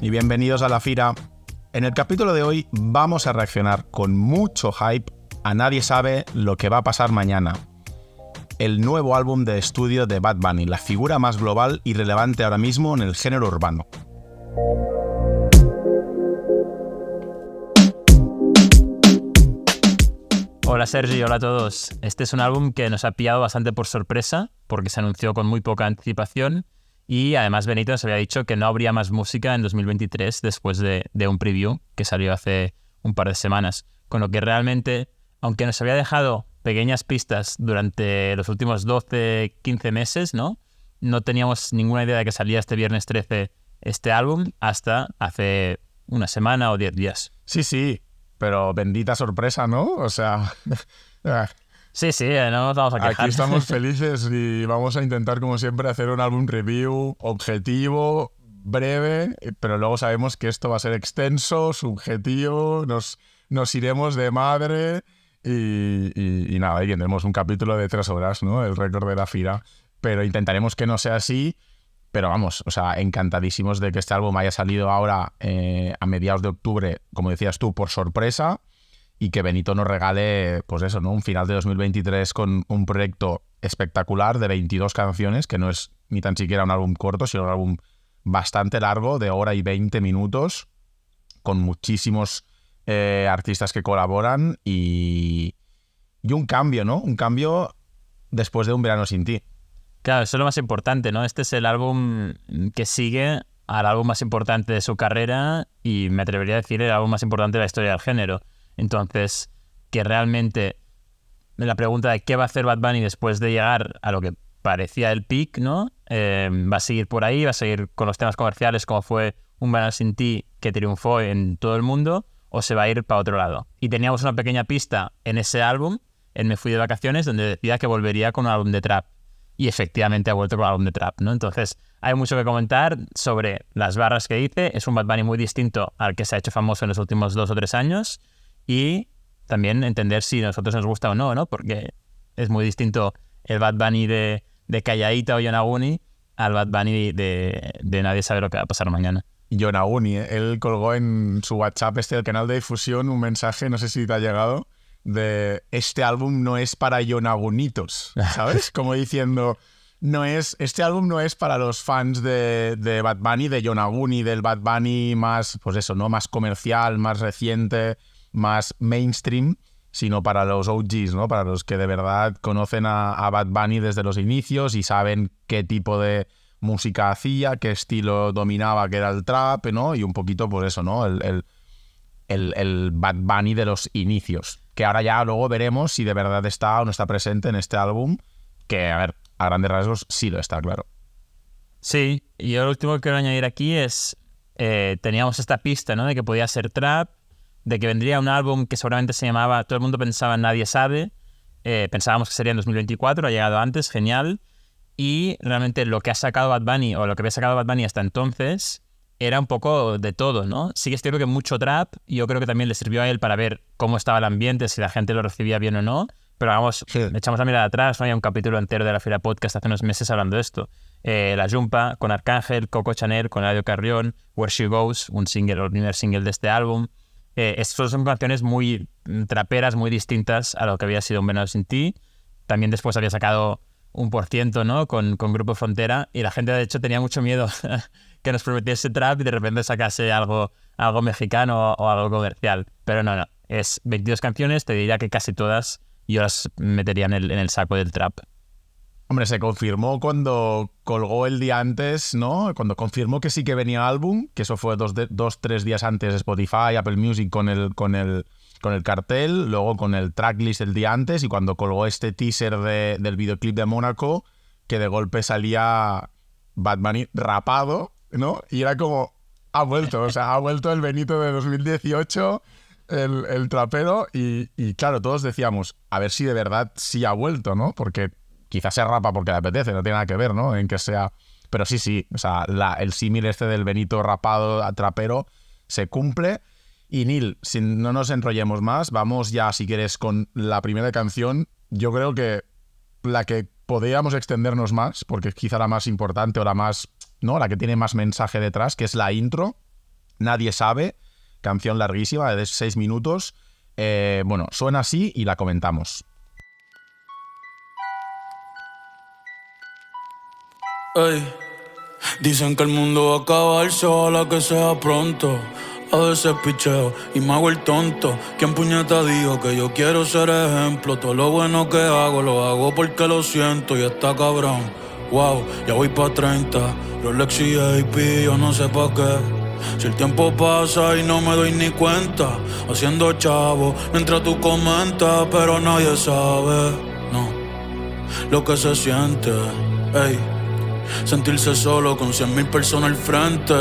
y bienvenidos a La Fira. En el capítulo de hoy vamos a reaccionar con mucho hype a Nadie sabe lo que va a pasar mañana. El nuevo álbum de estudio de Bad Bunny, la figura más global y relevante ahora mismo en el género urbano. Hola Sergi, hola a todos. Este es un álbum que nos ha pillado bastante por sorpresa porque se anunció con muy poca anticipación y además Benito nos había dicho que no habría más música en 2023 después de, un preview que salió hace un par de semanas. Con lo que realmente, aunque nos había dejado pequeñas pistas durante los últimos 12, 15 meses, ¿no? No teníamos ninguna idea de que salía este viernes 13 este álbum hasta hace una semana o 10 días. Sí, sí, pero bendita sorpresa, ¿no? O sea... Sí, sí, eh, no nos vamos a quejar. Aquí estamos felices y vamos a intentar, como siempre, hacer un álbum review objetivo, breve, pero luego sabemos que esto va a ser extenso, subjetivo, nos, nos iremos de madre y, nada, y tendremos un capítulo de tres horas, ¿no? El récord de la FIRA. Pero intentaremos que no sea así. Pero vamos, o sea, encantadísimos de que este álbum haya salido ahora eh, a mediados de octubre, como decías tú, por sorpresa y que Benito nos regale, pues eso, ¿no? Un final de 2023 con un proyecto espectacular de 22 canciones, que no es ni tan siquiera un álbum corto, sino un álbum bastante largo, de hora y 20 minutos, con muchísimos eh, artistas que colaboran y, y un cambio, ¿no? Un cambio después de un verano sin ti. Claro, eso es lo más importante, ¿no? Este es el álbum que sigue al álbum más importante de su carrera y me atrevería a decir el álbum más importante de la historia del género. Entonces, que realmente la pregunta de qué va a hacer Bad Bunny después de llegar a lo que parecía el peak, ¿no? Eh, va a seguir por ahí, va a seguir con los temas comerciales como fue Un Banal Sin Ti que triunfó en todo el mundo, o se va a ir para otro lado. Y teníamos una pequeña pista en ese álbum, en Me Fui de Vacaciones, donde decía que volvería con un álbum de trap. Y efectivamente ha vuelto con un álbum de trap, ¿no? Entonces, hay mucho que comentar sobre las barras que dice. Es un Bad Bunny muy distinto al que se ha hecho famoso en los últimos dos o tres años y también entender si a nosotros nos gusta o no, ¿no? Porque es muy distinto el Bad Bunny de, de Calladita o Yonaguni al Bad Bunny de, de, Nadie sabe lo que va a pasar mañana. Yonaguni, ¿eh? él colgó en su WhatsApp, este del canal de difusión, un mensaje, no sé si te ha llegado, de este álbum no es para Yonagunitos, ¿sabes? Como diciendo, no es, este álbum no es para los fans de, de Bad Bunny, de Yonaguni, del Bad Bunny más, pues eso, ¿no? Más comercial, más reciente, más mainstream, sino para los OGs, ¿no? Para los que de verdad conocen a, Bad Bunny desde los inicios y saben qué tipo de música hacía, qué estilo dominaba, que era el trap, ¿no? Y un poquito por eso, ¿no? El, el, Bad Bunny de los inicios. Que ahora ya luego veremos si de verdad está o no está presente en este álbum. Que, a ver, a grandes rasgos sí lo está, claro. Sí, y yo lo último que quiero añadir aquí es, eh, teníamos esta pista, ¿no? De que podía ser trap, de que vendría un álbum que seguramente se llamaba, todo el mundo pensaba Nadie sabe, eh, pensábamos que sería en 2024, ha llegado antes, genial, y realmente lo que ha sacado Bad Bunny, o lo que había sacado Bad Bunny hasta entonces, era un poco de todo, ¿no? Sí que es cierto que mucho trap, y yo creo que también le sirvió a él para ver cómo estaba el ambiente, si la gente lo recibía bien o no, pero vamos, echamos la mirada atrás, ¿no? Hay un capítulo entero de la Fila Podcast hace unos meses hablando de esto. Eh, la Jumpa con Arcángel, Coco Chanel con Radio Carrión, Where She Goes, un single, el primer single de este álbum. Eh, estas son canciones muy mm, traperas, muy distintas a lo que había sido Un Venado Sin Ti. También después había sacado un por ciento, ¿no? Con, con Grupo Frontera y la gente de hecho tenía mucho miedo que nos prometiese trap y de repente sacase algo, algo mexicano o, algo comercial. Pero no, no. Es 22 canciones, te diría que casi todas yo las metería en el, en el saco del trap. Hombre, se confirmó cuando colgó el día antes, ¿no? Cuando confirmó que sí que venía álbum, que eso fue dos, dos tres días antes de Spotify, Apple Music con el, con el, con el cartel, luego con el tracklist el día antes y cuando colgó este teaser del videoclip de Mónaco, que de golpe salía Bunny rapado, ¿no? Y era como, ha vuelto, o sea, ha vuelto el Benito de 2018, el, el trapero, y, y claro, todos decíamos, a ver si de verdad sí ha vuelto, ¿no? Porque quizás se rapa porque le apetece, no tiene nada que ver, ¿no? En que sea... Pero sí, sí, o sea, el símil este del Benito rapado a trapero se cumple. Y Neil, si no nos enrollemos más, vamos ya, si quieres, con la primera canción. Yo creo que la que podríamos extendernos más, porque es quizá la más importante o la más ¿no? La que tiene más mensaje detrás, que es la intro. Nadie sabe, canción larguísima de seis minutos. Eh, bueno, suena así y la comentamos. Dicen que el mundo va a acabarse, ojalá que sea pronto. A veces picheo y me hago el tonto. ¿Quién puñeta dijo que yo quiero ser ejemplo? Todo lo bueno que hago lo hago porque lo siento y está cabrón. Wow, ya voy pa' 30. Rolex y AP, yo no sé pa' qué. Si el tiempo pasa y no me doy ni cuenta, haciendo chavo mientras tú comentas, pero nadie sabe, no, lo que se siente, ey, sentirse solo con cien mil personas al frente.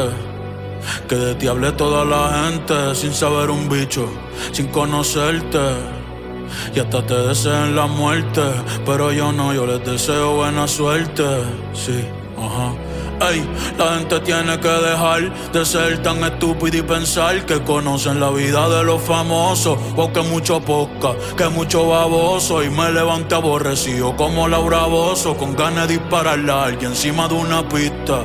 Que de ti hable toda la gente sin saber un bicho, sin conocerte. Y hasta te deseen la muerte, pero yo no, yo les deseo buena suerte. Sí, ajá. Ey, la gente tiene que dejar de ser tan estúpida y pensar que conocen la vida de los famosos. Porque mucho poca, que mucho baboso. Y me levante aborrecido como Laura Bozo, con ganas de dispararle a alguien encima de una pista.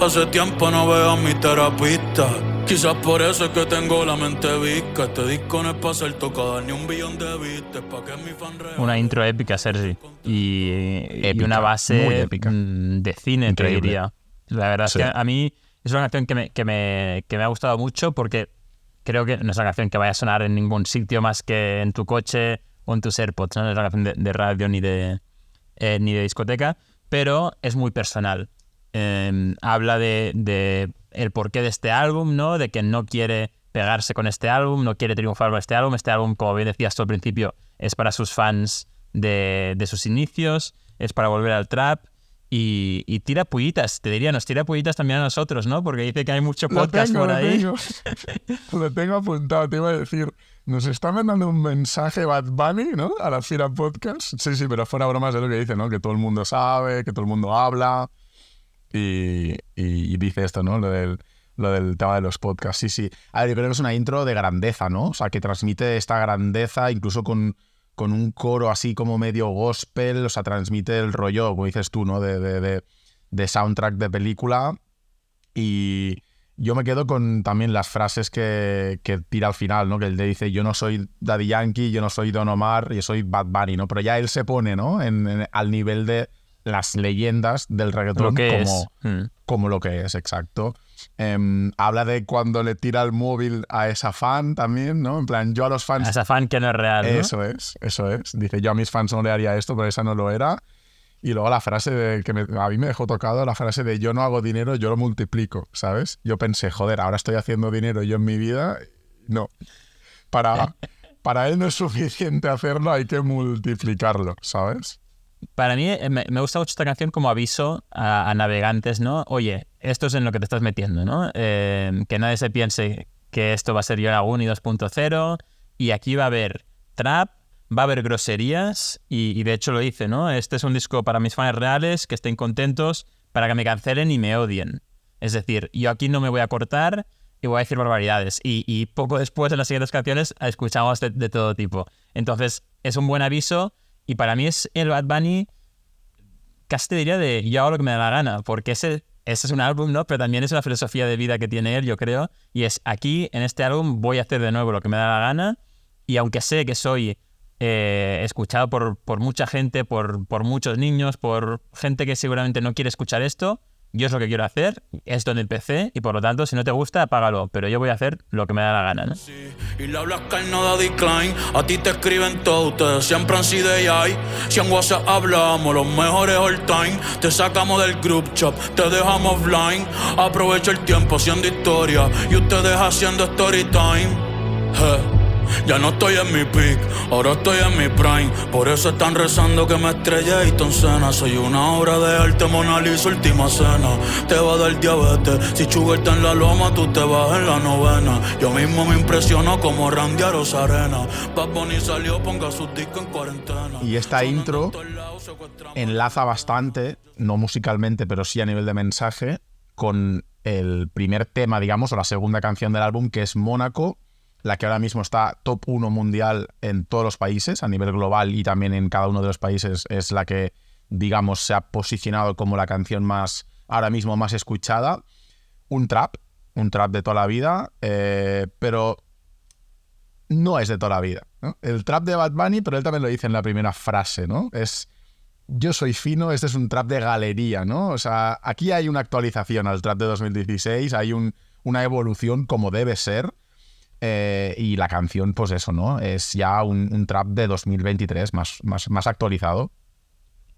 Hace tiempo no veo a mi terapista. Quizás por eso es que tengo la mente visca. Este disco no es para ser tocado ni un billón de vistas. Pa' que mi fan real. Una intro épica, Sergi. Y, y Épica, una base muy épica. mm, de cine, te Increíble. diría. La verdad Sí. es que a mí es una canción que me, que, me, que me ha gustado mucho porque creo que no es una canción que vaya a sonar en ningún sitio más que en tu coche o en tus AirPods. No, No es una canción de, de radio ni de, eh, ni de discoteca, pero es muy personal. Eh, habla de, de el porqué de este álbum, ¿no? De que no quiere pegarse con este álbum, no quiere triunfar con este álbum. Este álbum, como bien decías tú al principio, es para sus fans de, de sus inicios, es para volver al trap. Y, y tira pullitas, te diría, nos tira pullitas también a nosotros, ¿no? Porque dice que hay mucho podcast tengo, por lo ahí. tengo. lo tengo apuntado, te iba a decir. Nos está mandando un mensaje Bad Bunny, ¿no? A la Fira Podcast. Sí, sí, pero fuera bromas es lo que dice, ¿no? Que todo el mundo sabe, que todo el mundo habla. Y, y- y dice esto, ¿no? Lo del, lo del tema de los podcasts. Sí, sí. A ver, yo creo que es una intro de grandeza, ¿no? O sea, que transmite esta grandeza incluso con, con un coro así como medio gospel. O sea, transmite el rollo, como dices tú, ¿no? De, de, de- de soundtrack de película. Y yo me quedo con también las frases que, que tira al final, ¿no? Que él le dice, yo no soy Daddy Yankee, yo no soy Don Omar, yo soy Bad Bunny, ¿no? Pero ya él se pone, ¿no? En, en- al nivel de las leyendas del reggaetón Lo que como, es. Mm. como lo que es, exacto. Em, habla de cuando le tira el móvil a esa fan también, ¿no? En plan, yo a los fans... A esa fan que no es real, ¿no? Eso es, eso es. Dice, yo a mis fans no le haría esto, pero esa no lo era. Y luego la frase de, que me- a mí me dejó tocado, la frase de yo no hago dinero, yo lo multiplico, ¿sabes? Yo pensé, joder, ahora estoy haciendo dinero yo en mi vida. No. Para, para él no es suficiente hacerlo, hay que multiplicarlo, ¿sabes? Para mí eh, me, gusta mucho esta canción como aviso a, navegantes, ¿no? Oye, esto es en lo que te estás metiendo, ¿no? Eh, que nadie se piense que esto va a ser Yo Laguna y 2.0 y aquí va a haber trap, va a haber groserías y, de hecho lo dice, ¿no? Este es un disco para mis fans reales, que estén contentos, para que me cancelen y me odien. Es decir, yo aquí no me voy a cortar y voy a decir barbaridades. Y, poco después, en las siguientes canciones, escuchamos de todo tipo. Entonces, es un buen aviso y para mí es el Bad Bunny casi te diría de yo hago lo que me da la gana, porque ese, ese es un álbum, ¿no? Pero también es una filosofía de vida que tiene él, yo creo, y es aquí, en este álbum, voy a hacer de nuevo lo que me da la gana, y aunque sé que soy eh, escuchado por, por mucha gente, por, por muchos niños, por gente que seguramente no quiere escuchar esto, yo es lo que quiero hacer, es donde empecé, y por lo tanto, si no te gusta, apágalo, pero yo voy a hacer lo que me da la gana, ¿no? Y le hablas carno da decline, a ti te escriben todo, ustedes siempre han sido AI. Si en WhatsApp hablamos, los mejores all time, te sacamos del group chat, te dejamos blind. Aprovecho el tiempo haciendo historia y ustedes haciendo story time. Je. Ya no estoy en mi peak, ahora estoy en mi prime. Por eso están rezando que me estrelle y Cena. Soy una obra de arte, Mona Lisa, última cena. Te va a dar diabetes, si Sugar está en la loma, tú te vas en la novena. Yo mismo me impresiono como Randy a Rosarena. Bad Bunny salió, ponga sus discos en cuarentena. Y esta intro enlaza bastante, no musicalmente, pero sí a nivel de mensaje, con el primer tema, digamos, o la segunda canción del álbum, que es Mónaco, la que ahora mismo está top 1 mundial en todos los países, a nivel global y también en cada uno de los países, es la que, digamos, se ha posicionado como la canción más, ahora mismo más escuchada. Un trap, un trap de toda la vida, eh, pero no es de toda la vida. El trap de Bad Bunny, pero él también lo dice en la primera frase, ¿no? Es yo soy fino, este es un trap de galería, ¿no? O sea, aquí hay una actualización al trap de 2016, hay un, una evolución como debe ser. Eh, y la canción, pues eso, ¿no? Es ya un, un trap de 2023 más, más, más actualizado.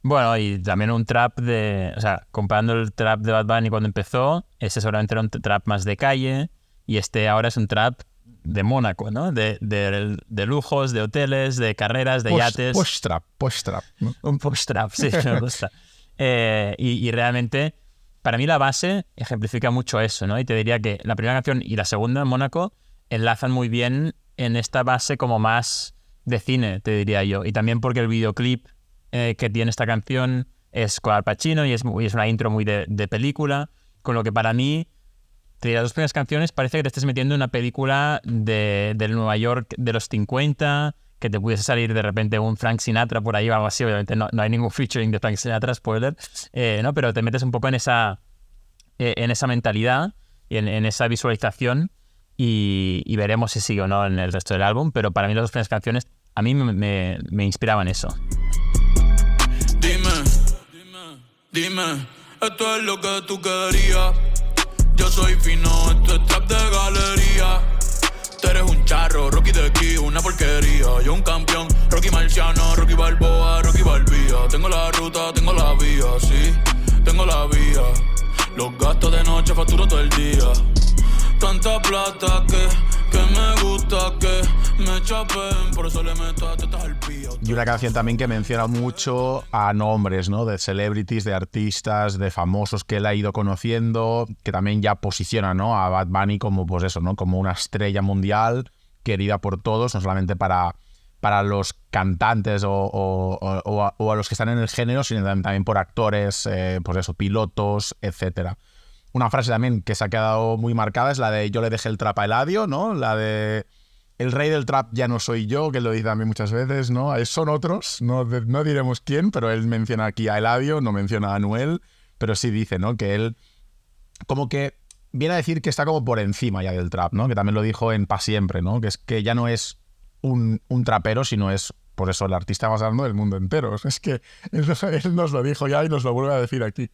Bueno, y también un trap de. O sea, comparando el trap de Bad Bunny cuando empezó, ese seguramente era un trap más de calle, y este ahora es un trap de Mónaco, ¿no? De, de, de lujos, de hoteles, de carreras, de Post- yates. Post-trap, post-trap. ¿no? Un post-trap, sí, me gusta. Eh, y, y realmente, para mí la base ejemplifica mucho eso, ¿no? Y te diría que la primera canción y la segunda, Mónaco, enlazan muy bien en esta base como más de cine, te diría yo. Y también porque el videoclip eh, que tiene esta canción es con Al Pacino y es, muy- es una intro muy de, de película, con lo que para mí, diría, las dos primeras canciones parece que te estés metiendo en una película de, del Nueva York de los 50, que te pudiese salir de repente un Frank Sinatra por ahí o algo así. Obviamente no, no hay ningún featuring de Frank Sinatra, spoiler, eh, ¿no? pero te metes un poco en esa, eh, en esa mentalidad y en, en esa visualización y, y veremos si sigue o no en el resto del álbum. Pero para mí las dos primeras canciones a mí me, me- me inspiraban eso. Dime, dime, esto es lo que tú querías. Yo soy fino, esto es trap de galería. Tú eres un charro, Rocky de aquí, una porquería. Yo un campeón, Rocky Marciano, Rocky Balboa, Rocky Balbía. Tengo la ruta, tengo la vía, sí, tengo la vía. Los gastos de noche facturo todo el día. Tanta plata que, me gusta que me chapen, por eso le meto a pío. Y una canción también que menciona mucho a nombres, ¿no? De celebrities, de artistas, de famosos que él ha ido conociendo, que también ya posiciona, ¿no? A Bad Bunny como, pues eso, ¿no? Como una estrella mundial, querida por todos, no solamente para, para los cantantes o, o- a, los que están en el género, sino también, también por actores, eh, pues eso, pilotos, etcétera. Una frase también que se ha quedado muy marcada es la de yo le dejé el trap a Eladio, ¿no? La de el rey del trap ya no soy yo, que él lo dice también muchas veces, ¿no? Eh, Son otros, no, no diremos quién, pero él menciona aquí a Eladio, no menciona a Anuel, pero sí dice, ¿no? Que él como que viene a decir que está como por encima ya del trap, ¿no? Que también lo dijo en Pa Siempre, ¿no? Que es que ya no es un, un trapero, sino es, por eso, el artista más grande del mundo entero. Es que él, él nos lo dijo ya y nos lo vuelve a decir aquí.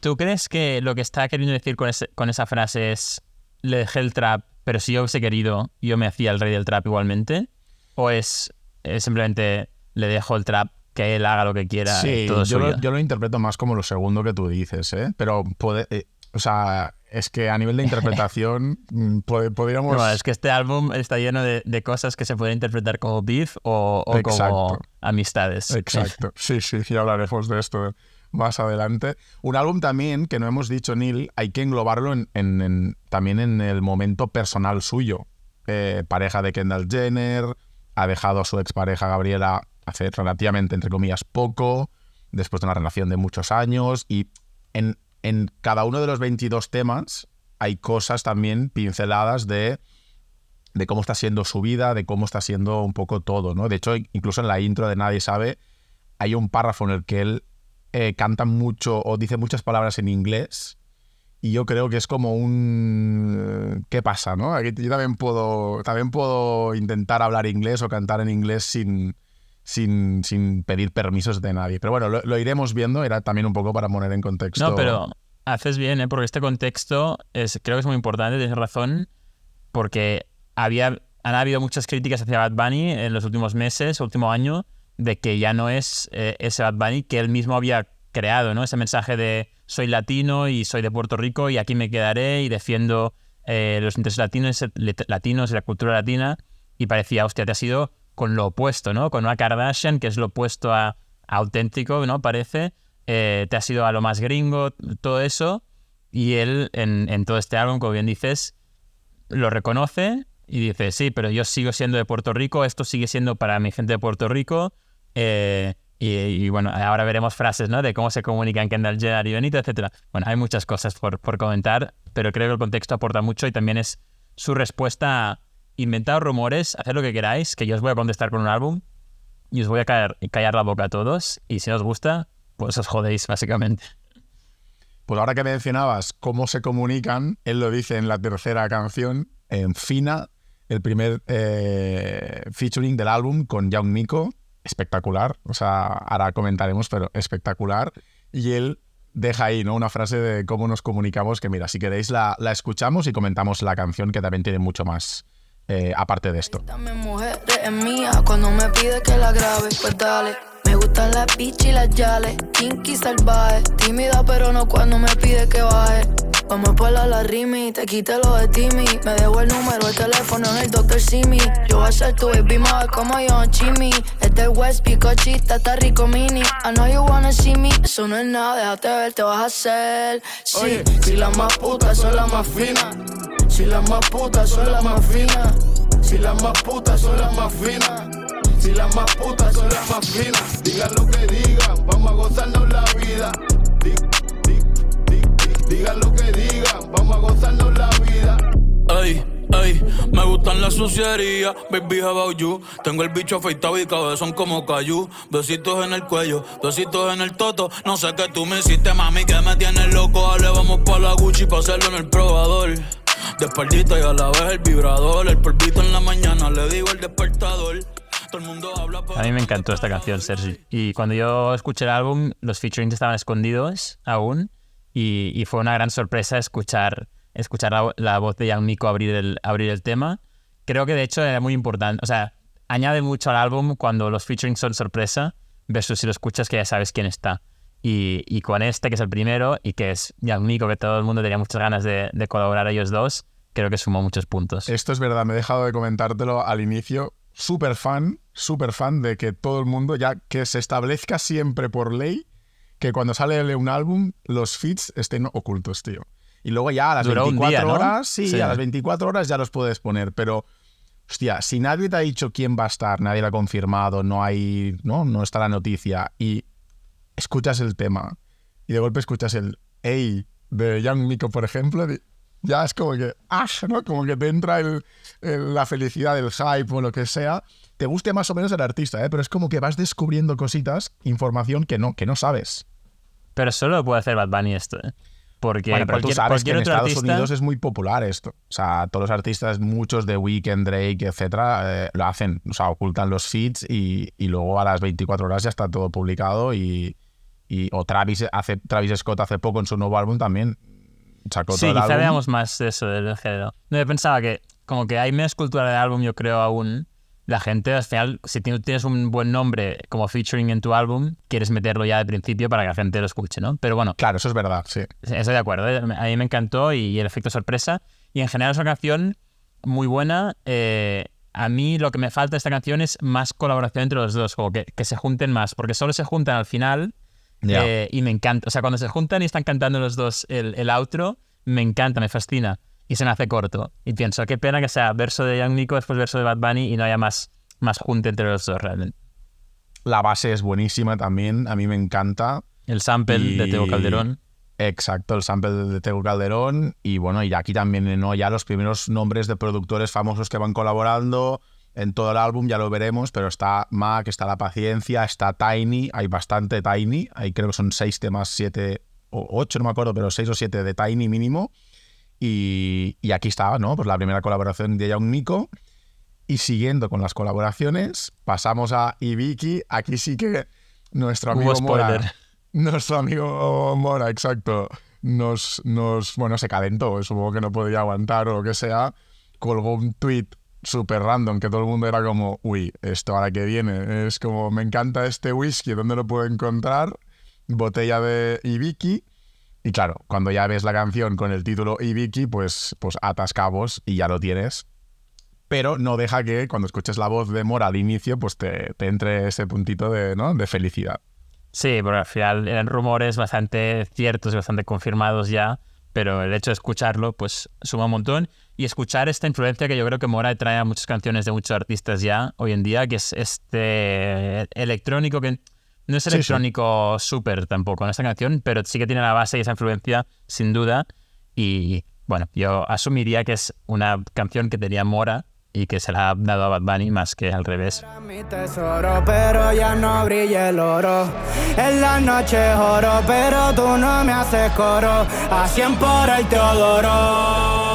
¿Tú crees que lo que está queriendo decir con, ese- con esa frase es le dejé el trap, pero si yo hubiese querido, yo me hacía el rey del trap igualmente? ¿O es, es simplemente le dejo el trap, que él haga lo que quiera, Sí, todo yo lo, suyo? yo lo interpreto más como lo segundo que tú dices, ¿eh? Pero, puede, eh, o sea, es que a nivel de interpretación mm, pod- podríamos... Bueno, es que este álbum está lleno de, de cosas que se pueden interpretar como beef o, o como amistades. Exacto, sí, sí, ya hablaremos de esto más adelante. Un álbum también que no hemos dicho, Neil, hay que englobarlo en, en- también en el momento personal suyo. Eh, pareja de Kendall Jenner, ha dejado a su expareja Gabriela hace relativamente, entre comillas, poco, después de una relación de muchos años, y en, en cada uno de los 22 temas hay cosas también pinceladas de de cómo está siendo su vida, de cómo está siendo un poco todo, ¿no? De hecho, incluso en la intro de Nadie sabe, hay un párrafo en el que él eh, canta mucho o dice muchas palabras en inglés y yo creo que es como un... ¿Qué pasa, no? Aquí yo también puedo, también puedo intentar hablar inglés o cantar en inglés sin, sin, sin pedir permisos de nadie. Pero bueno, lo, lo iremos viendo, era también un poco para poner en contexto. No, pero haces bien, ¿eh? porque este contexto es, creo que es muy importante, tienes razón, porque había, han habido muchas críticas hacia Bad Bunny en los últimos meses, último año, de que ya no es eh, ese Bad Bunny que él mismo había creado, ¿no? Ese mensaje de soy latino y soy de Puerto Rico y aquí me quedaré y defiendo eh, los intereses latinos, latinos y la cultura latina. Y parecía, hostia, te has ido con lo opuesto, ¿no? Con una Kardashian, que es lo opuesto a, auténtico, ¿no? Parece. Eh, te has ido a lo más gringo, todo eso. Y él, en, en todo este álbum, como bien dices, lo reconoce y dice, sí, pero yo sigo siendo de Puerto Rico, esto sigue siendo para mi gente de Puerto Rico. Eh, y, y, bueno, ahora veremos frases, ¿no? De cómo se comunican Kendall Jenner y Benito, etc. Bueno, hay muchas cosas por, por comentar, pero creo que el contexto aporta mucho y también es su respuesta a rumores, hacer lo que queráis, que yo os voy a contestar con un álbum y os voy a callar, callar la boca a todos y si os gusta, pues os jodéis, básicamente. Pues ahora que mencionabas cómo se comunican, él lo dice en la tercera canción, en Fina, el primer eh, featuring del álbum con Young Miko, espectacular, o sea, ahora comentaremos, pero espectacular. Y él deja ahí, ¿no? Una frase de cómo nos comunicamos, que mira, si queréis la, la escuchamos y comentamos la canción, que también tiene mucho más eh, aparte de esto. Dame mujer es mía cuando me pide que la grabe, pues dale. Me gustan las bitch y las yales, kinky salvaje, tímida pero no cuando me pide que baje. Vamos por la, la rimi, te quite lo de Timmy. Me dejo el número, el teléfono en el Dr. Simi. Yo voy a ser tu baby mother como yo, Chimmy. Este es West Picochita, está rico mini. I know you wanna see me, eso no es nada, déjate ver, te vas a hacer. Sí, si las más putas son las más finas. Si las más putas son las más finas. Si las más putas son las más finas. Si las más putas son las más finas. Digan lo que digan, vamos a gozarnos la vida. Di- di- di- di- Digan lo que digan, vamos a gozarnos la vida. Ey, ey, me gustan las sucierías, baby how about you. Tengo el bicho afeitado y cabezón como cayú. Besitos en el cuello, besitos en el toto. No sé qué tú me hiciste, mami, que me tienes loco. Dale, vamos pa' la Gucci pa' hacerlo en el probador. De espaldita y a la vez el vibrador. El polvito en la mañana, le digo el despertador. A mí me encantó esta canción, Sergi. Y cuando yo escuché el álbum, los featurings estaban escondidos aún. Y, y fue una gran sorpresa escuchar, escuchar la, la voz de Young Miko abrir el, abrir el tema. Creo que de hecho era muy importante. O sea, añade mucho al álbum cuando los featurings son sorpresa, versus si lo escuchas que ya sabes quién está. Y, y con este, que es el primero, y que es Young Miko, que todo el mundo tenía muchas ganas de, de colaborar ellos dos, creo que sumó muchos puntos. Esto es verdad, me he dejado de comentártelo al inicio. Súper fan, súper fan de que todo el mundo, ya que se establezca siempre por ley, que cuando sale un álbum, los feeds estén ocultos, tío. Y luego ya a las Duró un 24 día, ¿no? horas, sí, Sí. a las 24 horas ya los puedes poner, pero hostia, si nadie te ha dicho quién va a estar, nadie lo ha confirmado, no hay, no, no está la noticia y escuchas el tema y de golpe escuchas el Hey de Young Miko, por ejemplo, ya es como que, ah, ¿no? Como que te entra el- la felicidad del hype o lo que sea. Te guste más o menos el artista, ¿eh? pero es como que vas descubriendo cositas, información que no, que no sabes. Pero solo lo puede hacer Bad Bunny esto, ¿eh? Porque Bueno, pero tú sabes que en Estados artista... Unidos es muy popular esto. O sea, todos los artistas, muchos de Weekend, Drake, etcétera, eh, lo hacen. O sea, ocultan los feeds y, y luego a las 24 horas ya está todo publicado. Y, y- o Travis, hace, Travis Scott hace poco en su nuevo álbum también sacó Sí, todo el quizá álbum. veamos más eso del género. No, yo pensaba que como que hay menos cultura de álbum, yo creo aún. La gente, al final, si tienes un buen nombre como featuring en tu álbum, quieres meterlo ya de principio para que la gente lo escuche, ¿no? Pero bueno, Claro, eso es verdad, sí. estoy de acuerdo. ¿eh? A mí me encantó y el efecto sorpresa. Y en general es una canción muy buena. Eh, a mí lo que me falta de esta canción es más colaboración entre los dos, como que, que se junten más, porque solo se juntan al final Ya. eh, y me encanta. O sea, cuando se juntan y están cantando los dos el, el outro, me encanta, me fascina. Y se me hace corto. Y pienso, qué pena que sea verso de Young Nico, después verso de Bad Bunny y no haya más, más junte entre los dos realmente. La base es buenísima también, a mí me encanta. El sample de Y- Tego Calderón. Exacto, el sample de Tego Calderón. Y bueno, y aquí también, ¿no? Ya los primeros nombres de productores famosos que van colaborando en todo el álbum, ya lo veremos, pero está Mac, está La Paciencia, está Tiny, hay bastante Tiny, hay creo que son seis temas, siete o ocho, no me acuerdo, pero seis o siete de Tiny mínimo. Y, y aquí está, ¿no? Pues la primera colaboración de Young Nico. Y siguiendo con las colaboraciones, pasamos a Ibiki. Aquí sí que nuestro Hubo amigo spoiler. Mora, nuestro amigo Mora, exacto, nos, nos, bueno, se calentó, supongo que no podía aguantar o lo que sea, colgó un tweet súper random que todo el mundo era como, uy, esto ahora que viene, es como, me encanta este whisky, ¿dónde lo puedo encontrar? Botella de Ibiki. Y claro, cuando ya ves la canción con el título Ibiki, pues, pues atas cabos y ya lo tienes. Pero no deja que cuando escuches la voz de Mora al inicio, pues te, te entre ese puntito de, ¿no? de felicidad. Sí, porque al final eran rumores bastante ciertos y bastante confirmados ya, pero el hecho de escucharlo, pues suma un montón. Y escuchar esta influencia que yo creo que Mora trae a muchas canciones de muchos artistas ya hoy en día, que es este electrónico que no es sí. electrónico súper tampoco en esta canción, pero sí que tiene la base y esa influencia, sin duda. Y bueno, yo asumiría que es una canción que tenía Mora y que se la ha dado a Bad Bunny más que al revés. Mi tesoro, pero ya no brilla el oro. En la noche oro, pero tú no me haces coro. A 100 por el Teodoro.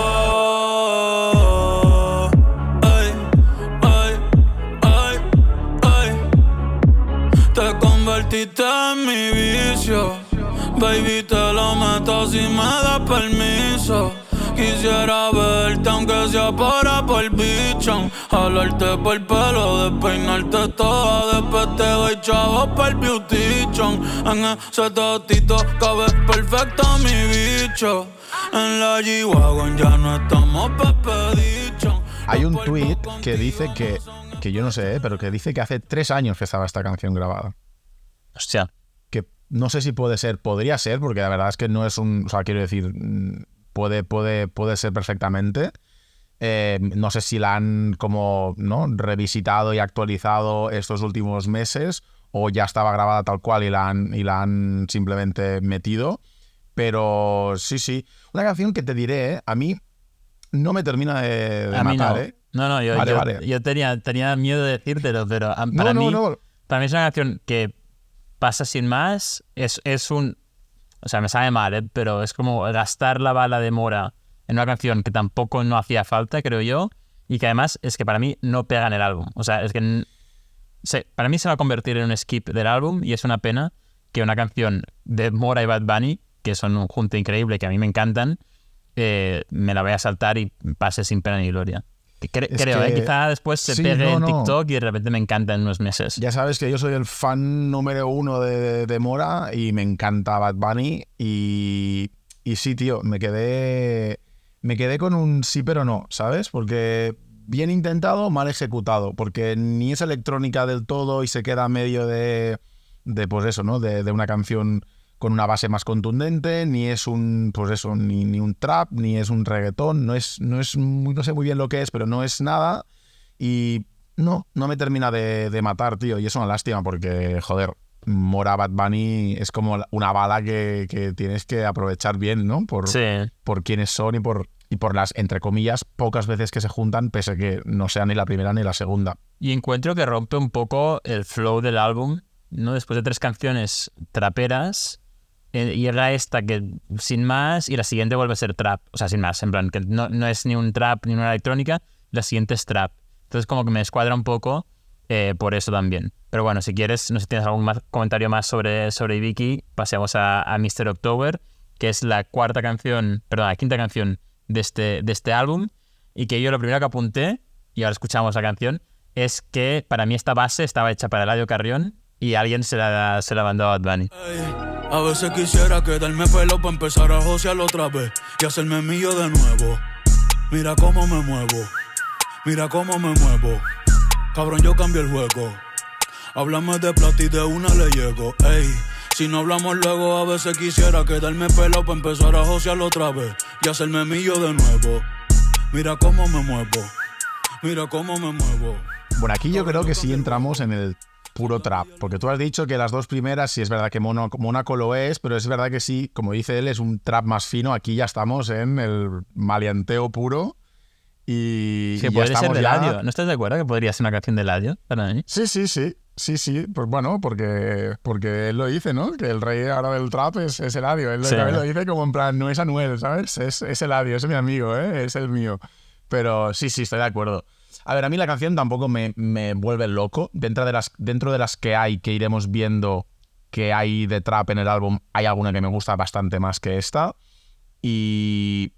Convertiste en mi vicio. Baby, te lo meto si me das permiso. Quisiera verte aunque sea para por bicho Jalarte por el pelo, despeinarte toda Después te doy chavos por el beauty En ese tatito cabe perfecto mi bicho En la G-Wagon ya no estamos pepedicho Hay un tweet que dice que, que yo no sé, ¿eh? pero que dice que hace tres años que estaba esta canción grabada. Hostia. Que no sé si puede ser, podría ser, porque la verdad es que no es un, o sea, quiero decir, puede, puede, puede ser perfectamente. Eh, no sé si la han como ¿no? revisitado y actualizado estos últimos meses o ya estaba grabada tal cual y la han, y la han simplemente metido. Pero sí, sí. Una canción que te diré, ¿eh? a mí no me termina de, de A mí matar, no. ¿eh? No, no, yo, Vale, yo, vale. yo tenía, tenía miedo de decírtelo, pero a- No, para, no, mí, no. para mí es una canción que pasa sin más. Es, es un. O sea, me sabe mal, ¿eh? pero es como gastar la bala de Mora en una canción que tampoco no hacía falta, creo yo, y que además es que para mí no pega en el álbum. O sea, es que se- para mí se va a convertir en un skip del álbum y es una pena que una canción de Mora y Bad Bunny, que son un junte increíble, que a mí me encantan, eh, me la voy a saltar y pase sin pena ni gloria. Que cre- Es creo, ¿eh? que- quizá después se sí, pegue no, en no. TikTok y de repente me encanta en unos meses. Ya sabes que yo soy el fan número uno de, de Mora y me encanta Bad Bunny. Y, y sí, tío, me quedé, me quedé con un sí pero no, ¿sabes? Porque bien intentado, mal ejecutado. Porque ni es electrónica del todo y se queda medio de, de pues eso, ¿no? De, de una canción con una base más contundente, ni es un, pues eso, ni, ni un trap, ni es un reggaetón, no es, no es, no sé muy bien lo que es, pero no es nada. Y no, no me termina de, de matar, tío. Y es una lástima porque, joder, Mora Bad Bunny es como una bala que, que tienes que aprovechar bien, ¿no? Por, Sí. por quiénes son y por, y por las, entre comillas, pocas veces que se juntan, pese a que no sea ni la primera ni la segunda. Y encuentro que rompe un poco el flow del álbum, ¿no? Después de tres canciones traperas, eh, llega esta que sin más y la siguiente vuelve a ser trap. O sea, sin más, en plan, que no, no es ni un trap ni una electrónica, la siguiente es trap. Entonces como que me escuadra un poco eh, por eso también. Pero bueno, si quieres, no sé si tienes algún comentario más sobre, sobre Vicky, pasemos a, a Mr. October, que es la cuarta canción, perdón, la quinta canción de este, de este álbum, y que yo lo primero que apunté, y ahora escuchamos la canción, es que para mí esta base estaba hecha para Eladio Carrión y alguien se la, se la mandó a Bad Bunny. Ey, a veces quisiera quedarme pelo para empezar a josear otra vez y hacerme mío de nuevo. Mira cómo me muevo, mira cómo me muevo. Cabrón, yo cambio el juego. Háblame de plata y de una le llego. Ey, si no hablamos luego, a veces quisiera quedarme pelo para empezar a josear otra vez y hacerme mío de nuevo. Mira cómo me muevo, mira cómo me muevo. Bueno, aquí yo creo que sí entramos en el puro trap, porque tú has dicho que las dos primeras sí es verdad que Mónaco lo es, pero es verdad que sí, como dice él, es un trap más fino. Aquí ya estamos en el maleanteo puro y, Que y ya podría ser estamos de ya-. ¿No estás de acuerdo que podría ser una canción de Eladio para mí? Sí, sí, sí. Sí, sí, pues bueno, porque, porque él lo dice, ¿no? Que el rey ahora del trap es, es Eladio. Él Sí. lo dice como en plan, no es Anuel, ¿sabes? Es, es Eladio, es mi amigo, ¿eh? Es el mío. Pero sí, sí, estoy de acuerdo. A ver, a mí la canción tampoco me, me vuelve loco. Dentro de, las, dentro de las que hay, que iremos viendo que hay de trap en el álbum, hay alguna que me gusta bastante más que esta. Y,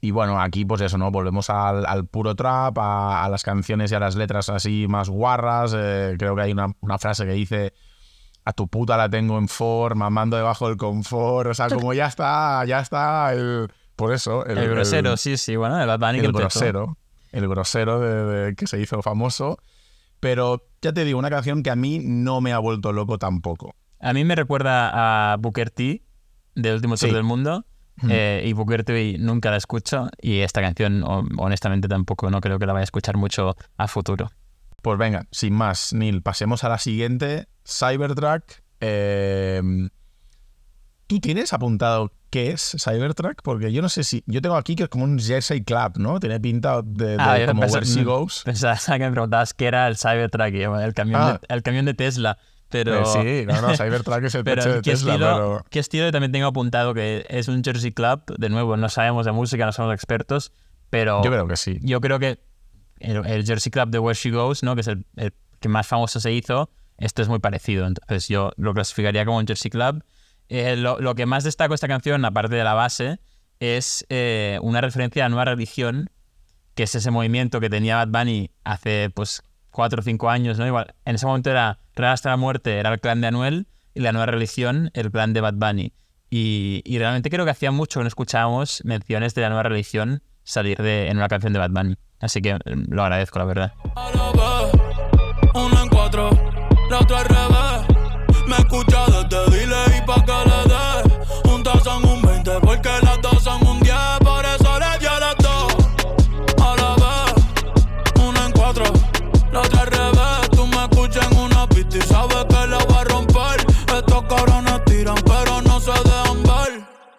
y bueno, aquí pues eso, ¿no? Volvemos al, al puro trap, a, a las canciones y a las letras así más guarras. eh, creo que hay una, una frase que dice, a tu puta la tengo en for, mamando debajo del confort. O sea, como ya está, ya está el... Por eso, el, El, grosero, el- sí, sí, bueno, el Bad Bunny que el empezó. grosero, el grosero de, de- que se hizo famoso. Pero ya te digo, una canción que a mí no me ha vuelto loco tampoco. A mí me recuerda a Booker T, del último tour Sí. del mundo. eh, y Booker T nunca la escucho. Y esta canción, ho- honestamente, tampoco no creo que la vaya a escuchar mucho a futuro. Pues venga, sin más, Neil, pasemos a la siguiente, Cybertruck. Eh, ¿Tú tienes apuntado qué es Cybertruck, porque yo no sé si. Yo tengo aquí que es como un Jersey Club, ¿no? Tiene pinta de, de Ah, como pensé- Where She Goes. Pensaba que me preguntabas qué era el Cybertruck, el camión, Ah. de, el camión de Tesla. Pero, Eh, sí, no, no, Cybertruck es el pero coche de ¿qué, Tesla, estilo, pero. ¿qué estilo? También tengo apuntado que es un Jersey Club. De nuevo, no sabemos de música, no somos expertos, pero Yo creo que sí. yo creo que el, el Jersey Club de Where She Goes, ¿no? que es el, el que más famoso se hizo, esto es muy parecido. Entonces yo lo clasificaría como un Jersey Club. Eh, lo, que más destaco de esta canción, aparte de la base, es eh, una referencia a Nueva Religión, que es ese movimiento que tenía Bad Bunny hace pues cuatro o cinco años, ¿no? Igual, en ese momento era Real hasta la muerte, era el clan de Anuel, y la nueva religión, el clan de Bad Bunny. Y, y realmente creo que hacía mucho que no escuchábamos menciones de la nueva religión salir de, en una canción de Bad Bunny. Así que eh, lo agradezco, la verdad.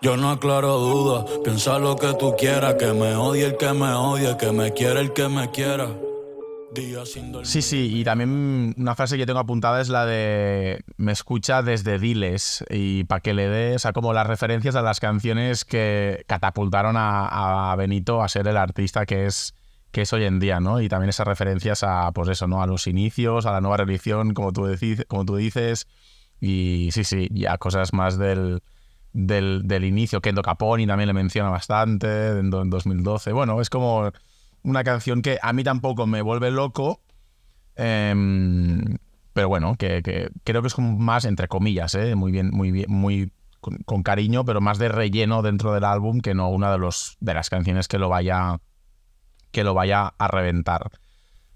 Yo no aclaro dudas, piensa lo que tú quieras, que me odie el que me odie, que me quiera el que me quiera. Sí, sí, y también una frase que tengo apuntada es la de me escucha desde Diles y para que le dé, o sea, como las referencias a las canciones que catapultaron a, Benito a ser el artista que es, que es hoy en día, ¿no? Y también esas referencias a, pues eso, ¿no? A los inicios, a la nueva religión, como tú, decis- como tú dices, y sí, sí, y a cosas más del, del, del inicio. Kendo Caponi también le menciona bastante, en, do- en 2012. Bueno, es como una canción que a mí tampoco me vuelve loco, em, pero bueno, que, que creo que es como más entre comillas, ¿eh? muy bien, muy bien, muy con, con cariño, pero más de relleno dentro del álbum que no una de los de las canciones que lo vaya que lo vaya a reventar.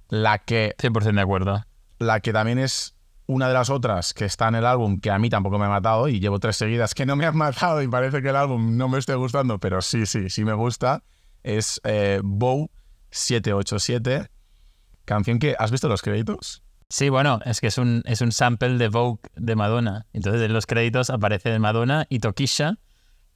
La que 100% de acuerdo. la que también es una de las otras que está en el álbum que a mí tampoco me ha matado y llevo tres seguidas que no me han matado y parece que el álbum no me esté gustando, pero sí, sí, sí me gusta, es eh, Bow 787, canción que... ¿Has visto los créditos? Sí, bueno, es que es un, es un sample de Vogue de Madonna. Entonces en los créditos aparece Madonna y Tokisha,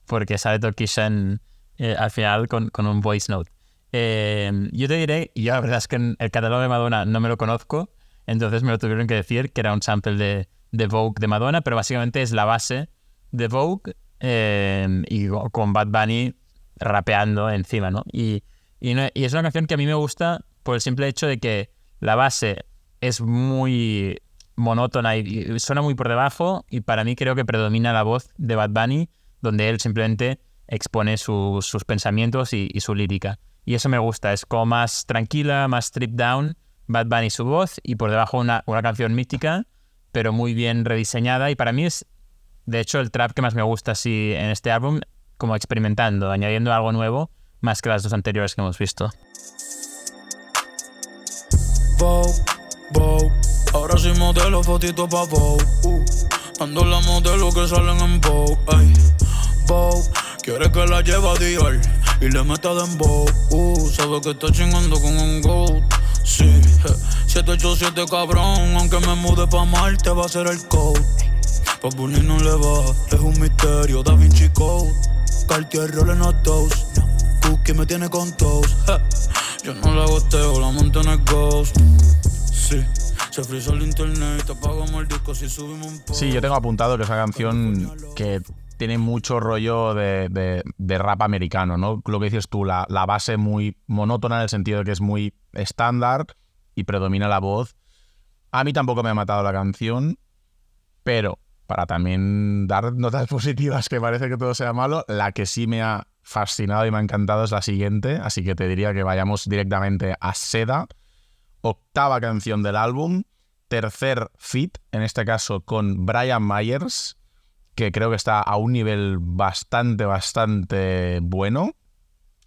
porque sale Tokisha en, eh, al final con, con un voice note. Eh, yo te diré, yo la verdad es que en el catálogo de Madonna no me lo conozco, entonces me lo tuvieron que decir que era un sample de, de Vogue de Madonna, pero básicamente es la base de Vogue eh, y con Bad Bunny rapeando encima, ¿no? Y, y, es una canción que a mí me gusta por el simple hecho de que la base es muy monótona y, suena muy por debajo y para mí creo que predomina la voz de Bad Bunny donde él simplemente expone su- sus pensamientos y, su lírica. Y eso me gusta, es como más tranquila, más stripped down, Bad Bunny su voz y por debajo una, una canción mística, pero muy bien rediseñada y para mí es de hecho el trap que más me gusta así en este álbum, como experimentando, añadiendo algo nuevo, más que las dos anteriores que hemos visto. Vogue, Vogue. Ahora soy modelo, fotito pa' Vogue. Uh. Ando la modelo que salen en Vogue. Ay. Vogue. Quiere que la lleve a Dior y le meta de Vogue. Uh. Sabe que está chingando con un gold. Sí, je. 787 cabrón. Aunque me mude pa' Marte, va a ser el code. Pa' Bunny no le va, es un misterio. Da Vinci Code. Cartier Rolling a toast. Cookie me tiene con toast. Yo no la gosteo, la monto en el ghost. Sí, se frizó el internet, te apagamos el disco si subimos un poco. Sí, yo tengo apuntado que es una canción que tiene mucho rollo de, rap americano, ¿no? Lo que dices tú, la, la base muy monótona en el sentido de que es muy estándar y predomina la voz. A mí tampoco me ha matado la canción, pero para también dar notas positivas que parece que todo sea malo, la que sí me ha fascinado y me ha encantado es la siguiente, así que te diría que vayamos directamente a Seda, octava canción del álbum, tercer fit, en este caso con Brian Myers, que creo que está a un nivel bastante, bastante bueno.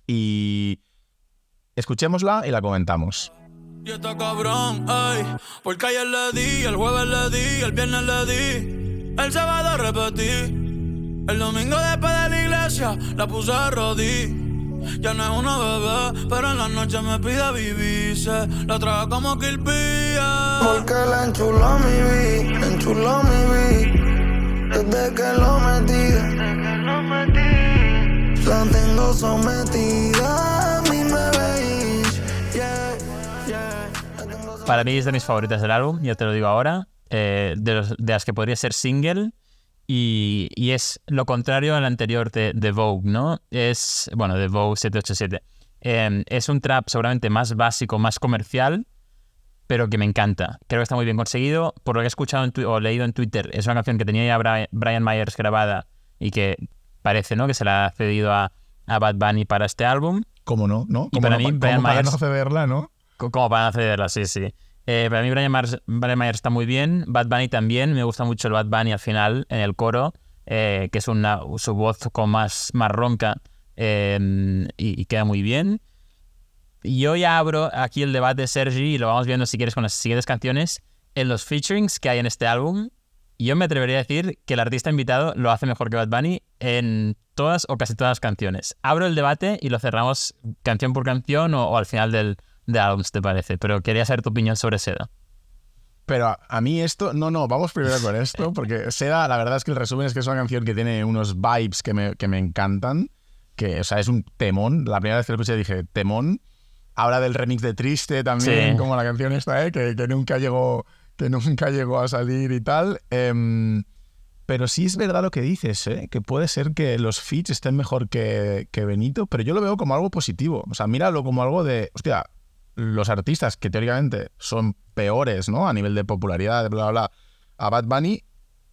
Y escuchémosla y la comentamos. Y está cabrón, ey, porque ayer le di, el jueves le di, el viernes le di, el sábado repetí. El domingo después de la iglesia la puse a rodillas. Ya no es una bebé, pero en la noche me pide vivirse. La traga como Kilpia. Porque la enchuló mi vi, enchuló mi vi. Desde que lo metí. La tengo sometida a tengo sometida. Para mí es de mis favoritas del álbum, ya te lo digo ahora. eh, de, las que podría ser single. Y, es lo contrario al anterior de, de Vogue, ¿no? Es, bueno, de Vogue 787. Eh, es un trap seguramente más básico, más comercial, pero que me encanta. Creo que está muy bien conseguido. Por lo que he escuchado en o leído en Twitter, es una canción que tenía ya Bri- Brian Myers grabada y que parece, ¿no? Que se la ha cedido a, a Bad Bunny para este álbum. ¿Cómo no? ¿No? Y ¿Cómo para no, mí, pa- Brian cómo para Myers- no cederla, ¿no? Co- Como para accederla, sí, sí. Eh, para mí Brian Myers, Brian Myers está muy bien. Bad Bunny también. Me gusta mucho el Bad Bunny al final, en el coro, eh, que es una, su voz con más, más ronca eh, y, y queda muy bien. Yo ya abro aquí el debate, Sergi, y lo vamos viendo si quieres con las siguientes canciones. En los featurings que hay en este álbum, yo me atrevería a decir que el artista invitado lo hace mejor que Bad Bunny en todas o casi todas las canciones. Abro el debate y lo cerramos canción por canción o, o al final del, del álbum, si te parece. Pero quería saber tu opinión sobre Seda. Pero a, a mí esto, no, no, vamos primero con esto, porque Seda, la verdad es que el resumen es que es una canción que tiene unos vibes que me, que me encantan, que, o sea, es un temón. La primera vez que lo escuché dije, temón. Habla del remix de Triste también, Sí. como la canción esta, ¿eh? que, que nunca llegó, que nunca llegó a salir y tal. Em, pero sí es verdad lo que dices, ¿eh? que puede ser que los feats estén mejor que, que Benito, pero yo lo veo como algo positivo. O sea, míralo como algo de, hostia, los artistas que teóricamente son peores, ¿no? A nivel de popularidad, bla, bla, bla, a Bad Bunny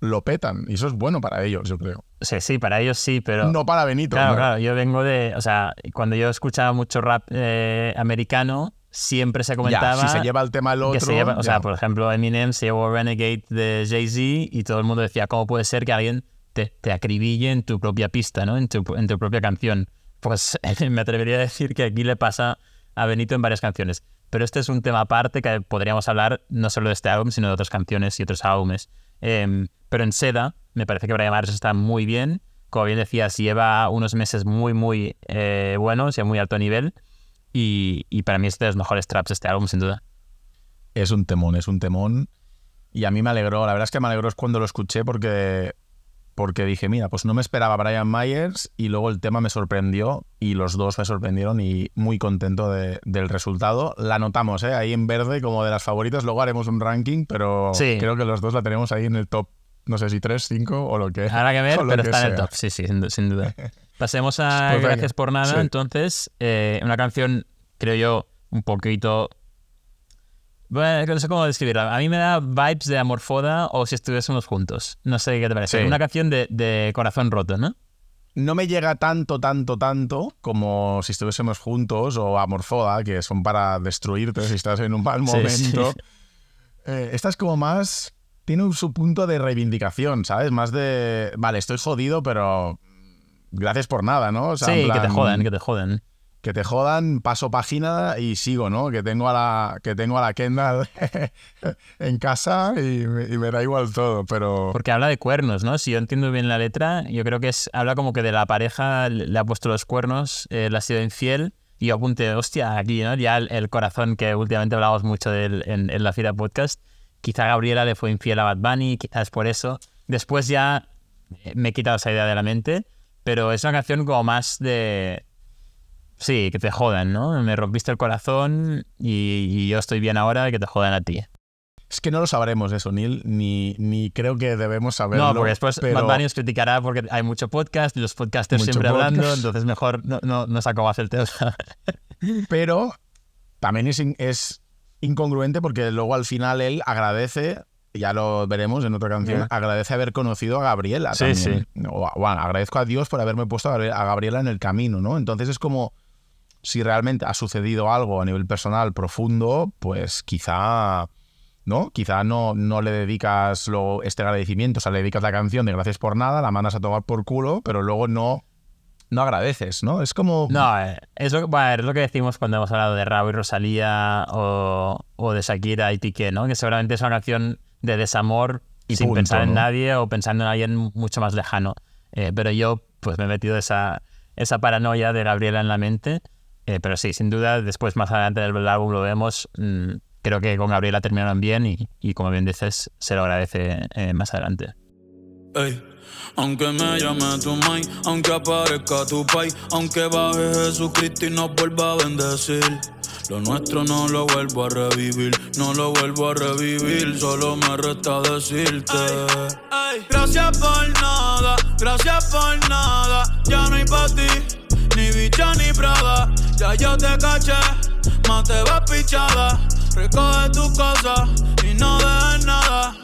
lo petan. Y eso es bueno para ellos, yo creo. Sí, sí, para ellos sí, pero... no para Benito. Claro, ¿no? claro, yo vengo de, o sea, cuando yo escuchaba mucho rap eh, americano, siempre se Ya, comentaba si se lleva el tema el otro. que se lleva, o sea, ya. por ejemplo, Eminem se llevó Renegade de Jay-Z y todo el mundo decía, ¿cómo puede ser que alguien te, te acribille en tu propia pista, ¿no? En tu, en tu propia canción. Pues me atrevería a decir que aquí le pasa a Benito en varias canciones. Pero este es un tema aparte que podríamos hablar no solo de este álbum, sino de otras canciones y otros álbumes. Em, pero en Seda, me parece que Brian Myers está muy bien. Como bien decías, lleva unos meses muy, muy eh, buenos y a muy alto nivel. Y, y para mí es de los mejores traps de este álbum, sin duda. Es un temón, es un temón. Y a mí me alegró, la verdad es que me alegró cuando lo escuché porque, porque dije, mira, pues no me esperaba Brian Myers y luego el tema me sorprendió y los dos me sorprendieron y muy contento de- del resultado. La notamos, ¿eh? ahí en verde como de las favoritas, luego haremos un ranking, pero Sí. creo que los dos la tenemos ahí en el top, no sé si 3, 5 o lo que Habrá que ver, pero que está en el top, sí, sí, sin, du- sin duda. Pasemos a Pues Gracias por nada, sí. entonces. eh, una canción, creo yo, un poquito... Bueno, no sé cómo describirla. A mí me da vibes de Amorfoda o si estuviésemos juntos. No sé qué te parece. Sí. Una canción de, de corazón roto, ¿no? no me llega tanto, tanto, tanto como si estuviésemos juntos o Amorfoda, que son para destruirte si estás en un mal Sí, momento. sí. Eh, esta es como más. Tiene su punto de reivindicación, ¿sabes? Más de. Vale, estoy jodido, pero. Gracias por nada, ¿no? O sea, sí, que te plan, jodan, que te jodan. Que te jodan, paso página y sigo, ¿no? Que tengo a la, que tengo a la Kendall en casa y, y me da igual todo, pero. Porque habla de cuernos, ¿no? Si yo entiendo bien la letra, yo creo que es habla como que de la pareja le ha puesto los cuernos, eh, le ha sido infiel. Y yo apunte, hostia, aquí, ¿no? Ya el, corazón que últimamente hablamos mucho de en, la Fira Podcast. Quizá Gabriela le fue infiel a Bad Bunny, quizás por eso. Después ya eh, me he quitado esa idea de la mente, pero es una canción como más de... Sí, que te jodan, ¿no? Me rompiste el corazón y, y yo estoy bien ahora y que te jodan a ti. Es que no lo sabremos eso, Neil, ni, ni creo que debemos saberlo. No, porque después pero- Bad Bunny os criticará porque hay mucho podcast y los podcasters Mucho siempre hablando, podcast. entonces mejor no, no, no saco más el tema. Pero también es, es incongruente porque luego al final él agradece, ya lo veremos en otra canción, Ya. agradece haber conocido a Gabriela. Sí, también. O, a- bueno, agradezco a Dios por haberme puesto a Gabriela en el camino, ¿no? Entonces es como si realmente ha sucedido algo a nivel personal profundo, pues quizá... ¿No? Quizá no, no le dedicas luego este agradecimiento, o sea, le dedicas la canción de gracias por nada, la mandas a tomar por culo, pero luego no, no agradeces, ¿no? Es como... No, eh, es lo, bueno, es lo que decimos cuando hemos hablado de Raúl y Rosalía o, o de Shakira y Piqué, ¿no? Que seguramente es una canción de desamor Y sin punto, pensar en ¿no? nadie o pensando en alguien mucho más lejano. Eh, pero yo pues me he metido esa, esa paranoia de Gabriela en la mente. Eh, pero sí, sin duda, después más adelante del álbum lo vemos. mm, creo que con Gabriela terminaron bien y, y como bien dices, se lo agradece eh, más adelante. Ey. Aunque me llame tu mai, aunque aparezca tu pai, aunque baje Jesucristo y nos vuelva a bendecir. Lo nuestro no lo vuelvo a revivir, no lo vuelvo a revivir, solo me resta decirte. Gracias por nada, gracias por nada, ya no hay pa' ti, ni bicha ni prada, ya yo te caché, más te vas pichada, recoge tus cosas y no dejes nada.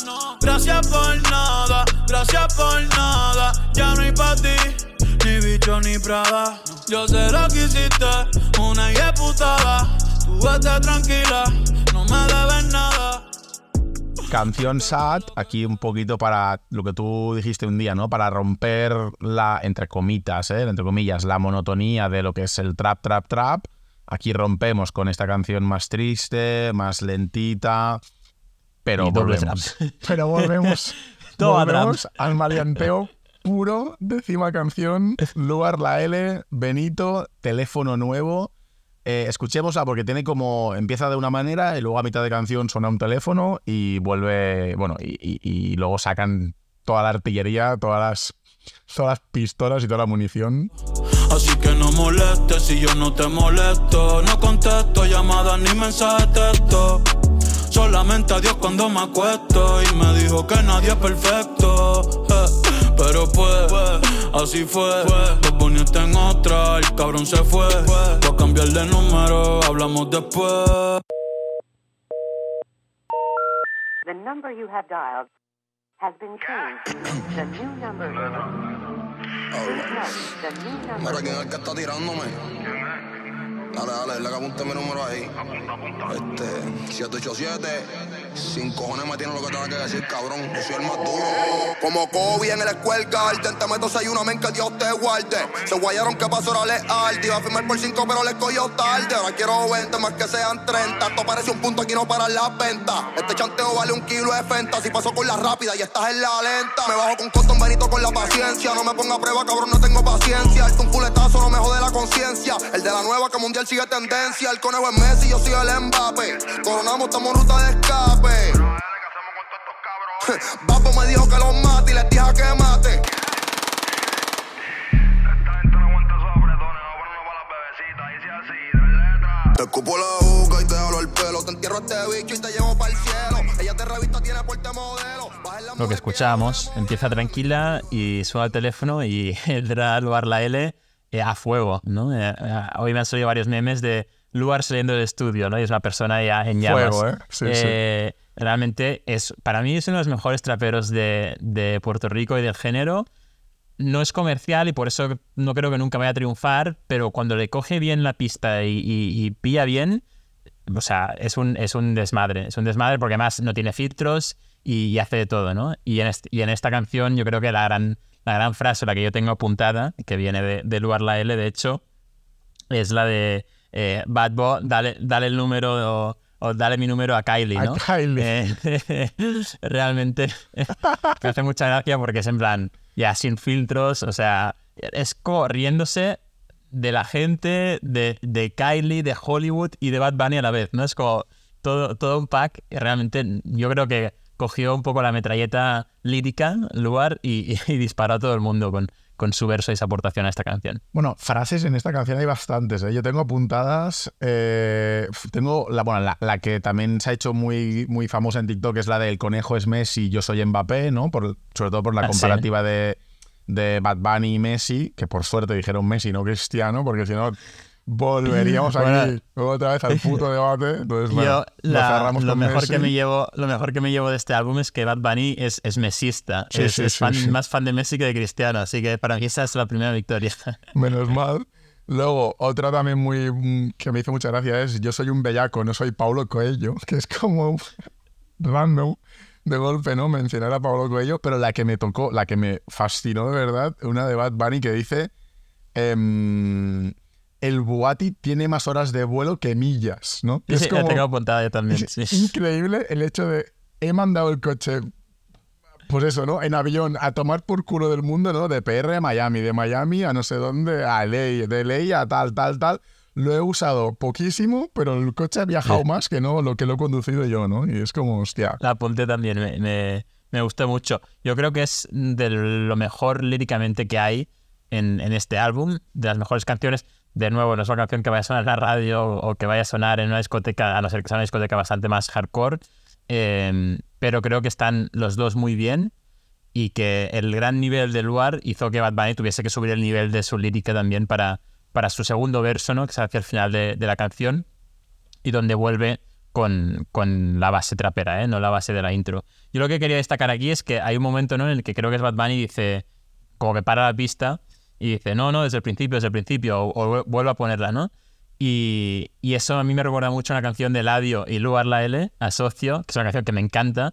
Gracias por nada, gracias por nada, ya no hay pa' ti, ni bicho ni prada. Yo sé lo que hiciste, una putada. Tú vete tranquila, no me debes nada. Canción sad, aquí un poquito para lo que tú dijiste un día, ¿no? Para romper la, entre comitas, ¿eh? entre comillas, la monotonía de lo que es el trap, trap, trap. Aquí rompemos con esta canción más triste, más lentita, pero volvemos. Pero volvemos, volvemos al maleanteo puro, décima canción, Luar la L, Benito, teléfono nuevo. Eh, escuchémosla porque tiene como. Empieza de una manera y luego a mitad de canción suena un teléfono y vuelve. Bueno, y, y- y luego sacan toda la artillería, todas las, todas las pistolas y toda la munición. Así que no molestes si yo no te molesto. No contesto llamadas ni mensajes de texto. Solamente a Dios cuando me acuesto. Y me dijo que nadie es perfecto. eh, Pero pues, así fue. Los bonitos en otra, el cabrón se fue. Voy a cambiar de número, hablamos después. The number you have dialed has been changed. The new number. Please note, the new number. Mira, ¿quién es el que está tirándome? Dale, dale, que apunte mi número ahí. Este, 787. Sin cojones me tiene lo que tenga que decir, cabrón. Yo soy el más duro. Como Kobe en el Square Garden. Te meto seis una men que Dios te guarde. Se guayaron que pasó ahora leal. Te iba a firmar por 5, pero le cogió tarde. Ahora quiero 20, más que sean 30. Esto parece un punto aquí no para las ventas. Este chanteo vale un kilo de fenta. Si paso con la rápida y estás en la lenta. Me bajo con cotton Benito con la paciencia. No me ponga a prueba, cabrón, no tengo paciencia. El un fuletazo no me jode la conciencia. El de la nueva que mundial sigue tendencia. El conejo es Messi, yo soy el Mbappé. Coronamos, estamos en ruta de escape. Papo me dijo que los mate y les dije que mate. Te escupo la boca y te hablo el pelo. Te entierro este bicho y te llevo para el cielo. Ella te revista, tiene porte modelo. Baja en la Lo que mujer, escuchábamos, empieza tranquila y suena el teléfono y entra Luar la L a fuego, ¿no? Eh, eh, hoy me han salido varios memes de Luar saliendo del estudio, ¿no? Y es una persona ya en llamas. Fuego, ¿eh? Sí, Eh, Realmente es, para mí es uno de los mejores traperos de, de Puerto Rico y del género. No es comercial y por eso no creo que nunca vaya a triunfar, pero cuando le coge bien la pista y, y, y pilla bien, o sea, es un, es un desmadre. Es un desmadre porque además no tiene filtros y, y hace de todo, ¿no? Y en, est- y en esta canción yo creo que la gran, la gran frase, la que yo tengo apuntada, que viene de, de Luar La L, de hecho, es la de eh, Bad Boy, dale, dale el número o, o dale mi número a Kylie, A ¿no? Kylie. Eh, realmente me hace mucha gracia porque es en plan, ya sin filtros, o sea, es corriéndose de la gente, de, de Kylie, de Hollywood y de Bad Bunny a la vez, ¿no? Es como todo, todo un pack y realmente yo creo que cogió un poco la metralleta lírica, lugar, y, y disparó a todo el mundo con, con su verso y su aportación a esta canción. Bueno, frases en esta canción hay bastantes. ¿eh? Yo tengo apuntadas. eh, tengo la, bueno, la, la que también se ha hecho muy, muy famosa en TikTok, es la del conejo es Messi, yo soy Mbappé, ¿no? Por, sobre todo por la Ah, sí. comparativa de, de Bad Bunny y Messi, que por suerte dijeron Messi, no Cristiano, porque si no volveríamos aquí Bueno. otra vez al puto debate. Entonces, bueno, Yo, la- cerramos lo, mejor Messi. que me llevo, lo mejor que me llevo de este álbum es que Bad Bunny es, es mesista. Sí, es sí, es sí, fan- sí. más fan de Messi que de Cristiano. Así que para mí esa es la primera victoria. Menos mal. Luego, otra también muy que me hizo mucha gracia es Yo soy un bellaco, no soy Paulo Coelho, que es como random de golpe, ¿no? Mencionar a Paulo Coelho, pero la que me tocó, la que me fascinó de verdad, una de Bad Bunny que dice em, el Bugatti tiene más horas de vuelo que millas, ¿no? Sí, es como tengo apuntada yo también. es sí. increíble el hecho de he mandado el coche pues eso, ¿no? En avión a tomar por culo del mundo, ¿no? De PR a Miami, de Miami a no sé dónde, a LA, de LA a tal, tal, tal. Lo he usado poquísimo, pero el coche ha viajado Sí. más que no lo que lo he conducido yo, ¿no? Y es como, hostia. La apunté también. Me, me- me gustó mucho. Yo creo que es de lo mejor líricamente que hay en, en este álbum, de las mejores canciones. De nuevo, no es una canción que vaya a sonar en la radio o que vaya a sonar en una discoteca, a no ser que sea una discoteca bastante más hardcore. eh, pero creo que están los dos muy bien y que el gran nivel de Luar hizo que Bad Bunny tuviese que subir el nivel de su lírica también para, para su segundo verso, ¿no? que se hace al final de, la canción y donde vuelve con, con la base trapera, ¿eh? no la base de la intro. Yo lo que quería destacar aquí es que hay un momento ¿no? en el que creo que es Bad Bunny dice, como que para la pista y dice, no, no, desde el principio, desde el principio, o, o vuelvo a ponerla, ¿no? Y, y eso a mí me recuerda mucho a una canción de Ladio y Luar La L, Asocio, que es una canción que me encanta.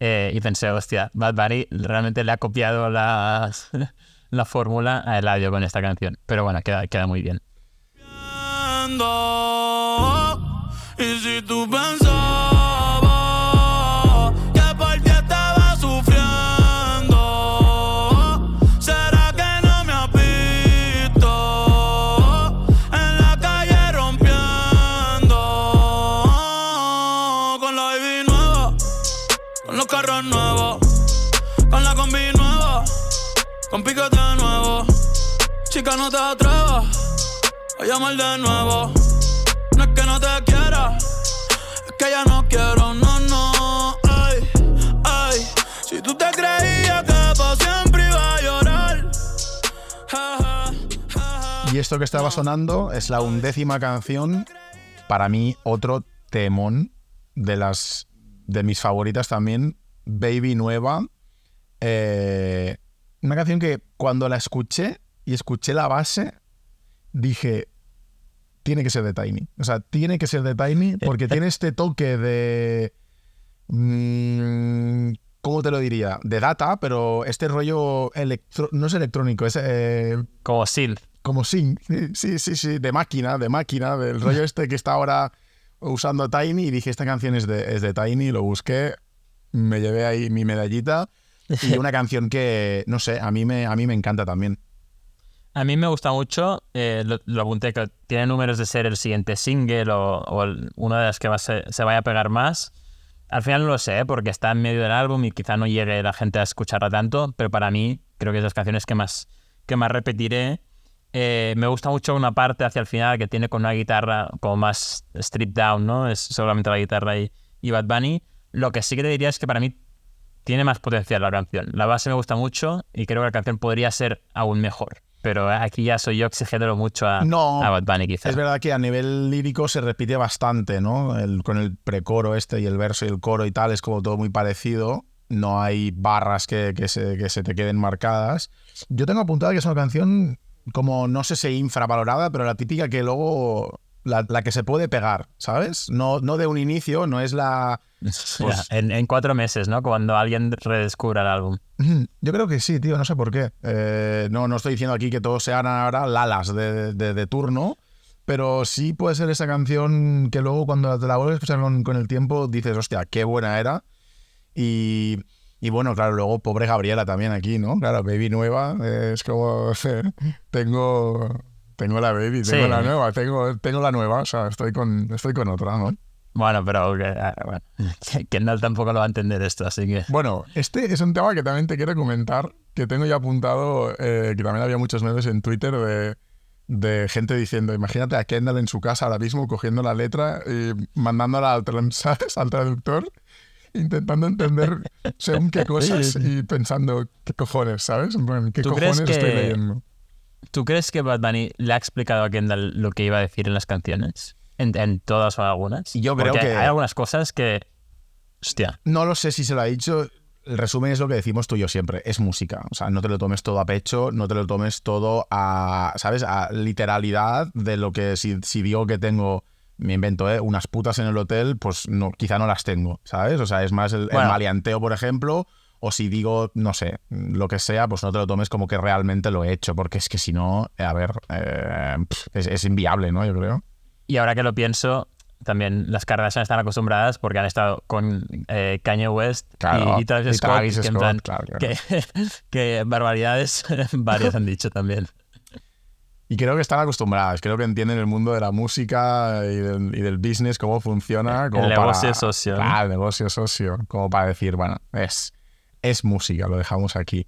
eh, y pensé, hostia, Bad Bunny realmente le ha copiado la, la fórmula a Eladio con esta canción. Pero bueno, queda, queda muy bien. Y si tú pensabas con piquete nuevo. Chica, no te atrevas a llamar de nuevo. No es que no te quiera, es que ya no quiero, no, no. Ay, ay. Si tú te creías que para siempre iba a llorar. Y esto que estaba sonando es la undécima canción, para mí otro temón de las de mis favoritas también, Baby Nueva. Eh, una canción que cuando la escuché y escuché la base, dije, tiene que ser de Tiny. O sea, tiene que ser de Tiny porque tiene este toque de... mm, ¿Cómo te lo diría? De data, pero este rollo electro, no es electrónico, es eh, Como Sil. como sí, sí, sí, sí, de máquina, de máquina, del rollo este que está ahora usando Tiny y dije, esta canción es de, es de Tiny, lo busqué, me llevé ahí mi medallita y una canción que, no sé, a mí me, a mí me encanta también. A mí me gusta mucho, eh, lo, lo apunté, que tiene números de ser el siguiente single o, o el- una de las que va ser- se vaya a pegar más. Al final no lo sé, ¿eh? porque está en medio del álbum y quizá no llegue la gente a escucharla tanto, pero para mí creo que es de las canciones que más, que más repetiré. Eh, me gusta mucho una parte hacia el final que tiene con una guitarra como más stripped down, ¿no? Es solamente la guitarra y, y Bad Bunny. Lo que sí que te diría es que para mí tiene más potencial la canción. La base me gusta mucho y creo que la canción podría ser aún mejor. Pero aquí ya soy yo exigiéndolo mucho a, No, a Bad Bunny, quizás. Es verdad que a nivel lírico se repite bastante, ¿no? El- con el precoro este y el verso y el coro y tal, es como todo muy parecido. No hay barras que, que se, que se te queden marcadas. Yo tengo apuntado que es una canción como, no sé si infravalorada, pero la típica que luego, la, la que se puede pegar, ¿sabes? No, no de un inicio, no es la... pues- Ya, en, en cuatro meses, ¿no? Cuando alguien redescubra el álbum. Yo creo que sí, tío, no sé por qué. Eh, no, no estoy diciendo aquí que todos sean ahora lalas de, de- de turno, pero sí puede ser esa canción que luego cuando te la vuelves a escuchar con, con el tiempo dices, hostia, qué buena era. Y, y bueno, claro, luego pobre Gabriela también aquí, ¿no? Claro, Baby Nueva, eh, es como, tengo, tengo la Baby, tengo Sí. la nueva, tengo, tengo la nueva, o sea, estoy con, estoy con otra, ¿no? Bueno, pero que, ah, bueno, que- Kendall tampoco lo va a entender esto, así que... Bueno, este es un tema que también te quiero comentar, que tengo ya apuntado, eh, que también había muchos memes en Twitter de, de gente diciendo, imagínate a Kendall en su casa ahora mismo cogiendo la letra y mandándola al, al traductor, intentando entender según qué cosas y pensando, ¿qué cojones, sabes? ¿Qué ¿Tú crees cojones estoy leyendo? ¿Tú crees que Bad Bunny le ha explicado a Kendall lo que iba a decir en las canciones? En, en todas o algunas. Yo creo Porque que- hay algunas cosas que... Hostia. No lo sé si se lo ha dicho. El resumen es lo que decimos tú y yo siempre. Es música. O sea, no te lo tomes todo a pecho, no te lo tomes todo a, ¿sabes? A literalidad de lo que si, si digo que tengo, me invento, ¿eh? Unas putas en el hotel, pues no, quizá no las tengo, ¿sabes? O sea, es más el, el Bueno. maleanteo, por ejemplo. O si digo, no sé, lo que sea, pues no te lo tomes como que realmente lo he hecho, porque es que si no, a ver, eh, es, es inviable, ¿no? Yo creo. Y ahora que lo pienso, también las Kardashian están acostumbradas porque han estado con eh, Kanye West Claro, y, y Travis y Scott, que, en Scott, plan- claro, claro. que, que barbaridades varias han dicho también. Y creo que están acostumbradas, creo que entienden el mundo de la música y del, y del business, cómo funciona. El negocio para, socio. Claro, el negocio socio. Como para decir, bueno, es es música, lo dejamos aquí.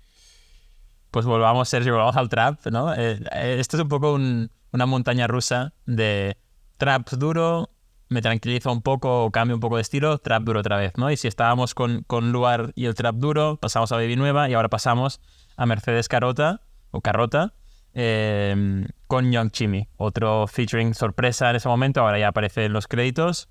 Pues volvamos, Sergio, volvamos al trap, ¿no? Eh, eh, esto es un poco un- una montaña rusa de trap duro, me tranquiliza un poco o cambio un poco de estilo, trap duro otra vez, ¿no? Y si estábamos con, con Luar y el trap duro, pasamos a Baby Nueva y ahora pasamos a Mercedes Carota, o Carrota, eh, con Young Chimmy, otro featuring sorpresa en ese momento, ahora ya aparece en los créditos,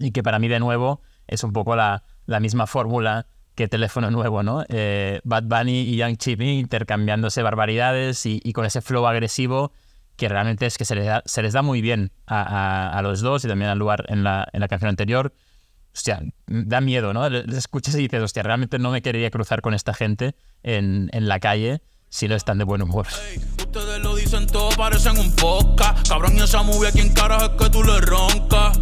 y que para mí de nuevo es un poco la, la misma fórmula que teléfono nuevo, ¿no? Eh, Bad Bunny y Young Chimmy intercambiándose barbaridades y con ese flow agresivo que realmente es que se les da, se les da muy bien a, a- a los dos y también al lugar en la, en la canción anterior. Hostia, da miedo, ¿no? Les escuchas y dices, hostia, realmente no me quería cruzar con esta gente en, en la calle si no están de buen humor. Ustedes lo dicen todo, parecen un podcast. Cabrón, y esa movie, ¿a quién carajo es que tú le roncas?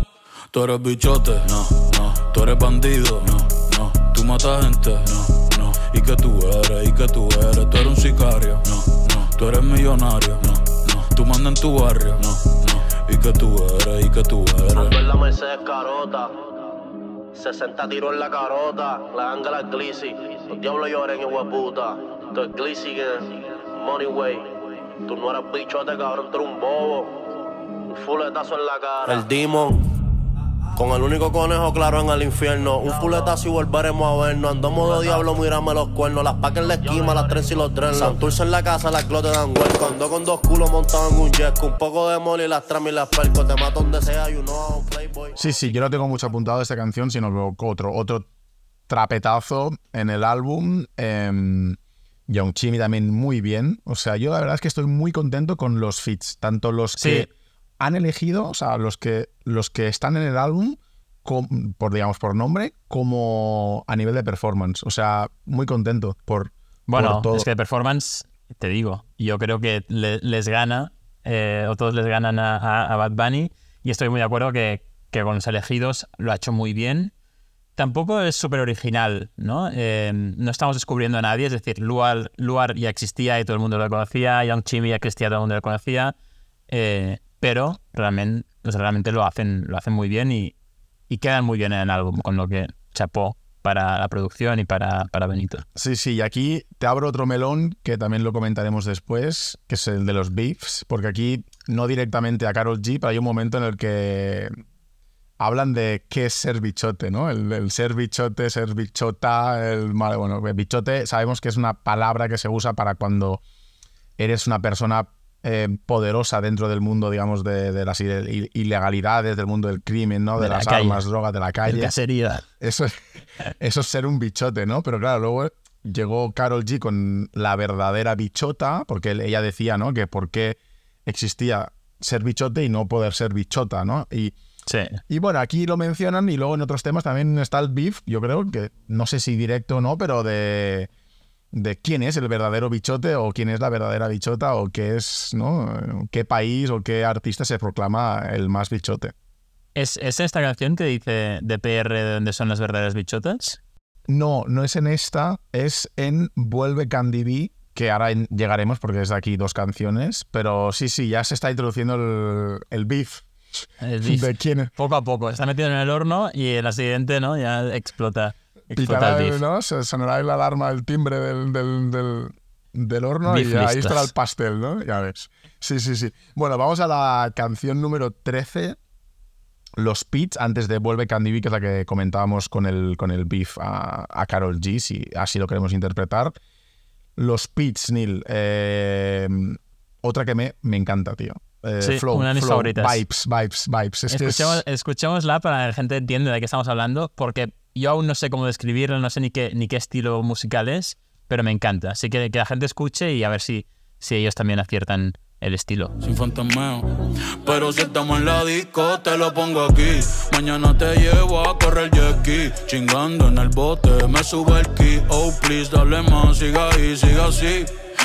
Tú eres bichote, no, no. Tú eres bandido, no, no. Tú matas gente, no, no. ¿Y que tú eres? ¿Y que tú eres? Tú eres un sicario, no, no. Tú eres millonario, no. Tú mandas en tu barrio, no, no. ¿Y que tú eres? ¿Y que tú eres? Ando en la Mercedes Carota. 60 tiros en la carota. La ángela es Glissy. Los diablos lloren, hijo de puta. Tú es Glissy que Money Way. Tú no eres bichote, cabrón, tú eres un bobo. Un fuletazo en la cara. El Demon. Con el único conejo claro en el infierno. Un fuletazo y volveremos a vernos. Andamos de diablo, mírame los cuernos. Las pacas en la esquina, las tres y los dreadlocks. Santurce en la casa, las glotes dan hueco. Ando con dos culos montados en un jet. Un poco de mole y las tramas y las perco. Te mato donde sea, you know, playboy. Sí, sí, yo no tengo mucho apuntado de esta canción, sino que otro, otro trapetazo en el álbum. Eh, Young Chimmy también muy bien. O sea, yo la verdad es que estoy muy contento con los feats, tanto los que. Han elegido, o sea, los que, los que están en el álbum, com- por digamos por nombre, como a nivel de performance. O sea, muy contento por, Bueno, por todo. es que de performance, te digo, yo creo que le- les gana, eh, o todos les ganan a, a- a Bad Bunny, y estoy muy de acuerdo que, que con los elegidos lo ha hecho muy bien. Tampoco es súper original, ¿no? Eh, no estamos descubriendo a nadie, es decir, Luar, Luar ya existía y todo el mundo lo conocía, Young Chimmy ya existía y todo el mundo lo conocía, eh, pero realmente, lo, hacen, lo hacen muy bien y, y quedan muy bien en el álbum, con lo que chapó para la producción y para, para Benito. Sí, sí, y aquí te abro otro melón que también lo comentaremos después, que es el de los beefs, porque aquí no directamente a Carol G, pero hay un momento en el que hablan de qué es ser bichote, ¿no? El, ser bichote, ser bichota, el bueno, bichote sabemos que es una palabra que se usa para cuando eres una persona eh, poderosa dentro del mundo, digamos, de, de las ilegalidades, del mundo del crimen, ¿no? De, De la las calle. armas, drogas, de la calle. casería. Eso es, eso es ser un bichote, ¿no? Pero claro, luego llegó Carol G con la verdadera bichota, porque él- ella decía, ¿no? Que por qué existía ser bichote y no poder ser bichota, ¿no? Y, Sí. y bueno, aquí lo mencionan y luego en otros temas también está el beef, yo creo que no sé si directo o no, pero de, de quién es el verdadero bichote o quién es la verdadera bichota o qué es, ¿no? ¿Qué país o qué artista se proclama el más bichote? ¿Es, es esta canción que dice de PR de dónde son las verdaderas bichotas? No, no es en esta, es en Vuelve Candy B, que ahora en- llegaremos porque es de aquí dos canciones, pero sí, sí, ya se está introduciendo el, el beef. El beef. ¿De quién? Poco a poco. Está metido en el horno y en la siguiente, ¿no? Ya explota. Pitará, el. ¿no? Se- Sonará la alarma, el timbre del, del, del- del horno Beef y ahí estará el pastel, ¿no? Ya ves. Sí, sí, sí. Bueno, vamos a la canción número 13, Los Pits, antes de Vuelve Candy B, que es la que comentábamos con el, con el beef a, a Carol G, si así lo queremos interpretar. Los Pits, Neil. eh, otra que me, me encanta, tío. Eh, Sí, flow, una de mis flow, favoritas. Vibes, vibes, vibes. Es que es- Escuchemos, escuchémosla para que la gente entienda de qué estamos hablando, porque yo aún no sé cómo describirla, no sé ni qué, ni qué estilo musical es, pero me encanta. Así que que la gente escuche y a ver si, si ellos también aciertan el estilo. sin fantasmeo. Pero si estamos en la disco, te lo pongo aquí. Mañana te llevo a correr jet. Chingando en el bote, me sube el ki. Oh, please, dale más, siga ahí, siga así.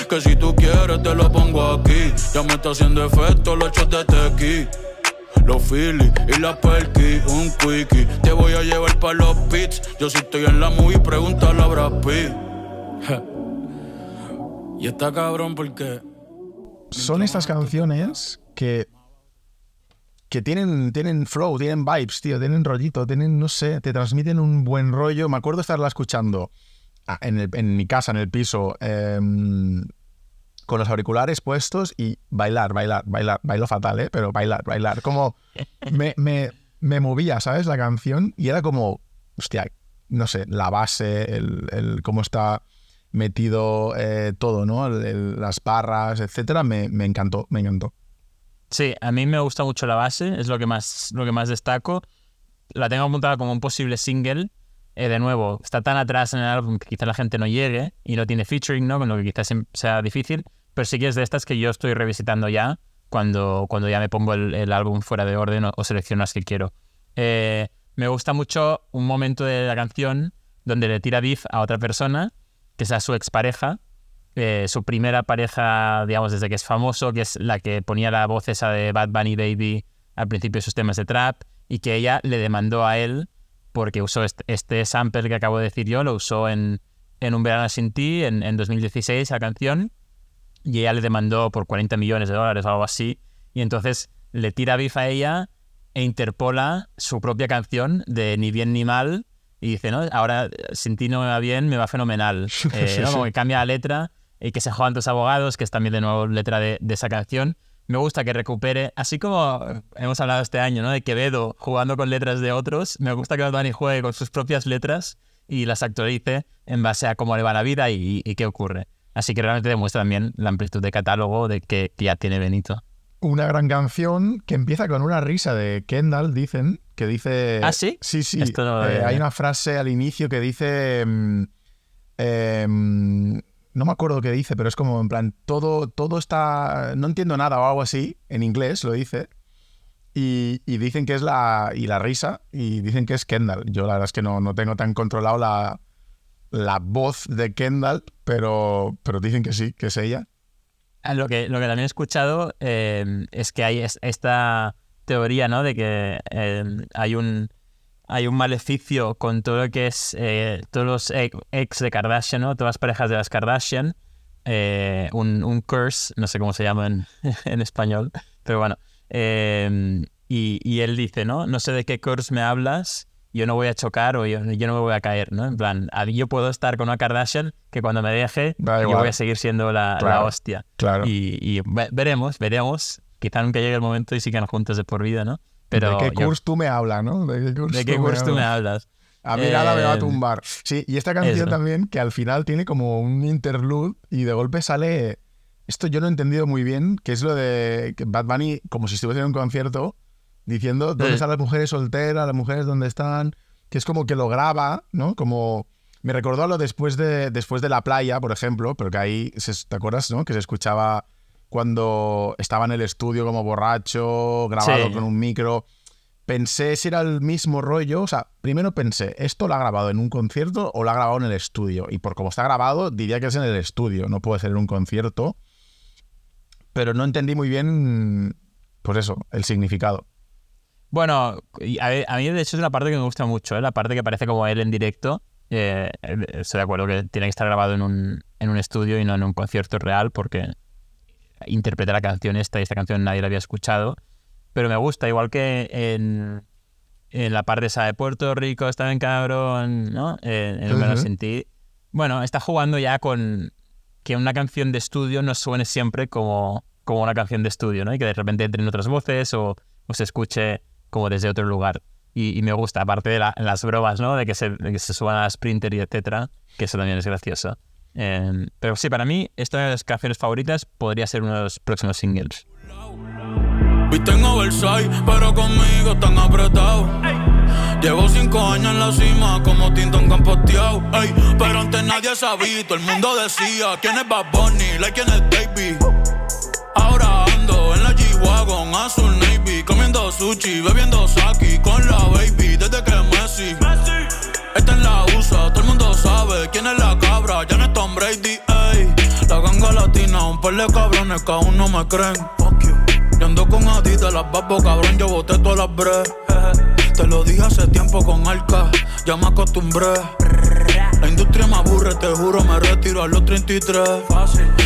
Que si tú quieres, te lo pongo aquí. Ya me está haciendo efecto los shots de tequi. Los Philly y la Perky, un quickie. Te voy a llevar para los pits. Yo si estoy en la movie, pregúntale a Brad Pitt. Y está cabrón porque. son estas canciones que que tienen, tienen flow, tienen vibes, tío, tienen rollito, tienen, no sé, te transmiten un buen rollo. Me acuerdo estarla escuchando ah, en, el- en mi casa, en el piso, em, con los auriculares puestos y bailar, bailar, bailar, bailo fatal, ¿eh? Pero bailar, bailar. Como me, me, me movía, ¿sabes? La canción y era como, hostia, no sé, la base, el, el cómo está metido eh, todo, ¿no? El- el- las barras, etcétera, me, me encantó, me encantó. Sí, a mí me gusta mucho la base, es lo que más, lo que más destaco. La tengo apuntada como un posible single. Eh, de nuevo, está tan atrás en el álbum que quizá la gente no llegue y no tiene featuring, ¿no? Con lo que quizás sim- sea difícil. Pero sí que es de estas que yo estoy revisitando ya cuando, cuando ya me pongo el, el álbum fuera de orden o, o selecciono las que quiero. Eh, me gusta mucho un momento de la canción donde le tira beef a otra persona, que es a su expareja, eh, su primera pareja, digamos, desde que es famoso, que es la que ponía la voz esa de Bad Bunny Baby al principio de sus temas de trap, y que ella le demandó a él porque usó este, este sample que acabo de decir yo, lo usó en, en Un Verano Sin Ti, en, en 2016, la canción, y ella le demandó por 40 millones de dólares o algo así, y entonces le tira beef a ella e interpola su propia canción de Ni Bien Ni Mal, y dice, ¿no? Ahora sin ti no me va bien, me va fenomenal. Eh, ¿no? Como que cambia la letra y que se juegan tus abogados, que es también de nuevo letra de, de esa canción. Me gusta que recupere, así como hemos hablado este año, ¿no? De Quevedo jugando con letras de otros, me gusta que Bunny juegue con sus propias letras y las actualice en base a cómo le va la vida y, y qué ocurre. Así que realmente demuestra también la amplitud de catálogo de que, que ya tiene Benito. Una gran canción que empieza con una risa de Kendall, dicen, que dice... ¿Ah, sí? Sí, sí. Esto no lo Eh, hay una frase al inicio que dice... mm, em, no me acuerdo qué dice, pero es como en plan, todo, todo está... No entiendo nada o algo así, en inglés lo dice. Y, dicen que es la... Y la risa, y dicen que es Kendall. Yo la verdad es que no, no tengo tan controlado la, la voz de Kendall, pero, pero dicen que sí, que es ella. Ah, Lo que, lo que también he escuchado eh, es que hay es- esta teoría, ¿no? De que eh, hay un hay un maleficio con todo lo que es eh, todos los e- ex de Kardashian, ¿no? Todas las parejas de las Kardashian. eh, un, un curse, no sé cómo se llama en, en español, pero bueno. eh, y, y él dice, ¿no? No sé de qué curse me hablas, yo no voy a chocar o yo, yo no me voy a caer, ¿no? En plan, a- yo puedo estar con una Kardashian que cuando me deje, Da yo igual. voy a seguir siendo la, hostia. Claro. Y, y ve- veremos, veremos. Quizá nunca llegue el momento y sigan juntos de por vida, ¿no? Pero ¿De qué yo- curso tú me hablas, no? ¿De qué curso ¿de qué curso tú me hablas? A mí nada me va a Eh, tumbar. Sí, y esta canción eso. también, que al final tiene como un interlude y de golpe sale. Esto yo no he entendido muy bien, que es lo de Bad Bunny, como si estuviese en un concierto, diciendo dónde Sí. están las mujeres solteras, las mujeres dónde están, que es como que lo graba, ¿no? Como. Me recordó a lo después de, después de la playa, por ejemplo, pero que ahí, se- ¿te acuerdas, no? Que se escuchaba cuando estaba en el estudio como borracho, grabado Sí. con un micro. Pensé si era el mismo rollo. O sea, primero pensé, ¿esto lo ha grabado en un concierto o lo ha grabado en el estudio? Y por cómo está grabado, diría que es en el estudio, no puede ser en un concierto. Pero no entendí muy bien, pues eso, el significado. Bueno, a mí de hecho es una parte que me gusta mucho, ¿eh? la parte que parece como él en directo. Eh, eh, estoy de acuerdo que tiene que estar grabado en un, en un estudio y no en un concierto real porque interpreta la canción esta y esta canción nadie la había escuchado. Pero me gusta, igual que en, en la parte esa de Puerto Rico, está bien cabrón, ¿no? Eh, en el Ujú. sin ti. Bueno, está jugando ya con que una canción de estudio no suene siempre como, como una canción de estudio, ¿no? Y que de repente entren otras voces o, o se escuche como desde otro lugar. Y, y me gusta, aparte de la- las bromas, ¿no? De que se, de que se suban a Sprinter y etcétera, que eso también es gracioso. Eh, pero sí, para mí, esta de las canciones favoritas podría ser uno de los próximos singles. Viste en oversize, pero conmigo están apretados. Llevo cinco años en la cima como Tinton campoteado. Ey, pero antes nadie sabía, todo el mundo decía quién es Bad Bunny, like quién es Davey. Ahora ando en la G-Wagon, azul navy, comiendo sushi, bebiendo sake con la baby desde que Messi. Esta es la USA, todo el mundo sabe quién es la cabra, ya no es Tom Brady, ey. La ganga latina, un par de cabrones que aún no me creen. Yo ando con Adidas, las babo cabrón, yo boté todas las bre. Te lo dije hace tiempo con Arca, ya me acostumbré. La industria me aburre, te juro, me retiro a los 33.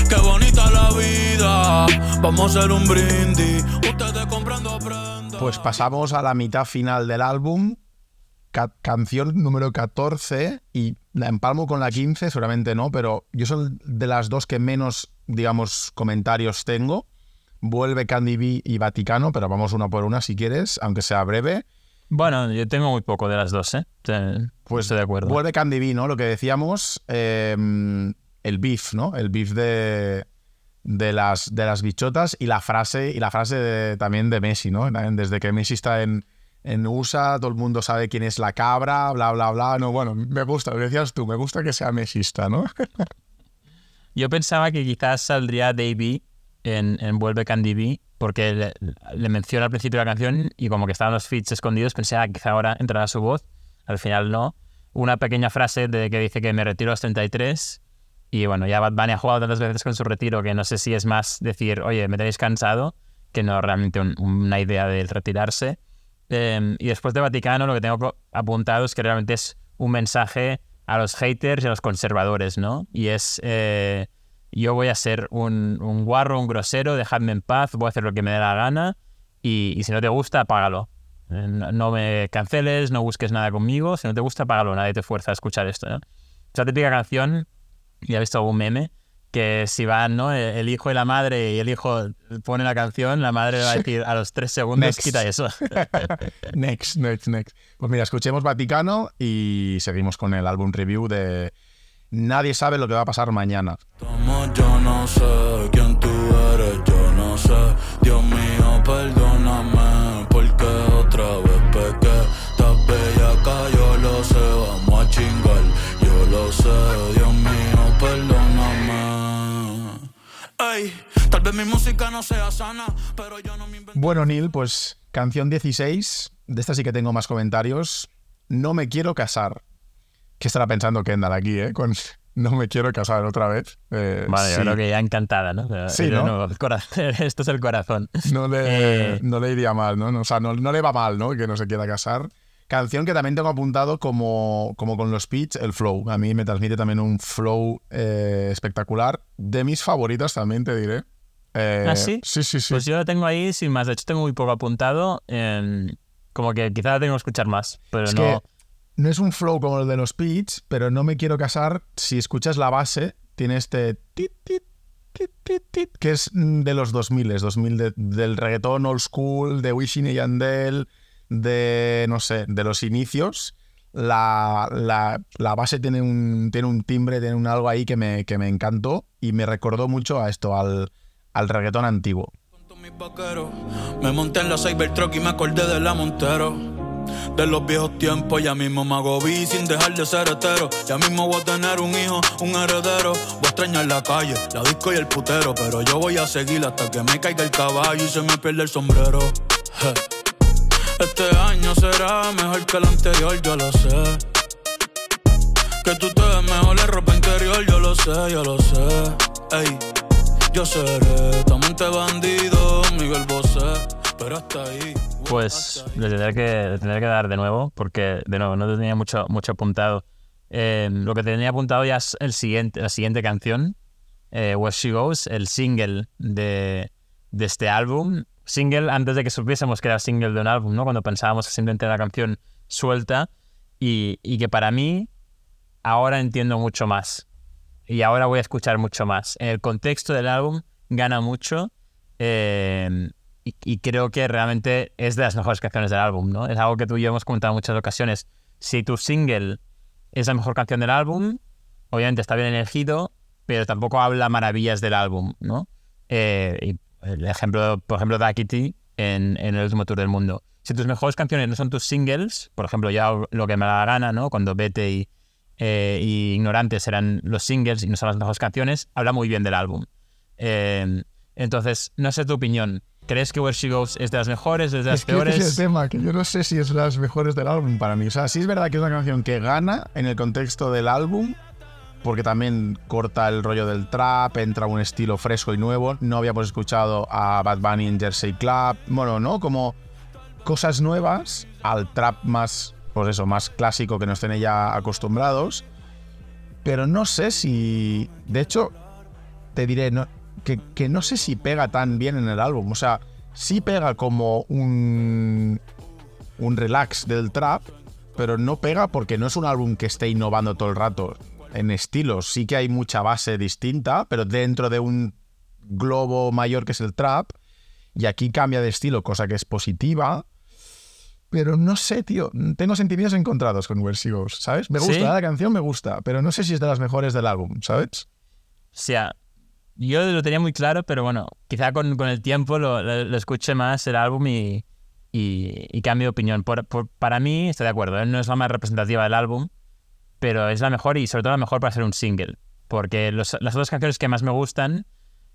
Qué bonita la vida, vamos a hacer un brindis. Ustedes comprando prendas. Pues pasamos a la mitad final del álbum, ca- canción número 14, y la empalmo con la 15, seguramente no, pero yo soy de las dos que menos, digamos, comentarios tengo. Vuelve Candy B y Vaticano, pero vamos una por una si quieres, aunque sea breve. Bueno, yo tengo muy poco de las dos, ¿eh? Pues estoy de acuerdo. Vuelve Candy B, ¿no? Lo que decíamos, eh, el beef, ¿no? El beef de, de, las, de las bichotas y la frase, y la frase de- también de Messi, ¿no? Desde que Messi está en, en USA, todo el mundo sabe quién es la cabra, bla, bla, bla. No, bueno, me gusta, lo decías tú, me gusta que sea mesista, ¿no? Yo pensaba que quizás saldría Davey en, en Vuelve Candy B, porque le, le menciona al principio de la canción y como que estaban los feats escondidos, pensaba que quizá ahora entrará su voz. Al final no. Una pequeña frase de que dice que me retiro a los 33. Y bueno, ya Bad Bunny ha jugado tantas veces con su retiro que no sé si es más decir, oye, me tenéis cansado, que no realmente un- una idea de retirarse. Eh, y después de Vaticano, lo que tengo apuntado es que realmente es un mensaje a los haters y a los conservadores, ¿no? Y es, eh, yo voy a ser un, un guarro, un grosero, dejadme en paz, voy a hacer lo que me dé la gana y, si no te gusta, apágalo. Eh, No, me canceles, no busques nada conmigo, si no te gusta, apágalo, nadie te fuerza a escuchar esto, ¿no? Es la típica canción, ya he visto algún meme, que si van, ¿no? El, el hijo y la madre y el hijo pone la canción, la madre va a decir a los tres segundos, Next. quita eso. next, next, next. Pues mira, escuchemos Vaticano y seguimos con el álbum review de Nadie sabe lo que va a pasar mañana. Estamos, yo no sé quién tú eres, yo no sé. Dios mío, perdóname, vez mi música no sea sana, pero yo no me invento. Bueno, Neil, pues canción 16. De esta sí que tengo más comentarios. No me quiero casar. ¿Qué estará pensando Kendall aquí, eh? Con no me quiero casar otra vez. Eh, Vale, yo sí, creo que ya encantada, ¿no? Pero- Sí, ¿no? el corazón- esto es el corazón. no, le, Eh. no le iría mal, ¿no? O sea, no, no le va mal, ¿no? Que no se quiera casar. Canción que también tengo apuntado como, como con los pitch, el flow. A mí me transmite también un flow eh, espectacular. De mis favoritas también, te diré. Eh, ¿Ah, sí? Sí, sí, sí. Pues yo lo tengo ahí sin más. De hecho, tengo muy poco apuntado. en- como que quizá la tengo que escuchar más, pero Es no. que no es un flow como el de los Pitch, pero no me quiero casar. Si escuchas la base, tiene este tit, tit, tit, que es de los 2000, 2000 de- del reggaetón old school, de Wisin y Yandel, de, no sé, de los inicios. La, la- la base tiene un, tiene un timbre, tiene un algo ahí que me, que me encantó y me recordó mucho a esto, al, al reggaetón antiguo. Me monté en la Cybertruck y me acordé de la Montero. De los viejos tiempos, ya mismo me hago vi sin dejar de ser hetero. Ya mismo voy a tener un hijo, un heredero. Voy a extrañar la calle, la disco y el putero. Pero yo voy a seguir hasta que me caiga el caballo y se me pierda el sombrero. Este año será mejor que el anterior, yo lo sé. Que tú te ves mejor en ropa interior, yo lo sé, yo lo sé. Ey, yo seré tu amante bandido, Miguel Bosé, pero hasta ahí. Pues le tendré que, le tendré que dar de nuevo, porque de nuevo no tenía mucho, mucho apuntado. Eh, lo que tenía apuntado ya es el siguiente, la siguiente canción, eh, Where She Goes, el single de, de este álbum. Single antes de que supiésemos que era single de un álbum, ¿no? Cuando pensábamos que simplemente era la canción suelta y, y que para mí ahora entiendo mucho más y ahora voy a escuchar mucho más. En el contexto del álbum gana mucho eh, y, y creo que realmente es de las mejores canciones del álbum, ¿no? Es algo que tú y yo hemos comentado en muchas ocasiones. Si tu single es la mejor canción del álbum, obviamente está bien elegido, pero tampoco habla maravillas del álbum, ¿no? Eh, y el ejemplo, por ejemplo, de Kitty en, en el último tour del mundo. Si tus mejores canciones no son tus singles, por ejemplo, ya lo que me da la gana, ¿no? Cuando Vete y, eh, y Ignorantes eran los singles y no son las mejores canciones, habla muy bien del álbum. Eh, entonces, no sé tu opinión. ¿Crees que Where She Goes es de las mejores, es de las Es que ese peores? es el tema, que yo no sé si es las mejores del álbum para mí. O sea, sí es verdad que es una canción que gana en el contexto del álbum, porque también corta el rollo del trap, entra un estilo fresco y nuevo. No habíamos escuchado a Bad Bunny en Jersey Club. Bueno, ¿no? Como cosas nuevas al trap más, pues eso, más clásico que nos tiene ya acostumbrados. Pero no sé si. De hecho, te diré que, que no sé si pega tan bien en el álbum. O sea, sí pega como un, un relax del trap, pero no pega porque no es un álbum que esté innovando todo el rato en estilos. Sí que hay mucha base distinta, pero dentro de un globo mayor que es el trap. Y aquí cambia de estilo, cosa que es positiva. Pero no sé, tío. Tengo sentimientos encontrados con Where She Goes, ¿sabes? Me gusta, ¿Sí? la canción me gusta, pero no sé si es de las mejores del álbum, ¿sabes? O sea, yo lo tenía muy claro, pero bueno, quizá con, con el tiempo lo, lo- lo escuché más el álbum y, y, y cambio de opinión. Por- por- para mí, estoy de acuerdo, ¿eh? no es la más representativa del álbum, pero es la mejor y sobre todo la mejor para ser un single. Porque los- las otras canciones que más me gustan,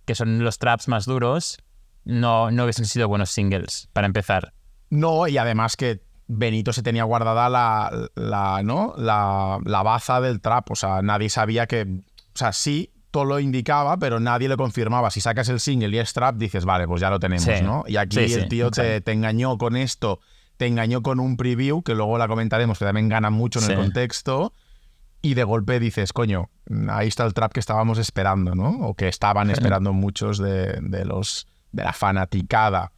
que son los traps más duros, no, no hubiesen sido buenos singles, para empezar. No, y además que Benito se tenía guardada la, la, ¿no? la, la baza del trap. O sea, nadie sabía que. O sea, sí, todo lo indicaba, pero nadie lo confirmaba. Si sacas el single y es trap, dices, vale, pues ya lo tenemos, Sí. ¿no? Y aquí Sí, el tío te, te engañó con esto, te engañó con un preview, que luego la comentaremos, que también gana mucho en el contexto. Y de golpe dices, coño, ahí está el trap que estábamos esperando, ¿no? O que estaban esperando muchos de, de los de la fanaticada.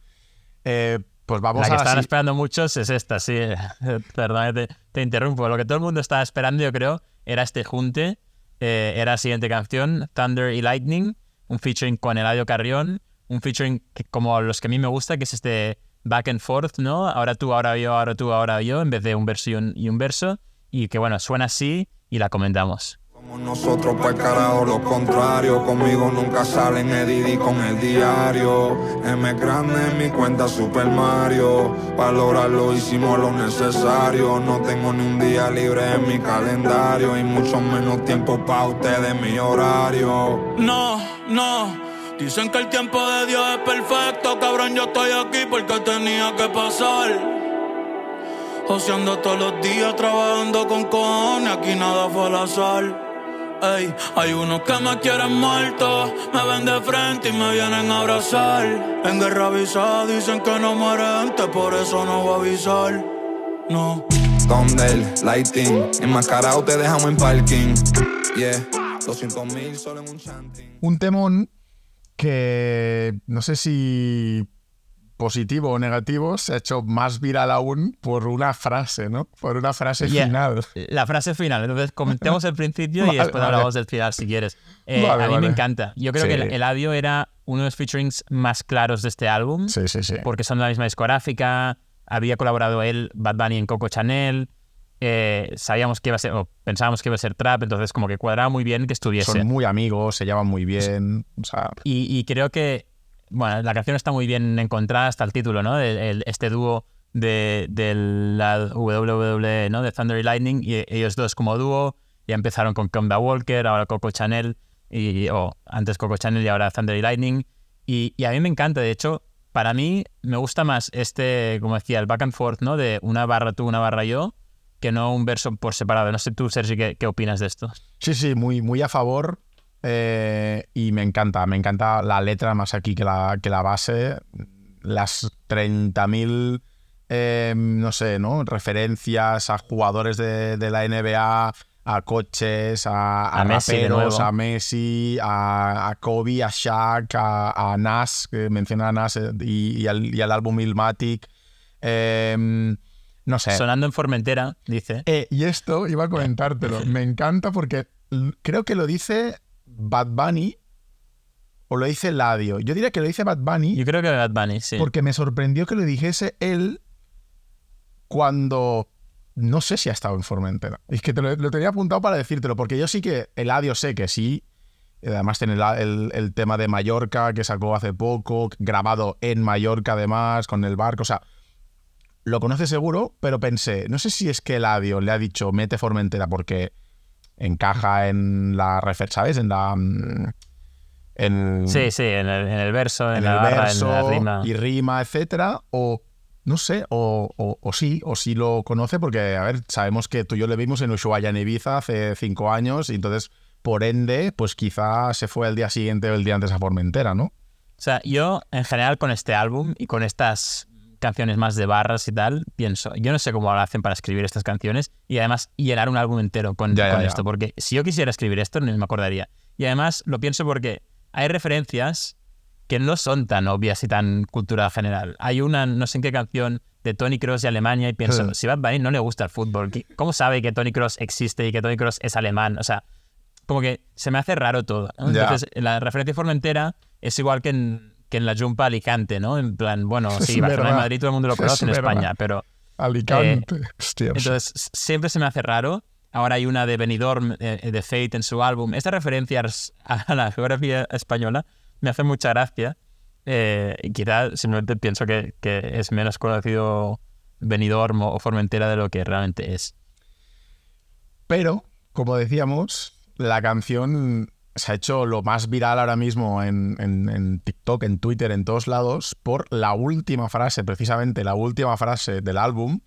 Eh, pues vamos la que a estaban esperando muchos es esta, sí. Perdón, te, te interrumpo. Lo que todo el mundo estaba esperando, yo creo, era este junte. Eh, era la siguiente canción, Thunder y Lightning, un featuring con Eladio Carrión, un featuring que- como los que a mí me gusta, que es este back and forth, ¿no? Ahora tú, ahora yo, ahora tú, ahora yo, en vez de un verso y un, y un verso. Y que bueno, suena así y la comentamos. Como nosotros, pues carajo, lo contrario. Conmigo nunca salen Eddie con el diario. M grande en mi cuenta Super Mario. Para lograrlo hicimos lo necesario. No tengo ni un día libre en mi calendario. Y mucho menos tiempo para ustedes, mi horario. No, no. Dicen que el tiempo de Dios es perfecto, cabrón. Yo estoy aquí porque tenía que pasar. Joseando todos los días, trabajando con cojones. Aquí nada fue al azar. Ey, hay unos que me quieren muerto, me ven de frente y me vienen a abrazar. En guerra avisada dicen que no muere gente, por eso no voy a avisar. No. Thunder, Lighting. Enmascarado te dejamos en parking. Yeah, 200 mil solo en un chanting. un temón que no sé si positivo o negativo se ha hecho más viral aún por una frase, ¿no? Por una frase Yeah. final. La frase final. Entonces, comentemos el principio y después vale. hablamos del final si quieres. Eh, Vale, a mí me encanta. Yo creo Sí. que el, el audio era uno de los featurings más claros de este álbum. Sí, sí, sí. porque son de la misma discográfica, había colaborado él, Bad Bunny en Coco Chanel, eh, sabíamos que iba a ser, o pensábamos que iba a ser trap, entonces como que cuadraba muy bien que estuviese. Son muy amigos, se llevan muy bien. O sea, Y, y creo que, bueno, la canción está muy bien encontrada hasta el título, ¿no? El- este dúo de, de la WWE, ¿no? De Thunder y Lightning, y ellos dos como dúo, ya empezaron con Kemba Walker, ahora Coco Chanel, y, o antes Coco Chanel y ahora Thunder y Lightning. Y, y a mí me encanta, de hecho, para mí me gusta más este, como decía, el back and forth, ¿no? De una barra tú, una barra yo, que no un verso por separado. No sé tú, Sergi, ¿qué, qué opinas de esto? sí, sí, muy, muy a favor. Eh, y me encanta, me encanta la letra más aquí que la, que la base. Las 30.000, eh, no sé, ¿no? Referencias a jugadores de, de la NBA, a coches, a, a A Messi raperos, nuevo. a Messi, a, a Kobe, a Shaq, a, Nas, que menciona a Nas eh, y, y al, y al álbum Ilmatic. Eh, no sé. Sonando en Formentera, dice. Eh, y esto iba a comentártelo. Me encanta porque creo que lo dice Bad Bunny o lo dice Ladio. Yo diría que lo dice Bad Bunny Yo creo que Bad Bunny, sí. porque me sorprendió que lo dijese él cuando no sé si ha estado en Formentera. Es que te lo, lo tenía apuntado para decírtelo, porque yo sí que Eladio sé que sí. Además tiene la- el, el tema de Mallorca que sacó hace poco, grabado en Mallorca además, con el barco. O sea, lo conoce seguro, pero pensé, no sé si es que Eladio le ha dicho mete Formentera porque encaja en la refer, ¿sabes? En la... mm, En, Sí, sí, en el, en el verso, en, en la el barra, verso en la rima. y rima, etcétera, o no sé, o, o- o sí, o sí lo conoce, porque, a ver, sabemos que tú y yo le vimos en Ushuaia, en Ibiza, hace cinco años, y entonces, por ende, pues quizá se fue el día siguiente o el día antes a Formentera, ¿no? O sea, yo en general con este álbum y con estas canciones más de barras y tal, pienso, yo no sé cómo lo hacen para escribir estas canciones y además llenar un álbum entero con, Ya, ya, con ya. esto, porque si yo quisiera escribir esto no me acordaría. Y además lo pienso porque hay referencias que no son tan obvias y tan cultura general. Hay una, no sé en qué canción de Tony Cross y Alemania y pienso, Hmm. si Bad Bunny no le gusta el fútbol, ¿qué- ¿cómo sabe que Tony Cross existe y que Tony Cross es alemán? O sea, como que se me hace raro todo. ¿no? Ya. Entonces, la referencia de Formentera es igual que en, que en la Jumpa Alicante, ¿no? En plan, bueno, sí, Es Barcelona y. Madrid todo el mundo lo Es conoce en verdad. España, pero Alicante. Hostia, entonces siempre se me hace raro. Ahora hay una de Benidorm, eh, de Fate en su álbum. Estas referencias a la geografía española me hacen mucha gracia. Eh, y quizá simplemente pienso que, que es menos conocido Benidorm o Formentera de lo que realmente es. Pero, como decíamos, la canción se ha hecho lo más viral ahora mismo en, en- en TikTok, en Twitter, en todos lados, por la última frase, precisamente la última frase del álbum,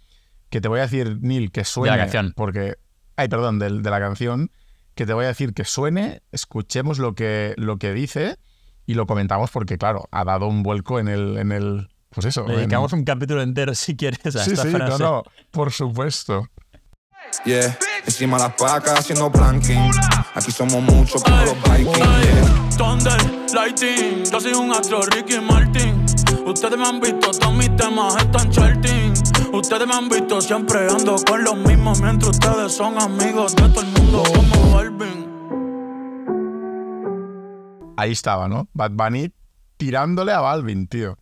que te voy a decir, Neil, que suene. canción. Porque. Ay, perdón, del- de, la canción, que te voy a decir que suene, escuchemos lo que, lo que dice y lo comentamos porque, claro, ha dado un vuelco en el. En el pues eso. Le en- dedicamos un capítulo entero si quieres a Sí, esta sí, frase. no, no, por supuesto. Yeah, encima las pacas haciendo planking. Aquí somos muchos como los Vikings. yeah. Thunder, Lighting, yo soy un astro Ricky Martin. Ustedes me han visto, todos mis temas están charting. Ustedes me han visto siempre ando con los mismos mientras ustedes son amigos de todo el mundo como Balvin. Ahí estaba, ¿no? Bad Bunny tirándole a Balvin, tío.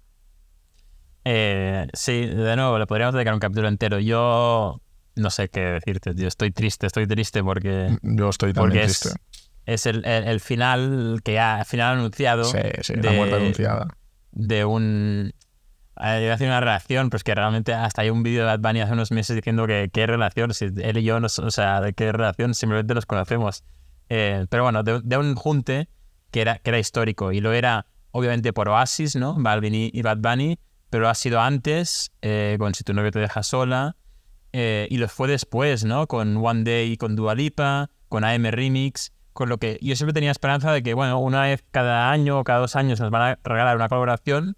Eh, sí, de nuevo, le podríamos dedicar un capítulo entero. Yo no sé qué decirte, tío. Estoy triste, estoy triste porque, Yo estoy porque también es, triste. es el, el- el final que ya, final anunciado. Sí, sí, la de- muerte anunciada. de un. eh, Iba a decir una relación, pero es que realmente hasta hay un vídeo de Bad Bunny hace unos meses diciendo que qué relación, si él y yo, no, so- o sea, de qué relación, simplemente los conocemos. Eh, pero bueno, de, de un junte que era, que era histórico y lo era obviamente por Oasis, ¿no? Balvin y, y Bad Bunny, pero ha sido antes eh, con Si tu novio te deja sola eh, y lo fue después, ¿no? Con One Day, con Dua Lipa, con AM Remix, con lo que yo siempre tenía esperanza de que, bueno, una vez cada año o cada dos años nos van a regalar una colaboración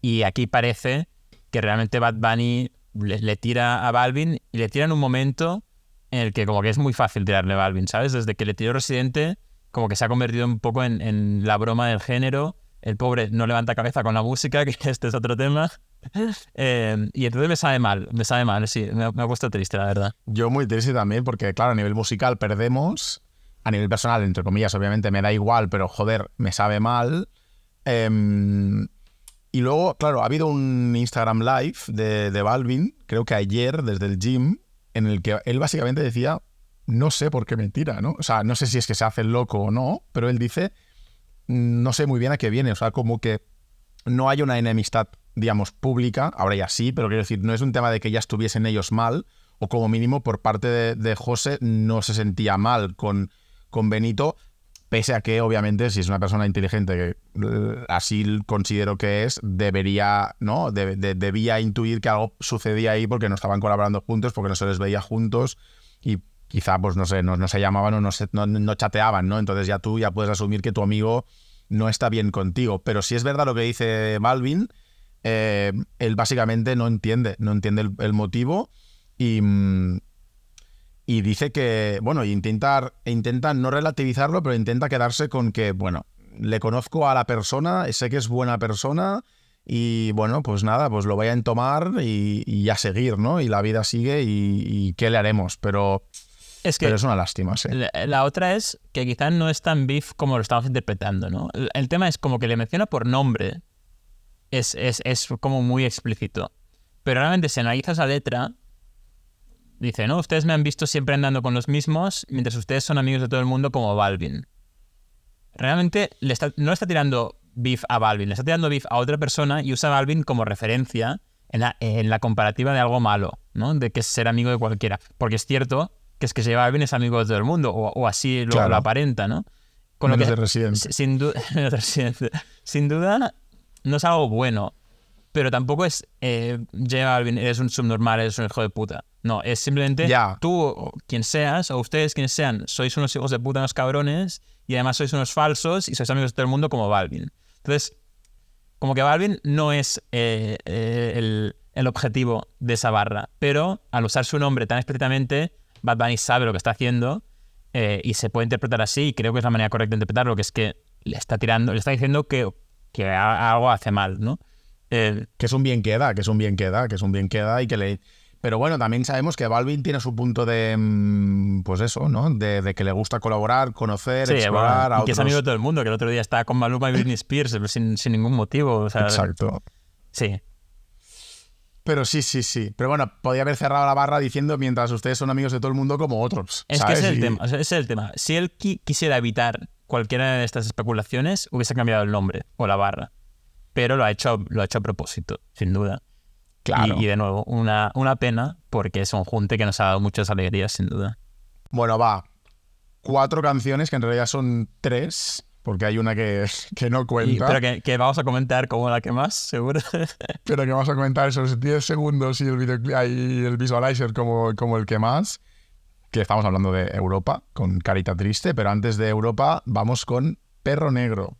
y aquí parece que realmente Bad Bunny le, tira a Balvin y le tira en un momento en el que como que es muy fácil tirarle a Balvin, ¿sabes? Desde que le tiró Residente, como que se ha convertido un poco en la broma del género. El pobre no levanta cabeza con la música, que este es otro tema. Eh, y entonces me sabe mal, me sabe mal, sí, me, ha- me ha puesto triste, la verdad. Yo muy triste también porque, claro, a nivel musical perdemos. A nivel personal, entre comillas, obviamente me da igual, pero joder, me sabe mal. Em, y luego, claro, ha habido un Instagram Live de, de Balvin, creo que ayer, desde el gym, en el que él básicamente decía, no sé por qué me tira, ¿no? O sea, no sé si es que se hace el loco o no, pero él dice, no sé muy bien a qué viene, o sea, como que no hay una enemistad, digamos, pública, ahora ya sí, pero quiero decir, no es un tema de que ya estuviesen ellos mal, o como mínimo por parte de, José no se sentía mal con, con Benito, pese a que obviamente si es una persona inteligente, que eh, así considero que es, debería, ¿no? De- de- debía intuir que algo sucedía ahí porque no estaban colaborando juntos, porque no se les veía juntos y quizá, pues no sé, no, se llamaban o no, se- no, no chateaban, ¿no? Entonces ya tú ya puedes asumir que tu amigo no está bien contigo. Pero si es verdad lo que dice Malvin, eh, él básicamente no entiende, no entiende el, motivo y, mm, y dice que, bueno, intentar, intenta no relativizarlo, pero intenta quedarse con que, bueno, le conozco a la persona, sé que es buena persona y, bueno, pues nada, pues lo voy a entomar y, y a seguir, ¿no? Y la vida sigue y, y ¿qué le haremos? Pero, Es que pero es una lástima, sí. La, la otra es que quizás no es tan beef como lo estamos interpretando, ¿no? El, el tema es como que le menciona por nombre, es, es, es como muy explícito. Pero realmente si analizas la letra, dice, ¿no? Ustedes me han visto siempre andando con los mismos, mientras ustedes son amigos de todo el mundo como Balvin. Realmente le está- no le está tirando beef a Balvin, le está tirando beef a otra persona y usa a Balvin como referencia en la, en la comparativa de algo malo, ¿no? De que es ser amigo de cualquiera. Porque es cierto que es que J Balvin es amigo de todo el mundo, o, o así lo, Claro. lo aparenta, ¿no? Con Menos que, de Sin, du- sin duda, no es algo bueno. Pero tampoco es eh, J Balvin, eres un subnormal, eres un hijo de puta. No, es simplemente tú, o quien seas, o ustedes quienes sean, sois unos hijos de puta, unos cabrones, y además sois unos falsos y sois amigos de todo el mundo como Balvin. Entonces, como que Balvin no es eh, eh, el, el objetivo de esa barra, pero al usar su nombre tan explícitamente, Bad Bunny sabe lo que está haciendo eh, y se puede interpretar así, y creo que es la manera correcta de interpretarlo, que es que le está tirando, le está diciendo que, que a- algo hace mal, ¿no? Eh, Que es un bien queda, que es un bien queda, que es un bien queda y que le... Pero bueno, también sabemos que Balvin tiene su punto de, mm, pues eso, ¿no? De, de que le gusta colaborar, conocer, sí, explorar bueno, a y que es amigo de todo el mundo, que el otro día estaba con Maluma y Britney Spears sin, sin ningún motivo. O sea, Exacto. Sí. Pero sí, sí, sí. Pero bueno, podía haber cerrado la barra diciendo mientras ustedes son amigos de todo el mundo como otros. Es ¿sabes? que ese es el Y- tema. o sea, ese es el tema. Si él qui- quisiera evitar cualquiera de estas especulaciones, hubiese cambiado el nombre o la barra. Pero lo ha hecho, lo ha hecho a propósito, sin duda. Claro. Y, y de nuevo, una, una pena porque es un junte que nos ha dado muchas alegrías, sin duda. Bueno, va. Cuatro canciones que en realidad son tres, porque hay una que, que no Y- cuenta. pero que, que vamos a comentar como la que más, seguro. pero que vamos a comentar esos 10 segundos y el, videoclip, y el visualizer como, como el que más, que estamos hablando de Europa, con Carita Triste, pero antes de Europa vamos con Perro Negro.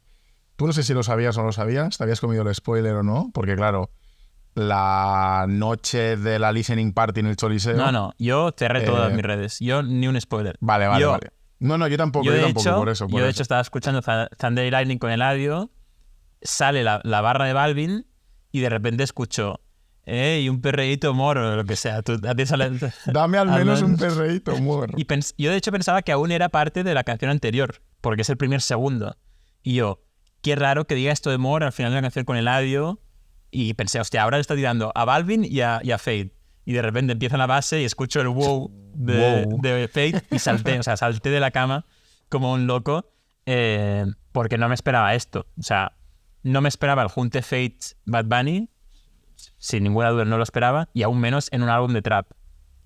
Tú no sé si lo sabías o no lo sabías, te habías comido el spoiler o no, porque claro, la noche de la listening party en el Choliseo... No, no, yo cerré todas Eh, mis redes. Yo ni un spoiler. Vale, vale, Yo- vale. No, no, yo tampoco, yo tampoco, hecho, por eso. por yo de hecho estaba escuchando Th- Thunder y Lightning con el audio, sale la, la barra de Balvin y de repente escucho, eh, y un perreíto moro o lo que sea. Tú- a ti sale- Dame al menos un perreíto, muero. Y yo de hecho pensaba que aún era parte de la canción anterior, porque es el primer segundo. Y yo, qué raro que diga esto de More al final de la canción con el audio. Y pensé, hostia, ahora le está tirando a Balvin y a, y a Fade. Y de repente empieza la base y escucho el wow de, Wow. de Fade y salté, o sea, salté de la cama como un loco eh, porque no me esperaba esto. O sea, no me esperaba el junte Fade Bad Bunny, sin ninguna duda no lo esperaba, y aún menos en un álbum de trap.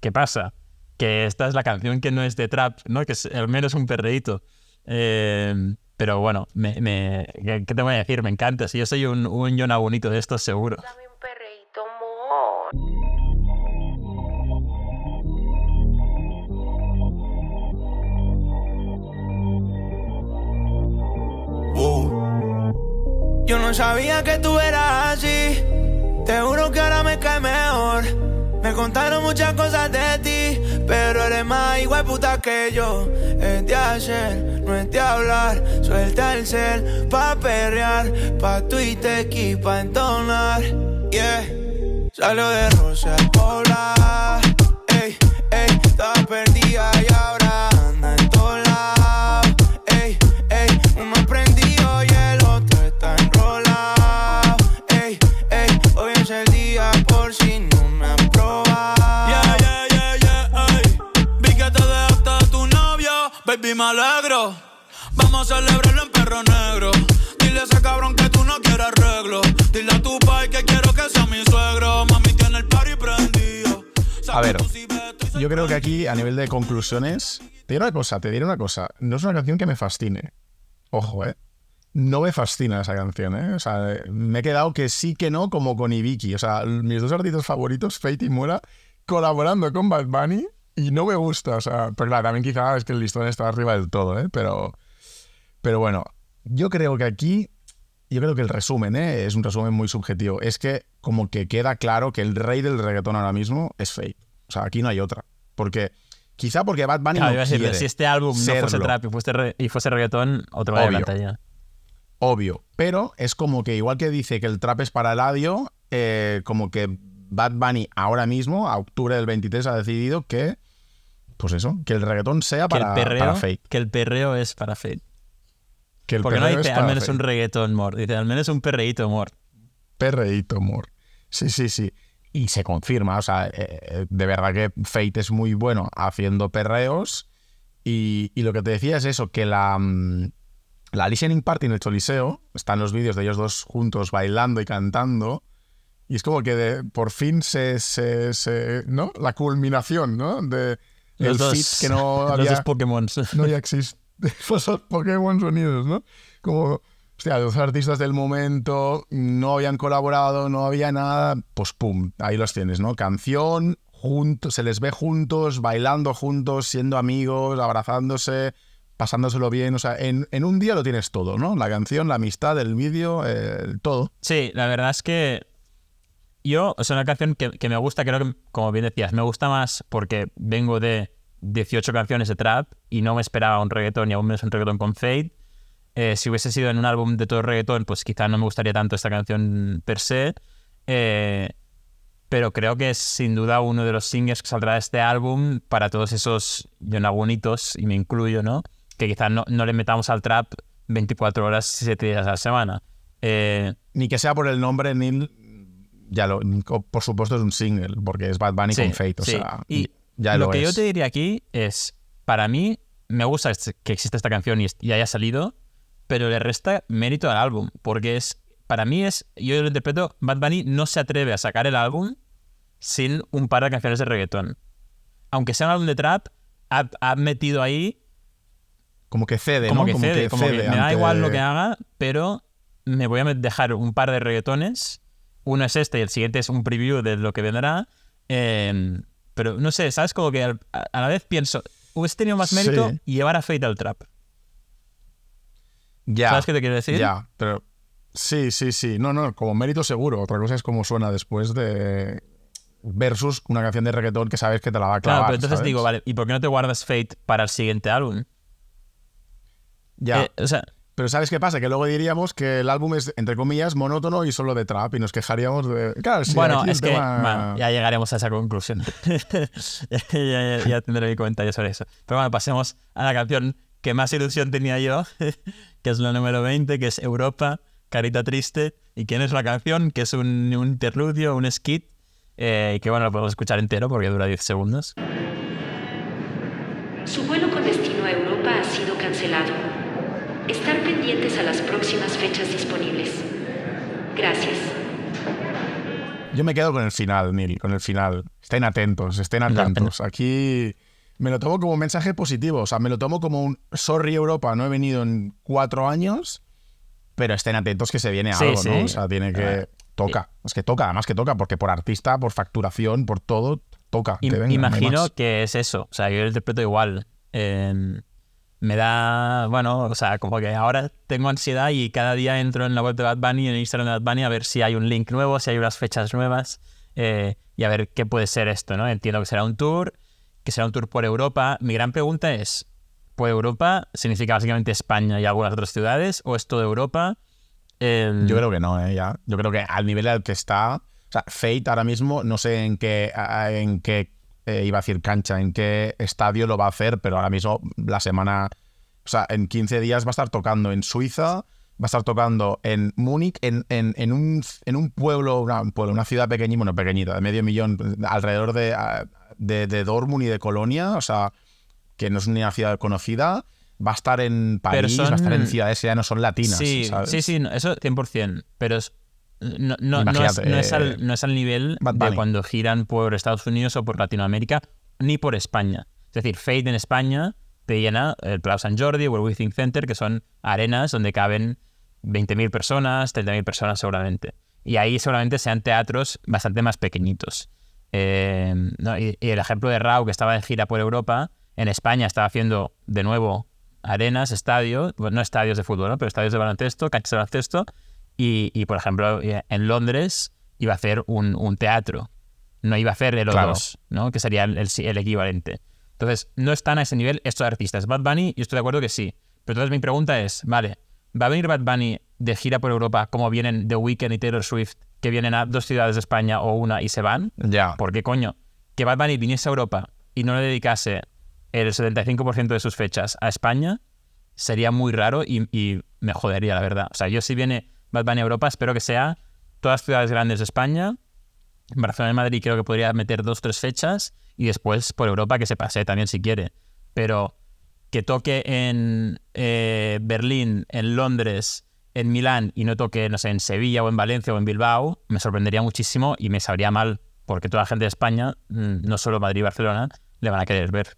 ¿Qué pasa? Que esta es la canción que no es de trap, ¿no? Que es al menos un perreíto. Eh, pero bueno, me, me- ¿qué qué te voy a decir? Me encanta. Si yo soy un, un Jonah bonito de estos, seguro. Dame un perreíto, amor. Yo no sabía que tú eras así. Te juro que ahora me cae mejor. Me contaron muchas cosas de ti, pero eres más igual puta que yo. Es de hacer, no es de hablar. Suelta el cel pa' perrear, pa' Twitter y pa' entonar. Yeah, salió de Rosa Pobla. Ey, ey, estaba perdida baby, me alegro. Vamos a celebrarlo en perro negro. Dile a ese cabrón que tú no quieres arreglo. Dile a tu pai que quiero que sea mi suegro. Mami tiene el party prendido. A ver, yo creo que aquí, a nivel de conclusiones, te diré una cosa, te diré una cosa. No es una canción que me fascine. Ojo, ¿eh? No me fascina esa canción, ¿eh? O sea, me he quedado que sí que no, como con Ibiki. O sea, mis dos artistas favoritos, Fate y Mora, colaborando con Bad Bunny y no me gusta. O sea, pero claro, también quizá es que el listón está arriba del todo, ¿eh? Pero, pero bueno, yo creo que aquí, yo creo que el resumen, ¿eh? Es un resumen muy subjetivo. Es que como que queda claro que el rey del reggaetón ahora mismo es Fate. O sea, aquí no hay otra. Porque, quizá porque Bad Bunny Claro, no iba a decirle, quiere si este álbum no fuese trap y fuese, re- y fuese reggaetón, otro vaya Obvio. Pero es como que igual que dice que el trap es para el audio, eh, como que Bad Bunny ahora mismo, a octubre del 23, ha decidido que, pues eso, que el reggaetón sea Que el, para, perreo, para Fate. que el perreo es para Fate. Que el Porque no dice al para menos Fate. un reggaetón more, dice al menos un perreíto more. Perreíto, amor. Sí, sí, sí. Y se confirma, o sea, eh, de verdad que Fate es muy bueno haciendo perreos. Y, y lo que te decía es eso, que la, mm, la listening party en el Choliseo, están los vídeos de ellos dos juntos bailando y cantando. Y es como que de- por fin se, se, se- ¿no? La culminación, ¿no? De Los el dos, fit que no los había dos Pokémon. no ya existe. Pues los Pokémon Unidos, ¿no? Como, hostia, los artistas del momento no habían colaborado, no había nada, pues pum, ahí los tienes, ¿no? Canción, juntos, se les ve juntos, bailando juntos, siendo amigos, abrazándose, pasándoselo bien, o sea, en, en un día lo tienes todo, ¿no? La canción, la amistad, el vídeo, eh, todo. Sí, la verdad es que yo, es una canción que, que me gusta, creo que, como bien decías, me gusta más porque vengo de 18 canciones de trap y no me esperaba un reggaetón y aún menos un reggaetón con Fade. Eh, si hubiese sido en un álbum de todo reggaetón, pues quizá no me gustaría tanto esta canción per se. Eh, pero creo que es sin duda uno de los singles que saldrá de este álbum para todos esos yonagunitos, y me incluyo, ¿no? Que quizás no, no le metamos al trap 24 horas, 7 días a la semana. Eh, Ni que sea por el nombre, Neil, ya lo, por supuesto es un single, porque es Bad Bunny Sí, con Fate, o sí. sea, Y ya lo lo que yo te diría aquí es, para mí, me gusta este- que exista esta canción y, haya salido, pero le resta mérito al álbum, porque es, para mí es, yo lo interpreto, Bad Bunny no se atreve a sacar el álbum sin un par de canciones de reggaetón. Aunque sea un álbum de trap, ha, ha metido ahí Como que cede, como ¿no? que como cede, que como que me da ante- igual lo que haga, pero me voy a dejar un par de reggaetones. Uno es este y el siguiente es un preview de lo que vendrá. Eh, pero no sé, ¿sabes? Como que a, a la vez pienso, hubiese tenido más mérito Sí. llevar a Fate al trap. Ya, ¿Sabes qué te quiero decir? Ya, pero sí, sí, sí. No, no, como mérito seguro. Otra cosa es cómo suena después de versus una canción de reggaetón que sabes que te la va a clavar. Claro, pero entonces ¿sabes? digo, vale, ¿y por qué no te guardas Fate para el siguiente álbum? Ya. Eh, o sea, Pero ¿sabes qué pasa? Que luego diríamos que el álbum es, entre comillas, monótono y solo de trap y nos quejaríamos de... Claro, sí, bueno, es que tema- bueno, ya llegaremos a esa conclusión. ya, ya- ya tendré mi comentario sobre eso. Pero bueno, pasemos a la canción que más ilusión tenía yo, que es la número 20, que es Europa, Carita Triste. ¿Y quién es la canción? Que es un, un interludio, un skit, eh, y que bueno, lo podemos escuchar entero porque dura 10 segundos. Su vuelo con destino a Europa ha sido cancelado. Estar pendientes a las próximas fechas disponibles. Gracias. Yo me quedo con el final, Neil, con el final. Estén atentos, estén atentos. Aquí me lo tomo como un mensaje positivo. O sea, me lo tomo como un sorry Europa, no he venido en cuatro años, pero estén atentos que se viene Sí, algo, sí. ¿no? O sea, tiene que... Ah, Toca. Es que toca, además que toca, porque por artista, por facturación, por todo, toca. No imagino más. que es eso. O sea, yo lo interpreto igual. Eh, me da, bueno, o sea, como que ahora tengo ansiedad y cada día entro en la web de Bad Bunny, en el Instagram de Bad Bunny, a ver si hay un link nuevo, si hay unas fechas nuevas eh, y a ver qué puede ser esto, ¿no? Entiendo que será un tour, que será un tour por Europa. Mi gran pregunta es, ¿por Europa significa básicamente España y algunas otras ciudades o es toda Europa? Eh, Yo creo que no, ¿eh? Ya. Yo creo que al nivel al que está. O sea, Fate ahora mismo, no sé en qué, en qué eh, iba a decir cancha, en qué estadio lo va a hacer, pero ahora mismo la semana. O sea, en 15 días va a estar tocando en Suiza, va a estar tocando en Múnich, en, en- en un, en un pueblo, una, un pueblo, una ciudad pequeñita, bueno, pequeñita, de medio millón, alrededor de, de, de Dortmund y de Colonia, o sea, que no es ni una ciudad conocida. Va a estar en París, son- va a estar en ciudades que ya no son latinas. Sí, ¿sabes? sí, sí, eso 100%. Pero no, no- no es, no es al, eh, no es al nivel de cuando giran por Estados Unidos o por Latinoamérica, ni por España. Es decir, Fate en España te llena el Palau San Jordi o el Withing Center, que son arenas donde caben 20.000 personas, 30.000 personas seguramente. Y ahí seguramente sean teatros bastante más pequeñitos. Eh, no, y, y el ejemplo de Rau, que estaba de gira por Europa, en España estaba haciendo de nuevo arenas, estadios, bueno, no estadios de fútbol, ¿no? pero estadios de baloncesto, canchas de baloncesto. Y, y, por ejemplo, eh, en Londres iba a hacer un, un teatro. No iba a hacer el Claro. O2, ¿no? que sería el, equivalente. Entonces, no están a ese nivel estos artistas. Bad Bunny, yo estoy de acuerdo que sí. Pero entonces mi pregunta es, vale, ¿va a venir Bad Bunny de gira por Europa como vienen The Weeknd y Taylor Swift, que vienen a dos ciudades de España o una y se van? Ya. ¿Por qué coño? Que Bad Bunny viniese a Europa y no le dedicase el 75% de sus fechas a España sería muy raro y, y me jodería, la verdad. O sea, yo si viene Bad Bunny Europa, espero que sea todas ciudades grandes de España. Barcelona y Madrid creo que podría meter dos, tres fechas y después por Europa que se pase también si quiere. Pero que toque en eh, Berlín, en Londres, en Milán y no toque, no sé, en Sevilla o en Valencia o en Bilbao, me sorprendería muchísimo y me sabría mal porque toda la gente de España, mm, no solo Madrid y Barcelona, le van a querer ver.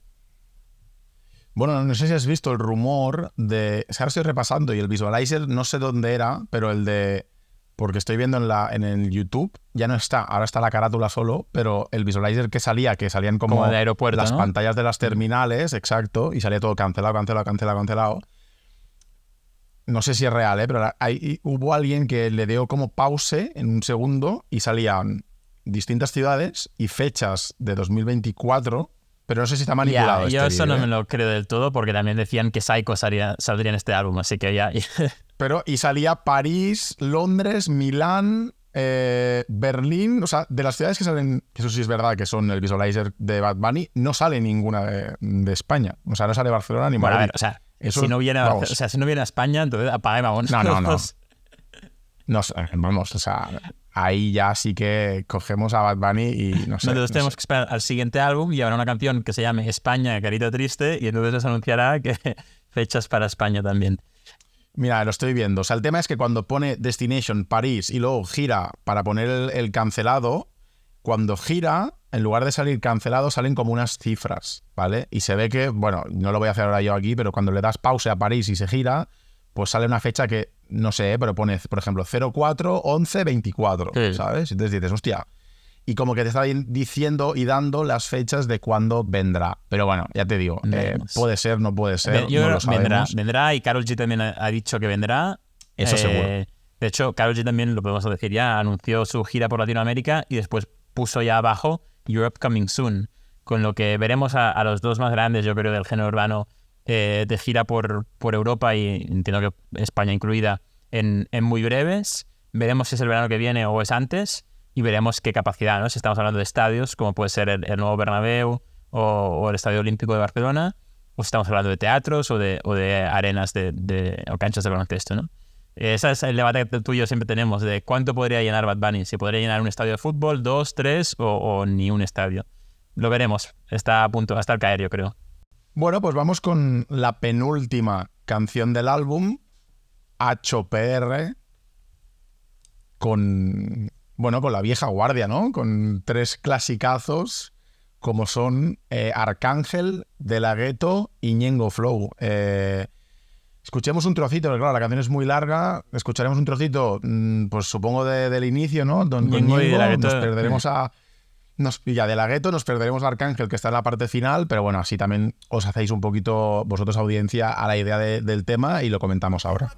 Bueno, no sé si has visto el rumor de. es que ahora estoy repasando y el visualizer no sé dónde era, pero el de. Porque estoy viendo en, la, en el YouTube, ya no está, ahora está la carátula solo, pero el visualizer que salía, que salían como, Como aeropuerto, las ¿no? pantallas de las terminales, exacto, y salía todo cancelado, cancelado, cancelado, cancelado. No sé si es real, ¿eh? pero hay, hubo alguien que le dio como pause en un segundo y salían distintas ciudades y fechas de 2024, pero no sé si está manipulado. Yo este eso no ¿eh? me lo creo del todo porque también decían que Psycho salía- saldría en este álbum, así que ya... Pero, y salía París, Londres, Milán, eh, Berlín, o sea, de las ciudades que salen, que eso sí es verdad, que son el visualizer de Bad Bunny, no sale ninguna de, de España. O sea, no sale Barcelona ni Bueno, a Madrid. ver, o sea, Eso, si no, viene a, o sea, si no viene a España, entonces apague. No, no, no. No vamos, o sea, ahí ya sí que cogemos a Bad Bunny y no sé. Entonces no tenemos sé. que esperar al siguiente álbum y habrá una canción que se llame España, Carita Triste, y entonces se anunciará que fechas para España también. Mira, lo estoy viendo. O sea, el tema es que cuando pone Destination París y luego gira para poner el, el cancelado, cuando gira, en lugar de salir cancelado, salen como unas cifras, ¿vale? Y se ve que, bueno, no lo voy a hacer ahora yo aquí, pero cuando le das pause a París y se gira, pues sale una fecha que, no sé, pero pone, por ejemplo, 04, 11, 24, Sí. ¿sabes? Entonces dices, hostia. Y como que te está diciendo y dando las fechas de cuándo vendrá. Pero bueno, ya te digo, eh, puede ser, no puede ser, Yo no lo que vendrá, sabemos. vendrá y Carol G también ha, dicho que vendrá. Eh, Eso seguro. De hecho, Carol G también, lo podemos decir ya, anunció su gira por Latinoamérica y después puso ya abajo Europe Coming Soon. Con lo que veremos a, a los dos más grandes, yo creo, del género urbano eh, de gira por, por Europa y entiendo que España incluida en, muy breves. Veremos si es el verano que viene o es antes y veremos qué capacidad, ¿no? Si estamos hablando de estadios, como puede ser el, nuevo Bernabéu o, el Estadio Olímpico de Barcelona, o si estamos hablando de teatros o de, o de arenas de, de- o canchas de baloncesto, ¿no? Ese es el debate que tú y yo siempre tenemos de cuánto podría llenar Bad Bunny, si podría llenar un estadio de fútbol, dos, tres o ni un estadio. Lo veremos, está a punto, hasta el caer, yo creo. Bueno, pues vamos con la penúltima canción del álbum, HPR, con, bueno, con la vieja guardia, ¿no? Con tres clasicazos como son eh, Arcángel, De La Ghetto y Ñengo Flow. Eh, escuchemos un trocito, porque claro, la canción es muy larga, escucharemos un trocito, mm, pues supongo de- del inicio, ¿no? Don, Ñengo y De La Ñengo, nos perderemos a... Nos, y ya de la gueto nos perderemos a Arcángel, que está en la parte final, pero bueno, así también os hacéis un poquito vosotros audiencia a la idea de- del tema y lo comentamos ahora.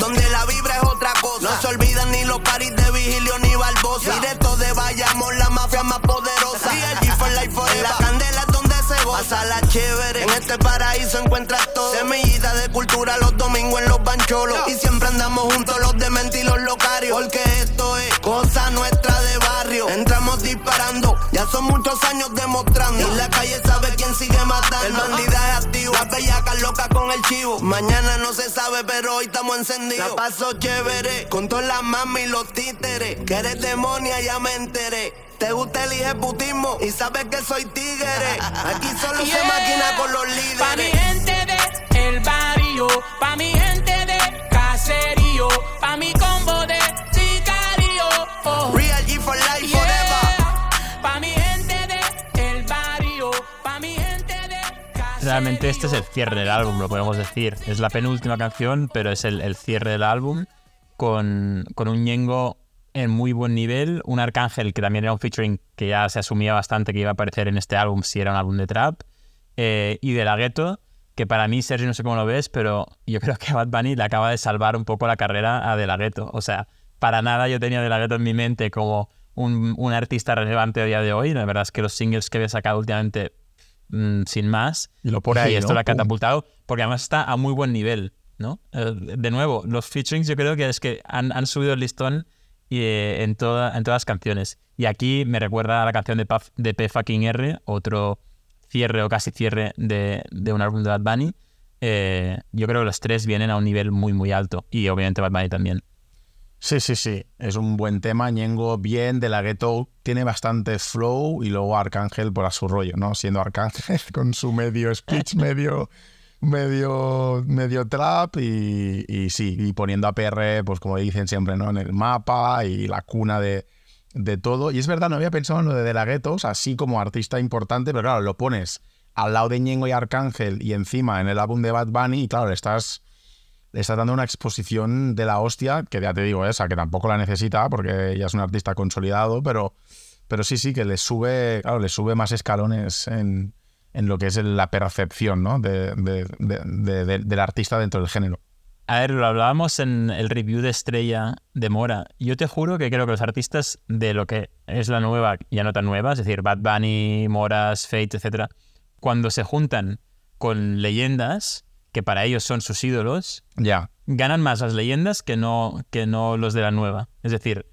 donde la vibra es otra cosa. No se olvidan ni los paris de Vigilio ni Barbosa. Directo de Bayamón, la mafia más poderosa. DLG for life forever. La candela es donde se goza. La chévere. En este paraíso encuentras todo. Semillita de cultura los domingos en los bancholos. Y siempre andamos juntos los dementes y los locarios. Porque esto es cosa nuestra de barrio. Entramos disparando. Ya son muchos años demostrando. Y la calle sabe quién sigue matando. El bandidaje activo. Las bellacas locas con el chivo. Mañana no se sabe, pero hoy estamos encendidos. La paso chévere. Con todas las mami y los títeres. Que eres demonia, ya me enteré. Te gusta el ejecutismo y sabes que soy tigre. Aquí solo se maquina con los líderes. Pa' mi gente de el barrio, pa' mi gente de caserío, pa' mi combo Realmente este es el cierre del álbum, lo podemos decir. Es la penúltima canción, pero es el, cierre del álbum con, con un Ñengo en muy buen nivel, un Arcángel que también era un featuring que ya se asumía bastante que iba a aparecer en este álbum si era un álbum de trap, eh, y de la Ghetto, que para mí, Sergio, no sé cómo lo ves, pero yo creo que Bad Bunny le acaba de salvar un poco la carrera a De La Ghetto. O sea, para nada yo tenía De La Ghetto en mi mente como un, un artista relevante a día de hoy. La verdad es que los singles que había sacado últimamente, mm, sin más, Y lo pone ahí, esto ¿no? lo ha catapultado, porque además está a muy buen nivel, ¿no? Eh, de nuevo, los featurings yo creo que es que han, han subido el listón y, eh, en, toda- en todas las canciones. Y aquí me recuerda a la canción de, Puff- de P fucking R, otro cierre o casi cierre de, de un álbum de Bad Bunny. Eh, yo creo que los tres vienen a un nivel muy, muy alto. Y obviamente Bad Bunny también. Sí, sí, sí. Es un buen tema. Ñengo bien. De la Ghetto tiene bastante flow. Y luego Arcángel por a su rollo, ¿no? Siendo Arcángel con su medio speech, medio, medio, medio trap. Y, y sí, y poniendo a PR, pues como dicen siempre, ¿no? En el mapa y la cuna de, de todo. Y es verdad, no había pensado en lo de De la Ghetto, o sea, sí como artista importante, pero claro, lo pones al lado de Ñengo y Arcángel y encima en el álbum de Bad Bunny y claro, le estás está dando una exposición de la hostia, que ya te digo esa, que tampoco la necesita porque ya es un artista consolidado, pero, pero sí, sí, que le sube, claro, le sube más escalones en, en lo que es la percepción ¿no? de- de- de- de- de- del artista dentro del género. A ver, lo hablábamos en el review de Estrella de Mora. Yo te juro que creo que los artistas de lo que es la nueva, ya no tan nueva, es decir, Bad Bunny, Moras, Fate, etcétera, cuando se juntan con leyendas, que para ellos son sus ídolos, Ya. ganan más las leyendas que no, que no los de la nueva. Es decir,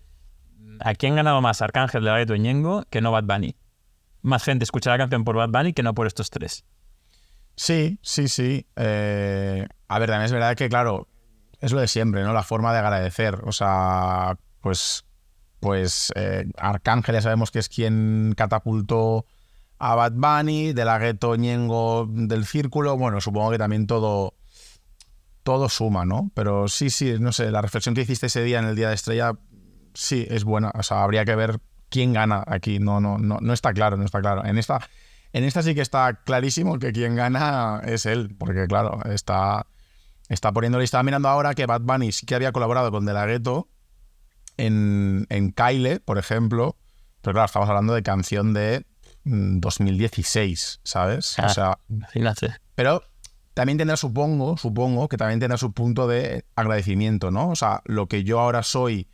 ¿a quién ganado más Arcángel de la y Ñengo que no Bad Bunny? Más gente escucha la canción por Bad Bunny que no por estos tres. Sí, sí, sí. Eh, a ver, también es verdad que, claro, es lo de siempre, ¿no? La forma de agradecer. O sea, pues, pues eh, Arcángel ya sabemos que es quien catapultó a Bad Bunny, de la gueto Ñengo del círculo. Bueno, supongo que también todo, todo suma, ¿no? Pero sí, sí, no sé, la reflexión que hiciste ese día en el Día de Estrella, sí, es buena. O sea, habría que ver quién gana aquí. No, no, no, no está claro, no está claro. En esta, en esta sí que está clarísimo que quien gana es él, porque claro, está, está poniéndole. Estaba mirando ahora que Bad Bunny sí que había colaborado con De La Ghetto en, en Kyle, por ejemplo. Pero claro, estamos hablando de canción de 2016, ¿sabes? Ah, o sea, imagínate. pero también tendrá, supongo, supongo que también tendrá su punto de agradecimiento, ¿no? O sea, lo que yo ahora soy,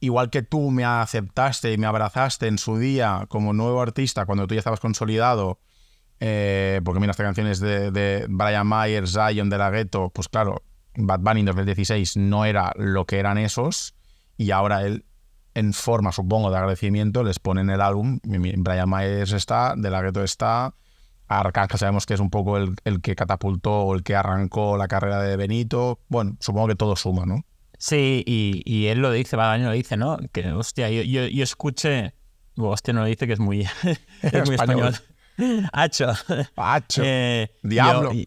igual que tú me aceptaste y me abrazaste en su día como nuevo artista cuando tú ya estabas consolidado, eh, porque mira, esta canción es de, de Brian Myers, Zion, de la Ghetto, pues claro, Bad Bunny en 2016 no era lo que eran esos y ahora él en forma, supongo, de agradecimiento les pone en el álbum, Brian Myers está, de la Ghetto está, Arcángel sabemos que es un poco el, el que catapultó o el que arrancó la carrera de Benito, bueno, supongo que todo suma, ¿no? Sí, y, y él lo dice, Bad Bunny lo dice, ¿no? Que, hostia, yo, yo, yo escuché... Hostia, no lo dice que es muy, es muy Español. español. Hacho. Hacho. Eh, Diablo. Yo,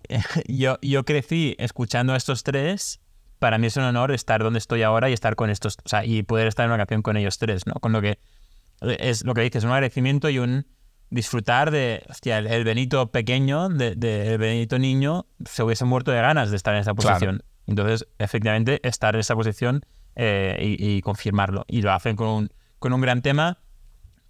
yo, yo crecí escuchando a estos tres. Para mí es un honor estar donde estoy ahora y estar con estos, o sea, y poder estar en una canción con ellos tres, ¿no? Con lo que es lo que dices, un agradecimiento y un disfrutar de, hostia, el, el Benito pequeño, de, de- el Benito niño, se hubiese muerto de ganas de estar en esa Claro. posición. Entonces, efectivamente, estar en esa posición eh, y, y confirmarlo. Y lo hacen con un, con un gran tema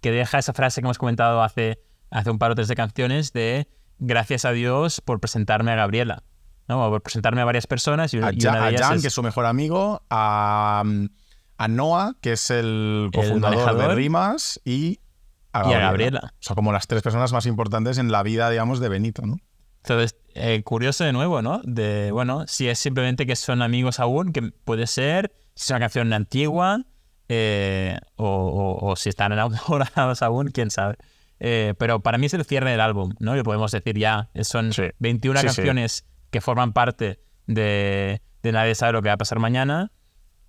que deja esa frase que hemos comentado hace, hace un par o tres de canciones de gracias a Dios por presentarme a Gabriela. ¿No? Por presentarme a varias personas y, A, y una de a ellas Jan, es- que es su mejor amigo, a, a Noah, que es el cofundador de manejador. Rimas, y a Y a Gabriela. Gabriela. O sea, como las tres personas más importantes en la vida, digamos, de Benito, ¿no? Entonces, eh, curioso de nuevo, ¿no? De, bueno, si es simplemente que son amigos aún, que puede ser, si es una canción antigua, eh, o, o- o si están enamorados aún, quién sabe. Eh, pero para mí es el cierre del álbum, ¿no? Y podemos decir ya, son 21 Sí, sí. Que forman parte de, de Nadie sabe lo que va a pasar mañana,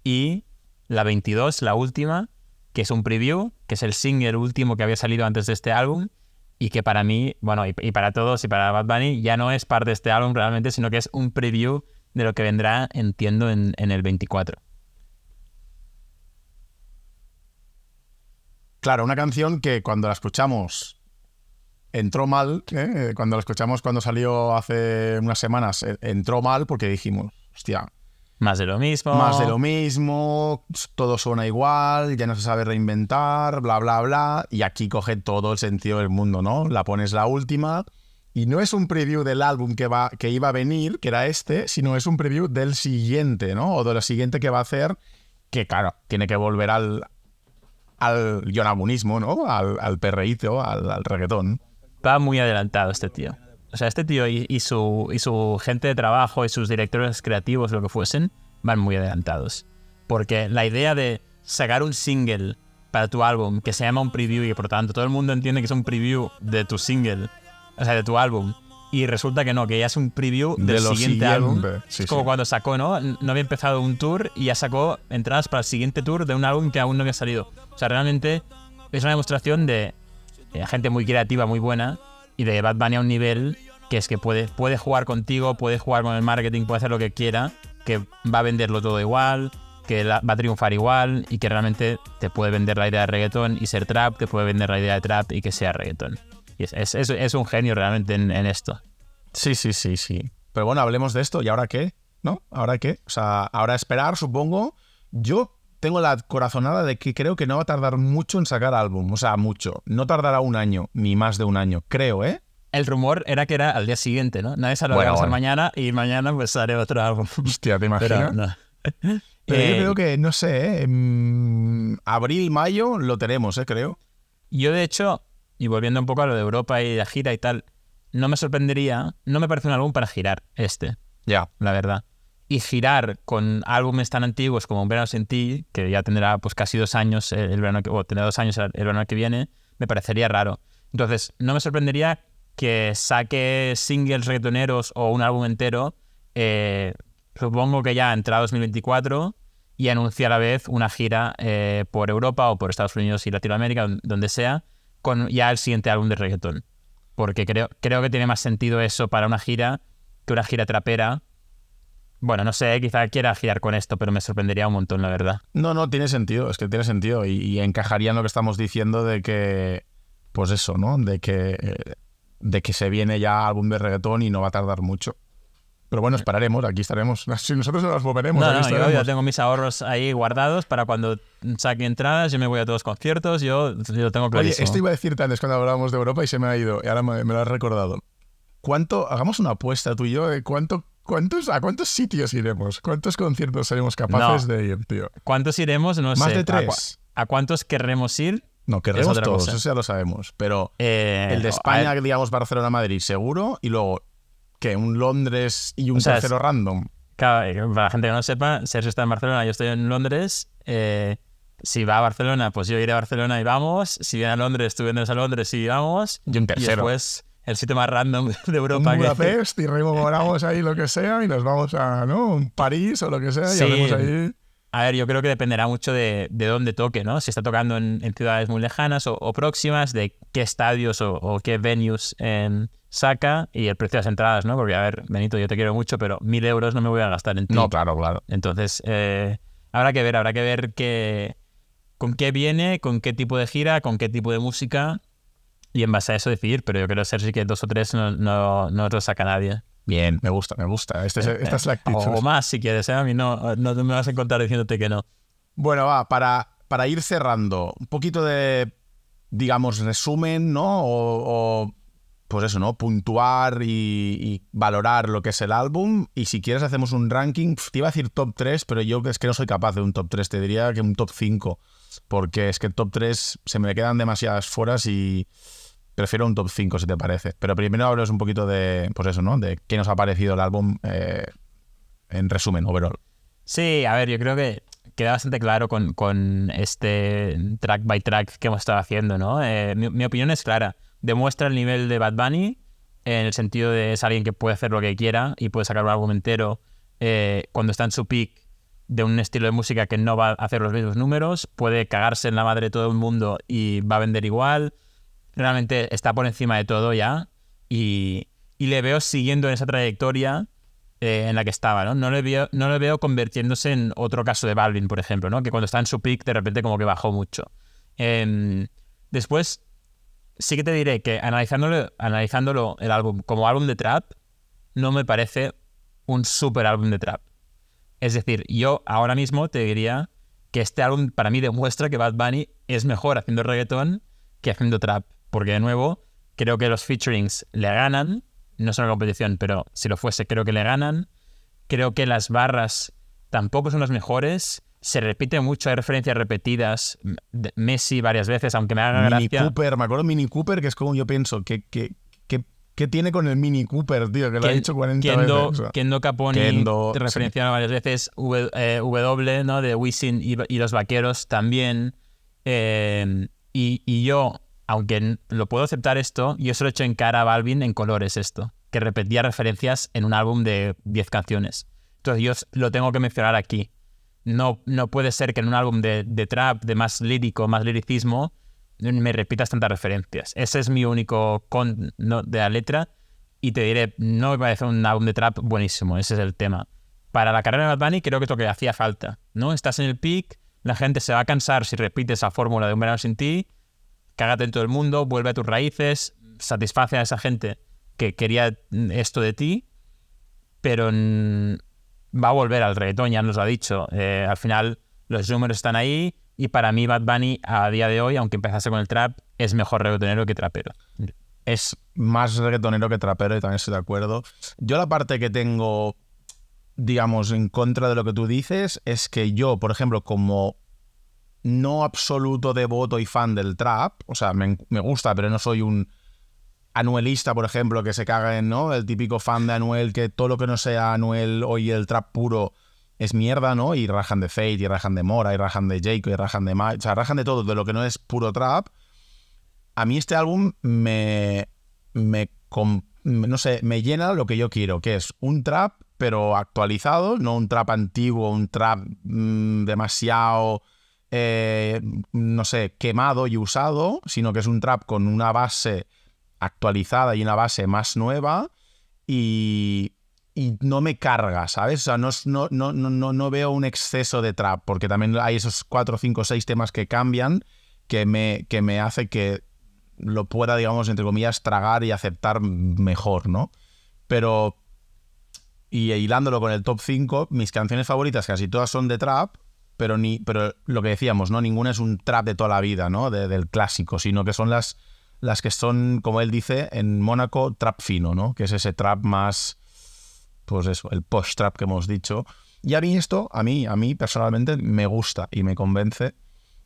y la 22, la última, que es un preview, que es el single último que había salido antes de este álbum, y que para mí, bueno, y, para todos y para Bad Bunny, ya no es parte de este álbum realmente, sino que es un preview de lo que vendrá, entiendo, en, en el 24. Claro, una canción que cuando la escuchamos entró mal, ¿eh? cuando la escuchamos cuando salió hace unas semanas, eh, entró mal porque dijimos, hostia, Más de lo mismo. más de lo mismo, todo suena igual, ya no se sabe reinventar, bla, bla, bla, y aquí coge todo el sentido del mundo, ¿no? La pones la última y no es un preview del álbum que, va, que iba a venir, que era este, sino es un preview del siguiente, ¿no? O de lo siguiente que va a hacer, que claro, tiene que volver al, al yonabunismo, ¿no? Al, al perreíto, al, al reggaetón. Va muy adelantado este tío. O sea, este tío y, y su, y su gente de trabajo y sus directores creativos, lo que fuesen, van muy adelantados. Porque la idea de sacar un single para tu álbum que se llama un preview y que por tanto todo el mundo entiende que es un preview de tu single, o sea, de tu álbum, y resulta que no, que ya es un preview De del siguiente, siguiente. álbum. Sí, es como sí. cuando sacó, ¿no? No había empezado un tour y ya sacó entradas para el siguiente tour de un álbum que aún no había salido. O sea, realmente es una demostración de eh, gente muy creativa, muy buena, y de Bad Bunny a un nivel que es que puede, puede jugar contigo, puede jugar con el marketing, puede hacer lo que quiera, que va a venderlo todo igual, que va a triunfar igual y que realmente te puede vender la idea de reggaetón y ser trap, te puede vender la idea de trap y que sea reggaetón. Y es, un genio realmente en, en esto. Sí, sí, sí, sí. Pero bueno, hablemos de esto. ¿Y ahora qué? ¿No? ¿Ahora qué? O sea, ahora esperar, supongo. Yo tengo la corazonada de que creo que no va a tardar mucho en sacar álbum. O sea, mucho. No tardará un año, ni más de un año. Creo, ¿eh? El rumor era que era al día siguiente, ¿no? Nadie sabe lo que va a pasar mañana y mañana pues sale otro álbum. Hostia, ¿te Pero imaginas? no. Pero Eh, yo creo que, no sé, ¿eh? Abril, mayo lo tenemos, ¿eh? Creo. Yo, de hecho, y volviendo un poco a lo de Europa y la gira y tal, no me sorprendería, no me parece un álbum para girar este, Ya. la verdad. Y girar con álbumes tan antiguos como Un verano sin que ya tendrá pues casi dos años el, el verano que, o tendrá dos años el, verano que viene, me parecería raro. Entonces, no me sorprendería que saque singles reggaetoneros o un álbum entero, eh, supongo que ya entrado 2024, y anuncie a la vez una gira eh, por Europa o por Estados Unidos y Latinoamérica, don- donde sea, con ya el siguiente álbum de reggaetón. Porque creo, creo que tiene más sentido eso para una gira que una gira trapera. Bueno, no sé, quizá quiera girar con esto, pero me sorprendería un montón, la verdad. No, no, tiene sentido, es que tiene sentido y, y encajaría en lo que estamos diciendo de que, pues eso, ¿no? De que, eh, de que se viene ya álbum de reggaetón y no va a tardar mucho. Pero bueno, esperaremos, aquí estaremos. Si nosotros no nos moveremos, No, no, yo ya tengo mis ahorros ahí guardados para cuando saque entradas, yo me voy a todos los conciertos, yo, yo tengo Oye, clarísimo. esto iba a decirte antes cuando hablábamos de Europa y se me ha ido, y ahora me, me lo has recordado. ¿Cuánto, hagamos una apuesta tú y yo de cuánto, cuántos, a cuántos sitios iremos? ¿Cuántos conciertos seremos capaces No. de ir, tío? ¿Cuántos iremos? No ¿Más sé. de ¿A tres? ¿A, cuántos querremos ir? No, Es querremos otra todos, cosa. eso ya lo sabemos. Pero Eh, el de España, digamos Barcelona-Madrid, seguro. Y luego, ¿qué? ¿Un Londres y un O sea, tercero es- random? claro, para la gente que no sepa, Sergio está en Barcelona, yo estoy en Londres. eh, si va a Barcelona, pues yo iré a Barcelona y vamos. Si viene a Londres, tú vienes a Londres y vamos. Y un tercero. después, el sitio más random de Un Europa. que- Budapest y rememoramos ahí lo que sea y nos vamos a, ¿no? Un París o lo que sea y Sí. hacemos ahí... A ver, yo creo que dependerá mucho de, de dónde toque, ¿no? Si está tocando en, en ciudades muy lejanas o, o próximas, de qué estadios o, o qué venues em, saca y el precio de las entradas, ¿no? Porque, a ver, Benito, yo te quiero mucho, pero mil euros no me voy a gastar en ti. No, claro, claro. Entonces, eh, habrá que ver, habrá que ver qué, con qué viene, con qué tipo de gira, con qué tipo de música y en base a eso decidir. Pero yo creo, Sergi, que dos o tres no, no, no lo saca nadie. Bien, me gusta, me gusta. Este es- esta es la actitud. O más, si quieres, ¿eh? A mí no, no me vas a encontrar diciéndote que no. Bueno, va, para, para ir cerrando, un poquito de, digamos, resumen, ¿no? O, o, pues eso, ¿no? Puntuar y, y valorar lo que es el álbum. Y si quieres hacemos un ranking. Te iba a decir top 3, pero yo es que no soy capaz de un top 3. Te diría que un top 5. Porque es que el top 3 se me quedan demasiadas fueras y prefiero un top 5 si te parece. Pero primero hables un poquito de, pues eso, ¿no? De qué nos ha parecido el álbum eh, en resumen, overall. Sí, a ver, yo creo que queda bastante claro con, con este track by track que hemos estado haciendo, ¿no? Eh, mi, opinión es clara. Demuestra el nivel de Bad Bunny en el sentido de es alguien que puede hacer lo que quiera y puede sacar un álbum entero eh, cuando está en su peak de un estilo de música que no va a hacer los mismos números, puede cagarse en la madre de todo el mundo y va a vender igual. Realmente está por encima de todo ya y, y le veo siguiendo en esa trayectoria eh, en la que estaba, ¿no? No le, veo, no le veo convirtiéndose en otro caso de Balvin, por ejemplo, ¿no? Que cuando está en su peak de repente como que bajó mucho. Em, después, sí que te diré que analizándolo, analizándolo el álbum como álbum de trap, no me parece un super álbum de trap. Es decir, yo ahora mismo te diría que este álbum para mí demuestra que Bad Bunny es mejor haciendo reggaetón que haciendo trap. Porque de nuevo, creo que los featurings le ganan. No es una competición, pero si lo fuese, creo que le ganan. Creo que las barras tampoco son las mejores. Se repite mucho, hay referencias repetidas. Messi varias veces, aunque me haga Mini gracia. Cooper, me acuerdo Mini Cooper, que es como yo pienso, que, que, que, que tiene con el Mini Cooper, tío, que lo ha dicho 40 Kendo, veces. o sea. Kendo Caponi Kendo, te sí. referenciaron varias veces. W, eh, W, ¿no? De Wisin y, y los vaqueros también. Eh, y, y yo, aunque lo puedo aceptar esto, yo se lo he hecho en cara a Balvin en colores esto, que repetía referencias en un álbum de 10 canciones. Entonces yo lo tengo que mencionar aquí. No, no puede ser que en un álbum de, de trap, de más lírico, más liricismo, me repitas tantas referencias. Ese es mi único con de la letra. Y te diré, no me parece un álbum de trap buenísimo, ese es el tema. Para la carrera de Bad Bunny creo que es lo que hacía falta, ¿no? Estás en el peak, la gente se va a cansar si repites la fórmula de un verano sin ti, cágate en todo el mundo, vuelve a tus raíces, satisface a esa gente que quería esto de ti, pero va a volver al reggaetón, ya nos lo ha dicho. Eh, al final los números están ahí y para mí Bad Bunny a día de hoy, aunque empezase con el trap, es mejor reggaetonero que trapero. Es más reggaetonero que trapero y también estoy de acuerdo. Yo la parte que tengo, digamos, en contra de lo que tú dices es que yo, por ejemplo, como no absoluto devoto y fan del trap, o sea, me, me gusta, pero no soy un anuelista, por ejemplo, que se caga en, ¿no? El típico fan de Anuel, que todo lo que no sea Anuel o y el trap puro es mierda, ¿no? Y rajan de Fate, y rajan de Mora, y rajan de Jacob, y rajan de Mike, o sea, rajan de todo, de lo que no es puro trap. A mí este álbum me, me, no sé, me llena lo que yo quiero, que es un trap, pero actualizado, no un trap antiguo, un trap mm, demasiado, eh, no sé, quemado y usado, sino que es un trap con una base actualizada y una base más nueva y, y no me carga, ¿sabes? O sea, no, no, no, no, veo un exceso de trap, porque también hay esos cuatro, cinco, seis temas que cambian que me, que me hace que lo pueda, digamos, entre comillas, tragar y aceptar mejor, ¿no? Pero, y hilándolo con el top 5, mis canciones favoritas casi todas son de trap, pero, ni, pero lo que decíamos, ¿no? Ninguna es un trap de toda la vida, ¿no? De- del clásico, sino que son las, las que son, como él dice, en Mónaco, trap fino, ¿no? Que es ese trap más, pues eso, el post trap que hemos dicho. Y a mí esto, a mí, a mí personalmente me gusta y me convence.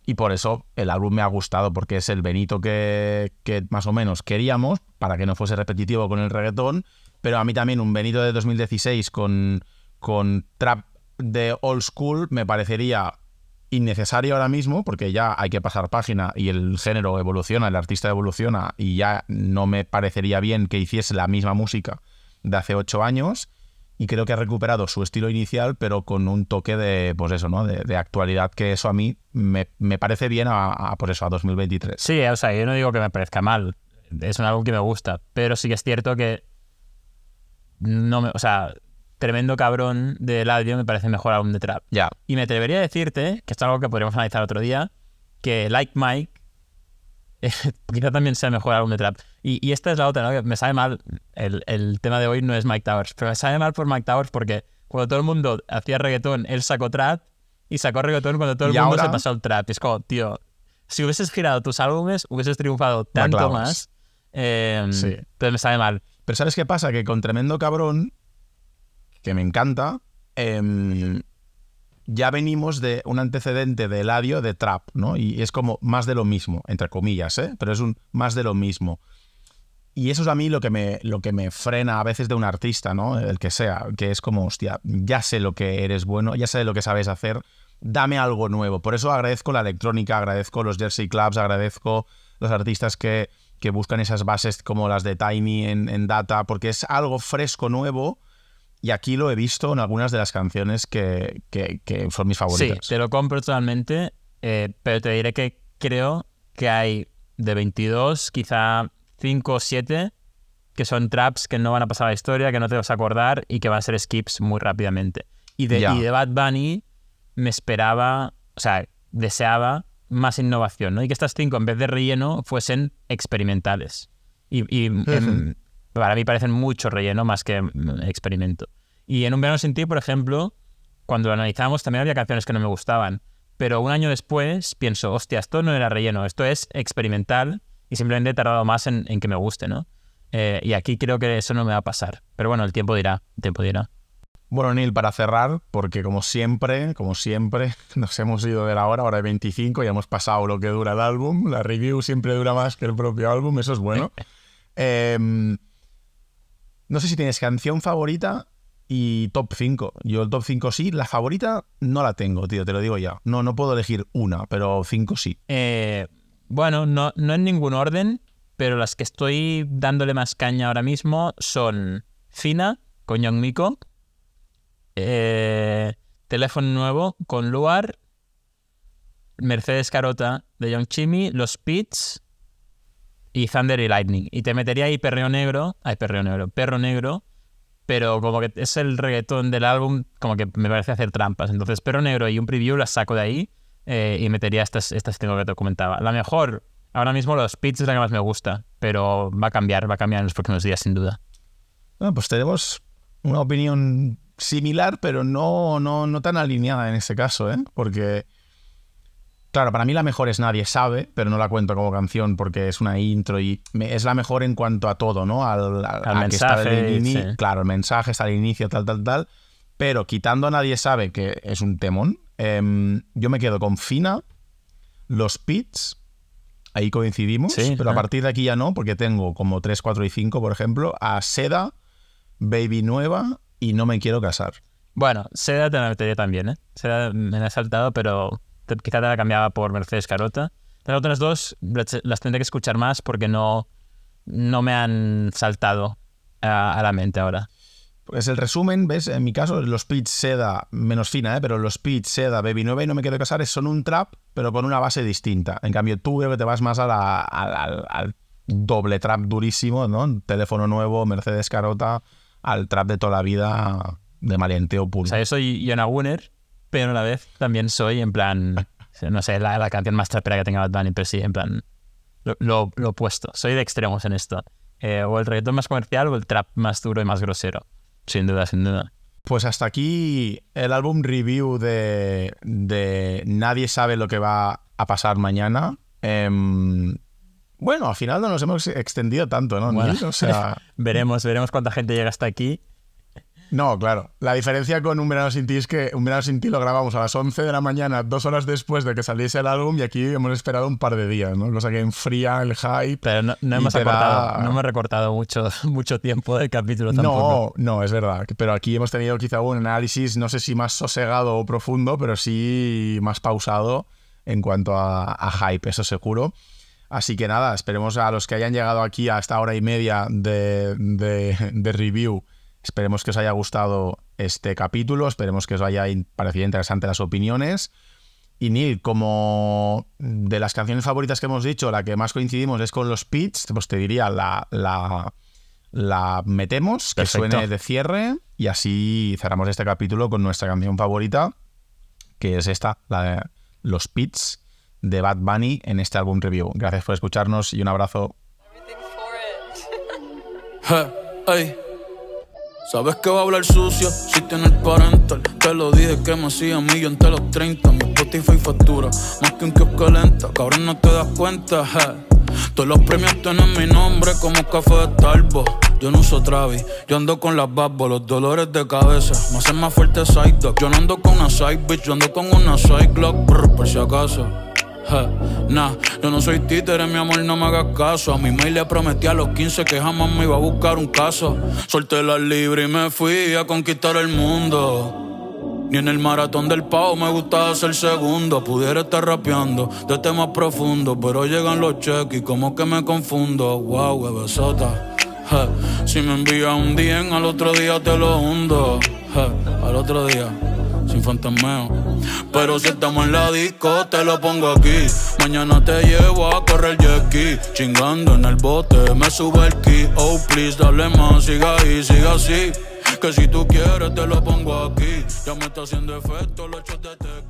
Y por eso el álbum me ha gustado, porque es el Benito que, que más o menos queríamos, para que no fuese repetitivo con el reggaetón, pero a mí también un Benito de 2016 con, con trap de old school me parecería innecesario ahora mismo, porque ya hay que pasar página y el género evoluciona, el artista evoluciona, y ya no me parecería bien que hiciese la misma música de hace ocho años. Y creo que ha recuperado su estilo inicial, pero con un toque de, pues eso, ¿no? De, actualidad, que eso a mí me, me parece bien a, a, por eso, a 2023. Sí, o sea, yo no digo que me parezca mal. Es un álbum que me gusta. Pero sí que es cierto que. No me, o sea, Tremendo Cabrón de Eladio me parece mejor álbum de trap. Ya. Y me atrevería a decirte, que es algo que podríamos analizar otro día, que Like Mike eh, quizá también sea mejor álbum de trap. Y, y esta es la otra, ¿no? Que me sabe mal. El, el tema de hoy no es Mike Towers, pero me sabe mal por Mike Towers porque cuando todo el mundo hacía reggaetón, él sacó trap y sacó reggaetón cuando todo el ¿Y mundo ahora? se pasó al trap. Y es como, tío, si hubieses girado tus álbumes, hubieses triunfado tanto más. Eh, Sí. Entonces me sabe mal. Pero ¿sabes qué pasa? Que con Tremendo Cabrón, que me encanta, em, ya venimos de un antecedente de Eladio de trap, ¿no? Y es como más de lo mismo, entre comillas, ¿eh? Pero es un más de lo mismo. Y eso es a mí lo que me, lo que me frena a veces de un artista, ¿no? El que sea, que es como, hostia, ya sé lo que eres bueno, ya sé lo que sabes hacer, dame algo nuevo. Por eso agradezco la electrónica, agradezco los Jersey Clubs, agradezco los artistas que, que buscan esas bases como las de Tiny en Data, porque es algo fresco, nuevo. Y aquí lo he visto en algunas de las canciones que, que- que son mis favoritas. Sí, te lo compro totalmente, eh, pero te diré que creo que hay de 22, quizá 5 o 7 que son traps que no van a pasar a la historia, que no te vas a acordar y que van a ser skips muy rápidamente. Y de, y de Bad Bunny me esperaba, o sea, deseaba más innovación, ¿no? Y que estas cinco, en vez de relleno, fuesen experimentales. Y, y, em, para mí parecen mucho relleno más que mm, experimento. Y en Un verano sin ti, por ejemplo, cuando lo analizamos también había canciones que no me gustaban. Pero un año después pienso, hostia, esto no era relleno, esto es experimental y simplemente he tardado más en, en que me guste, ¿no? Eh, y aquí creo que eso no me va a pasar. Pero bueno, el tiempo dirá, el tiempo dirá. Bueno, Neil, para cerrar, porque como siempre, como siempre, nos hemos ido de la hora, ahora hay 25, ya hemos pasado lo que dura el álbum. La review siempre dura más que el propio álbum, eso es bueno. Em, no sé si tienes canción favorita y top 5. Yo el top 5 sí, la favorita no la tengo, tío, te lo digo ya. No, no puedo elegir una, pero 5 sí. Eh, bueno, no, no en ningún orden, pero las que estoy dándole más caña ahora mismo son Fina con Young Miko, eh, Teléfono Nuevo con Luar, Mercedes Carota de Young Chimmy, Los Pits y Thunder y Lightning. Y te metería ahí Perreo Negro, ay, Perreo Negro, Perro Negro, pero como que es el reggaetón del álbum, como que me parece hacer trampas. Entonces, Perro Negro y un preview las saco de ahí eh, y metería estas, estas cinco que te comentaba. La mejor, ahora mismo los Pits es la que más me gusta, pero va a cambiar, va a cambiar en los próximos días, sin duda. Bueno, pues tenemos una opinión similar, pero no, no, no tan alineada en este caso, ¿eh? Porque, claro, para mí la mejor es Nadie Sabe, pero no la cuento como canción porque es una intro y me- es la mejor en cuanto a todo, ¿no? Al, al- Al a que está mensaje, sí. Claro, el mensaje está al inicio, tal, tal, tal. Pero quitando a Nadie Sabe, que es un temón, em, yo me quedo con Fina, Los Pits, ahí coincidimos, Sí, pero a partir de aquí ya no, porque tengo como 3, 4 y 5, por ejemplo, a Seda, Baby Nueva y No me quiero casar. Bueno, Seda te la metería también, ¿eh? Seda me la he saltado, pero quizá te la cambiaba por Mercedes Carota. Las otras dos las tendré que escuchar más porque no, no me han saltado a, a la mente ahora. Pues el resumen, ¿ves? En mi caso, los pitch Seda, menos fina, ¿eh? pero los pitch Seda, Baby Nueva y No me quiero casar son un trap, pero con una base distinta. En cambio, tú creo que te vas más a la- al, al- al doble trap durísimo, ¿no? Teléfono nuevo, Mercedes Carota, al trap de toda la vida de malienteo puro. O sea, yo soy Yona Gunner, pero a la vez también soy en plan, no sé, la, la canción más trapera que tenga Bad Bunny, pero sí, en plan, lo, lo, lo opuesto. Soy de extremos en esto. Eh, o el reggaetón más comercial o el trap más duro y más grosero. Sin duda, sin duda. Pues hasta aquí el álbum review de, de Nadie sabe lo que va a pasar mañana. Em, bueno, al final no nos hemos extendido tanto, ¿no? Bueno? O sea, veremos, veremos cuánta gente llega hasta aquí. No, claro. La diferencia con Un Verano Sin Ti es que Un Verano Sin Ti lo grabamos a las 11 de la mañana, dos horas después de que saliese el álbum, y aquí hemos esperado un par de días, ¿no? Cosa que enfría el hype. Pero no, hemos te da- acortado, no hemos recortado mucho, mucho tiempo del capítulo tampoco. No, no, es verdad. Pero aquí hemos tenido quizá un análisis, no sé si más sosegado o profundo, pero sí más pausado en cuanto a, a hype, eso seguro. Así que nada, esperemos a los que hayan llegado aquí a esta hora y media de, de- de review. Esperemos que os haya gustado este capítulo, esperemos que os haya parecido interesante las opiniones. Y Neil, como de las canciones favoritas que hemos dicho, la que más coincidimos es con los Pits, pues te diría la, la, la metemos, que Perfecto. suene de cierre, y así cerramos este capítulo con nuestra canción favorita, que es esta, la de Los Pits de Bad Bunny en este álbum review. Gracias por escucharnos y un abrazo. Sabes que va a hablar sucio si tiene parental. Te lo dije que me hacía millón entre los 30. Mi Spotify factura más que un kiosco lenta. Cabrón, no te das cuenta, je. Todos los premios tienen mi nombre como café de Starbucks. Yo no uso Travis, yo ando con las babos, los dolores de cabeza. Me hacen más fuerte side dog. Yo no ando con una side bitch, yo ando con una side Glock, por si acaso. Nah, yo no soy títere, mi amor, no me hagas caso. A mi mail le prometí a los 15 que jamás me iba a buscar un caso. Solté la libre y me fui a conquistar el mundo. Ni en el maratón del pavo me gustaba ser segundo. Pudiera estar rapeando de temas profundos, pero llegan los cheques y como que me confundo. Wow, bebesota. Si me envías un DM, al otro día te lo hundo. Al otro día sin fantasmeo. Pero si estamos en la disco, te lo pongo aquí. Mañana te llevo a correr jet ski. Chingando en el bote, me sube el ki. Oh, please, dale más, siga ahí, siga así. Que si tú quieres, te lo pongo aquí. Ya me está haciendo efecto los shots de té.